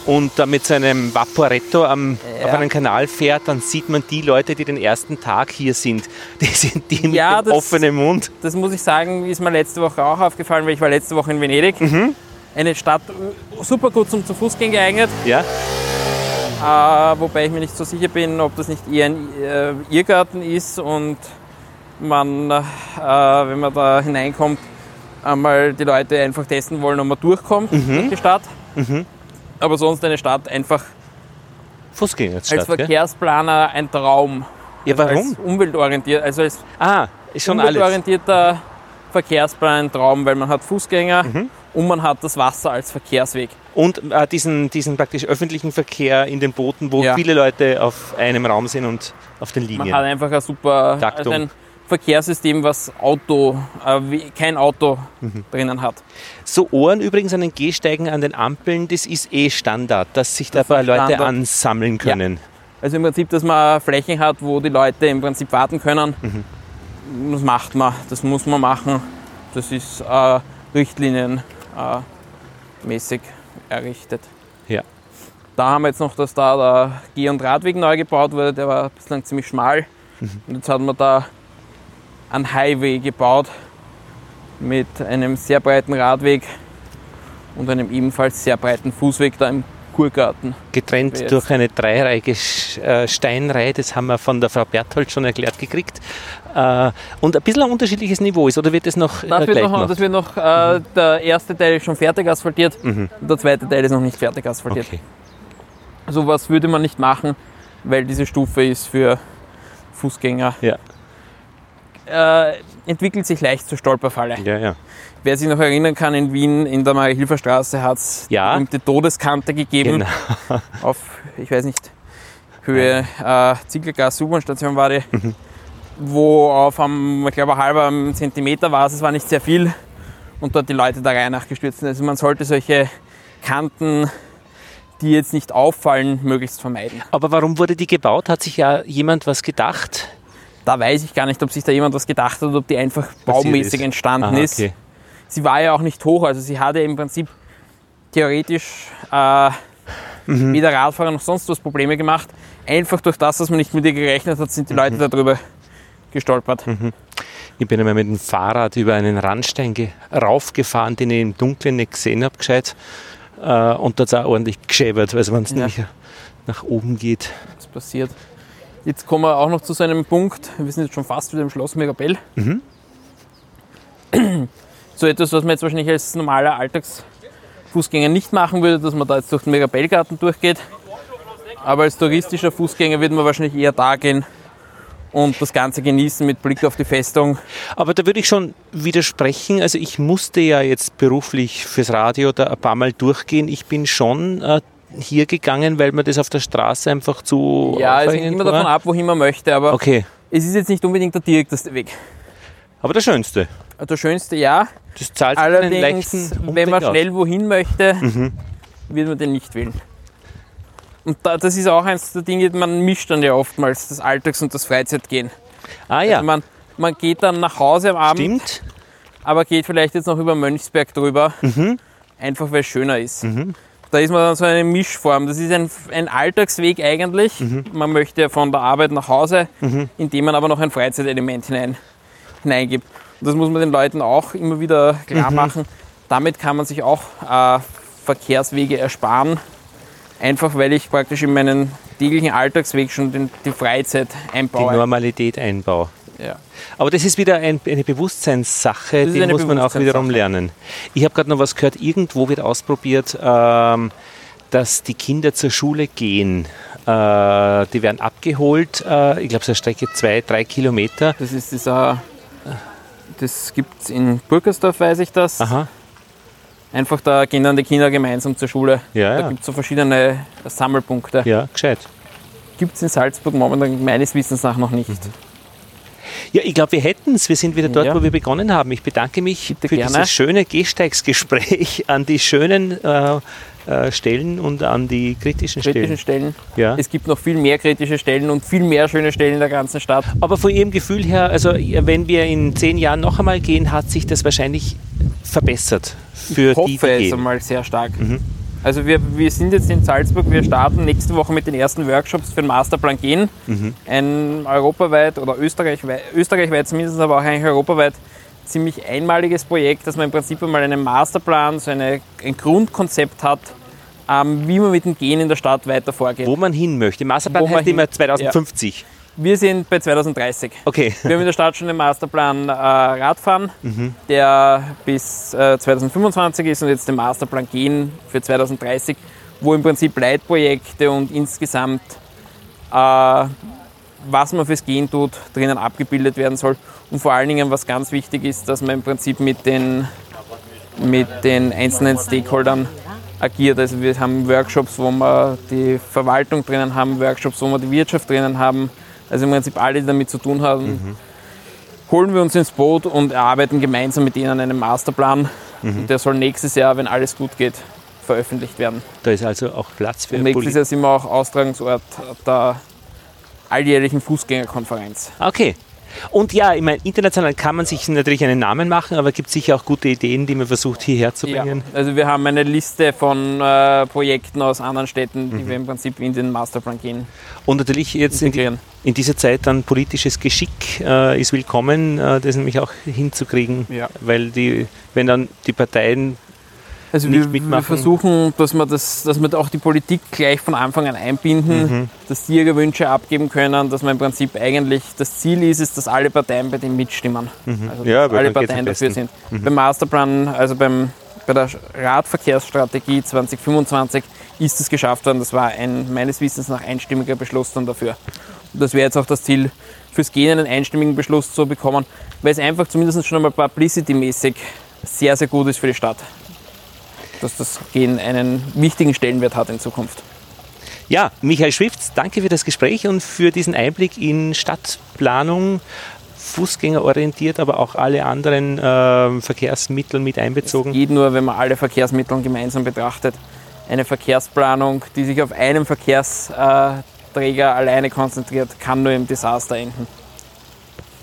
und da mit seinem Vaporetto am, Ja. auf einen Kanal fährt, dann sieht man die Leute, die den ersten Tag hier sind. Die sind die mit Ja, dem das- offenen Mund. Das muss ich sagen, ist mir letzte Woche auch aufgefallen, weil ich war letzte Woche in Venedig. Mhm. Eine Stadt äh, super gut zum zu Fuß gehen geeignet. Ja? Äh, wobei ich mir nicht so sicher bin, ob das nicht eher ein äh, Irrgarten ist und man, äh, wenn man da hineinkommt, einmal die Leute einfach testen wollen, ob man durchkommt durch die Stadt. Aber sonst eine Stadt einfach als Fußgängerstadt. Gell? Verkehrsplaner ein Traum. Ja, warum? Als umweltorientiert, also als Ah, ist schon alles. umweltorientierter Verkehrsplan ein Traum, weil man hat Fußgänger Mhm. Und man hat das Wasser als Verkehrsweg. Und äh, diesen, diesen praktisch öffentlichen Verkehr in den Booten, wo Ja. viele Leute auf einem Raum sind und auf den Man Linien. hat einfach ein super also ein Verkehrssystem, was Auto, äh, kein Auto Mhm. drinnen hat. So Ohren übrigens an den Gehsteigen, an den Ampeln, das ist eh Standard, dass sich da ein Das paar Leute Standard. ansammeln können. Also im Prinzip, dass man Flächen hat, wo die Leute im Prinzip warten können. Mhm. Das macht man, das muss man machen. Das ist äh, Richtlinien mäßig errichtet. Ja. Da haben wir jetzt noch, dass da der Geh- und Radweg neu gebaut wurde, der war bislang ziemlich schmal. Mhm. Und jetzt hat man da einen Highway gebaut mit einem sehr breiten Radweg und einem ebenfalls sehr breiten Fußweg da im Kurgarten. getrennt durch eine dreireihige äh, Steinreihe. Das haben wir von der Frau Berthold schon erklärt gekriegt. Äh, und ein bisschen ein unterschiedliches Niveau ist, oder wird das noch Das äh, wird noch, das wird noch äh, der erste Teil ist schon fertig asphaltiert Mhm. und der zweite Teil ist noch nicht fertig asphaltiert. Okay. Sowas würde man nicht machen, weil diese Stufe ist für Fußgänger. Ja. Äh, entwickelt sich leicht zur Stolperfalle. Ja, ja. Wer sich noch erinnern kann, in Wien in der Marie-Hilfer-Straße hat es Ja. berühmte Todeskante gegeben Genau. auf, ich weiß nicht, Höhe äh, Ziegelgas U-Bahn-Station war die, Mhm. Wo auf einem, ich glaube, ein halber Zentimeter war es, es war nicht sehr viel und dort die Leute der Reihe nach gestürzt sind. Also man sollte solche Kanten, die jetzt nicht auffallen, möglichst vermeiden. Aber warum wurde die gebaut? Hat sich ja jemand was gedacht? Da weiß ich gar nicht, ob sich da jemand was gedacht hat oder ob die einfach baumäßig ist. entstanden Aha, ist. okay. Sie war ja auch nicht hoch, also sie hatte im Prinzip theoretisch äh, Mhm. weder Radfahrer noch sonst was Probleme gemacht. Einfach durch das, dass man nicht mit ihr gerechnet hat, sind die Leute darüber gestolpert. Ich bin einmal mit dem Fahrrad über einen Randstein ge- raufgefahren, den ich im Dunkeln nicht gesehen habe, gescheit. Äh, und da hat es auch ordentlich geschäbert, also wenn es Ja. nämlich nach oben geht. Was passiert? Jetzt kommen wir auch noch zu so einem Punkt. Wir sind jetzt schon fast wieder im Schloss Mirabell. Mhm. So etwas, was man jetzt wahrscheinlich als normaler Alltagsfußgänger nicht machen würde, dass man da jetzt durch den Mirabellgarten durchgeht. Aber als touristischer Fußgänger würde man wahrscheinlich eher da gehen und das Ganze genießen mit Blick auf die Festung. Aber da würde ich schon widersprechen. Also ich musste ja jetzt beruflich fürs Radio da ein paar Mal durchgehen. Ich bin schon äh, hier gegangen, weil mir das auf der Straße einfach zu Ja, es hängt immer war. davon ab, wohin man möchte, aber Okay, es ist jetzt nicht unbedingt der direkteste Weg. aber der schönste. Der schönste ja, Das zahlt einen allerdings, leichten wenn man schnell wohin möchte, wird man den nicht wählen. Und da, das ist auch eins der Dinge, man mischt dann ja oftmals das Alltags- und das Freizeitgehen. Ah ja, Also man, man geht dann nach Hause am Abend, stimmt. aber geht vielleicht jetzt noch über Mönchsberg drüber, Mhm. einfach weil es schöner ist. Da ist man dann so eine Mischform. Das ist ein, ein Alltagsweg eigentlich. Mhm. Man möchte ja von der Arbeit nach Hause, indem man aber noch ein Freizeitelement hinein, hineingibt. Und das muss man den Leuten auch immer wieder klar Mhm. machen. Damit kann man sich auch äh, Verkehrswege ersparen. Einfach weil ich praktisch in meinen täglichen Alltagsweg schon den, die Freizeit Die einbaue. Normalität einbau. Ja. Aber das ist wieder ein, eine Bewusstseinssache, Das ist die muss man auch wiederum lernen. Ich habe gerade noch was gehört, irgendwo wird ausprobiert, ähm, dass die Kinder zur Schule gehen. Äh, die werden abgeholt, äh, ich glaube, so eine Strecke zwei, drei Kilometer. Das ist dieser. Das gibt es in Burgersdorf, weiß ich das. Aha, Einfach da gehen dann die Kinder gemeinsam zur Schule. Ja, da ja. gibt es so verschiedene Sammelpunkte. ja, gescheit. Gibt es in Salzburg momentan meines Wissens nach noch nicht. Ja, ich glaube, wir hätten es. Wir sind wieder dort, Ja. wo wir begonnen haben. Ich bedanke mich Bitte für gerne. dieses schöne Gehsteigsgespräch an die schönen äh, äh, Stellen und an die kritischen, Kritischen Stellen. Stellen. Ja. Es gibt noch viel mehr kritische Stellen und viel mehr schöne Stellen in der ganzen Stadt. Aber von Ihrem Gefühl her, also wenn wir in zehn Jahren noch einmal gehen, hat sich das wahrscheinlich verbessert für Ich hoffe die, die es gehen. einmal sehr stark. Also wir, wir sind jetzt in Salzburg, wir starten nächste Woche mit den ersten Workshops für den Masterplan Gehen. Ein europaweit oder österreichweit, österreichweit zumindest, aber auch eigentlich europaweit ziemlich einmaliges Projekt, dass man im Prinzip einmal einen Masterplan, so eine, ein Grundkonzept hat, ähm, wie man mit dem Gehen in der Stadt weiter vorgeht. Wo man hin möchte. Masterplan Wo heißt immer hin- 2050. Wir sind bei 2030. Okay. Wir haben in der Stadt schon den Masterplan äh, Radfahren, Mhm. der bis äh, 2025 ist und jetzt den Masterplan Gehen für 2030, wo im Prinzip Leitprojekte und insgesamt, äh, was man fürs Gehen tut, drinnen abgebildet werden soll. Und vor allen Dingen, was ganz wichtig ist, dass man im Prinzip mit den, mit den einzelnen Stakeholdern agiert. Also wir haben Workshops, wo wir die Verwaltung drinnen haben, Workshops, wo wir die Wirtschaft drinnen haben. Also im Prinzip alle, die damit zu tun haben, holen wir uns ins Boot und erarbeiten gemeinsam mit ihnen einen Masterplan. Und der soll nächstes Jahr, wenn alles gut geht, veröffentlicht werden. Da ist also auch Platz für Und nächstes Jahr sind wir auch Austragungsort der alljährlichen Fußgängerkonferenz. Okay. Und ja, ich meine, international kann man sich natürlich einen Namen machen, aber es gibt sicher auch gute Ideen, die man versucht hierher zu Ja, bringen. also wir haben eine Liste von äh, Projekten aus anderen Städten, die wir im Prinzip in den Masterplan gehen. Und natürlich jetzt in, Integrieren. in dieser Zeit dann politisches Geschick äh, ist willkommen, äh, das nämlich auch hinzukriegen, Ja. weil die, wenn dann die Parteien also nicht wir, mitmachen. wir versuchen, dass wir, das, dass wir auch die Politik gleich von Anfang an einbinden, dass die ihre Wünsche abgeben können, dass man im Prinzip eigentlich das Ziel ist, ist, dass alle Parteien bei dem mitstimmen. Also dass Ja, alle Parteien dafür sind. Beim Masterplan, also beim, bei der Radverkehrsstrategie 2025 ist es geschafft worden. Das war ein meines Wissens nach einstimmiger Beschluss dann dafür. Und das wäre jetzt auch das Ziel, fürs Gehen einen einstimmigen Beschluss zu bekommen, weil es einfach zumindest schon einmal publicity-mäßig sehr, sehr gut ist für die Stadt. Dass das Gehen einen wichtigen Stellenwert hat in Zukunft. Ja, Michael Schwifts, danke für das Gespräch und für diesen Einblick in Stadtplanung, fußgängerorientiert, aber auch alle anderen ähm, Verkehrsmittel mit einbezogen. Geht nur, wenn man alle Verkehrsmittel gemeinsam betrachtet. Eine Verkehrsplanung, die sich auf einen Verkehrsträger alleine konzentriert, kann nur im Desaster enden.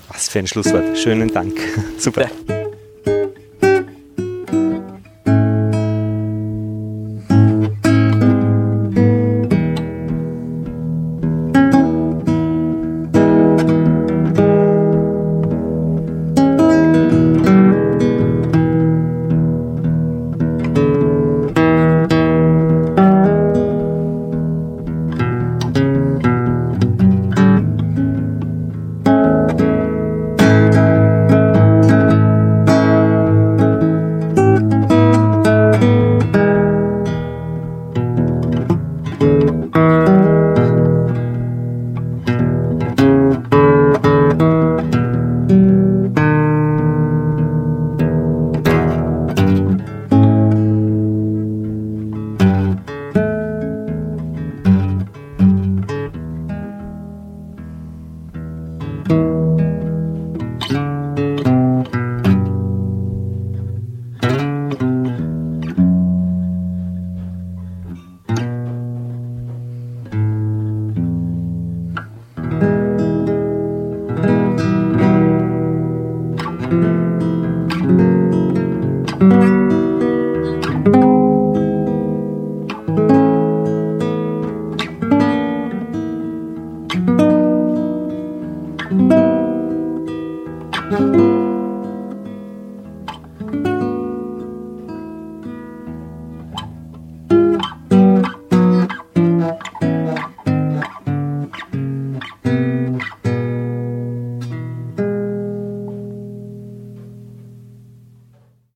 Was für ein Schlusswort. Schönen Dank. Super. Ja.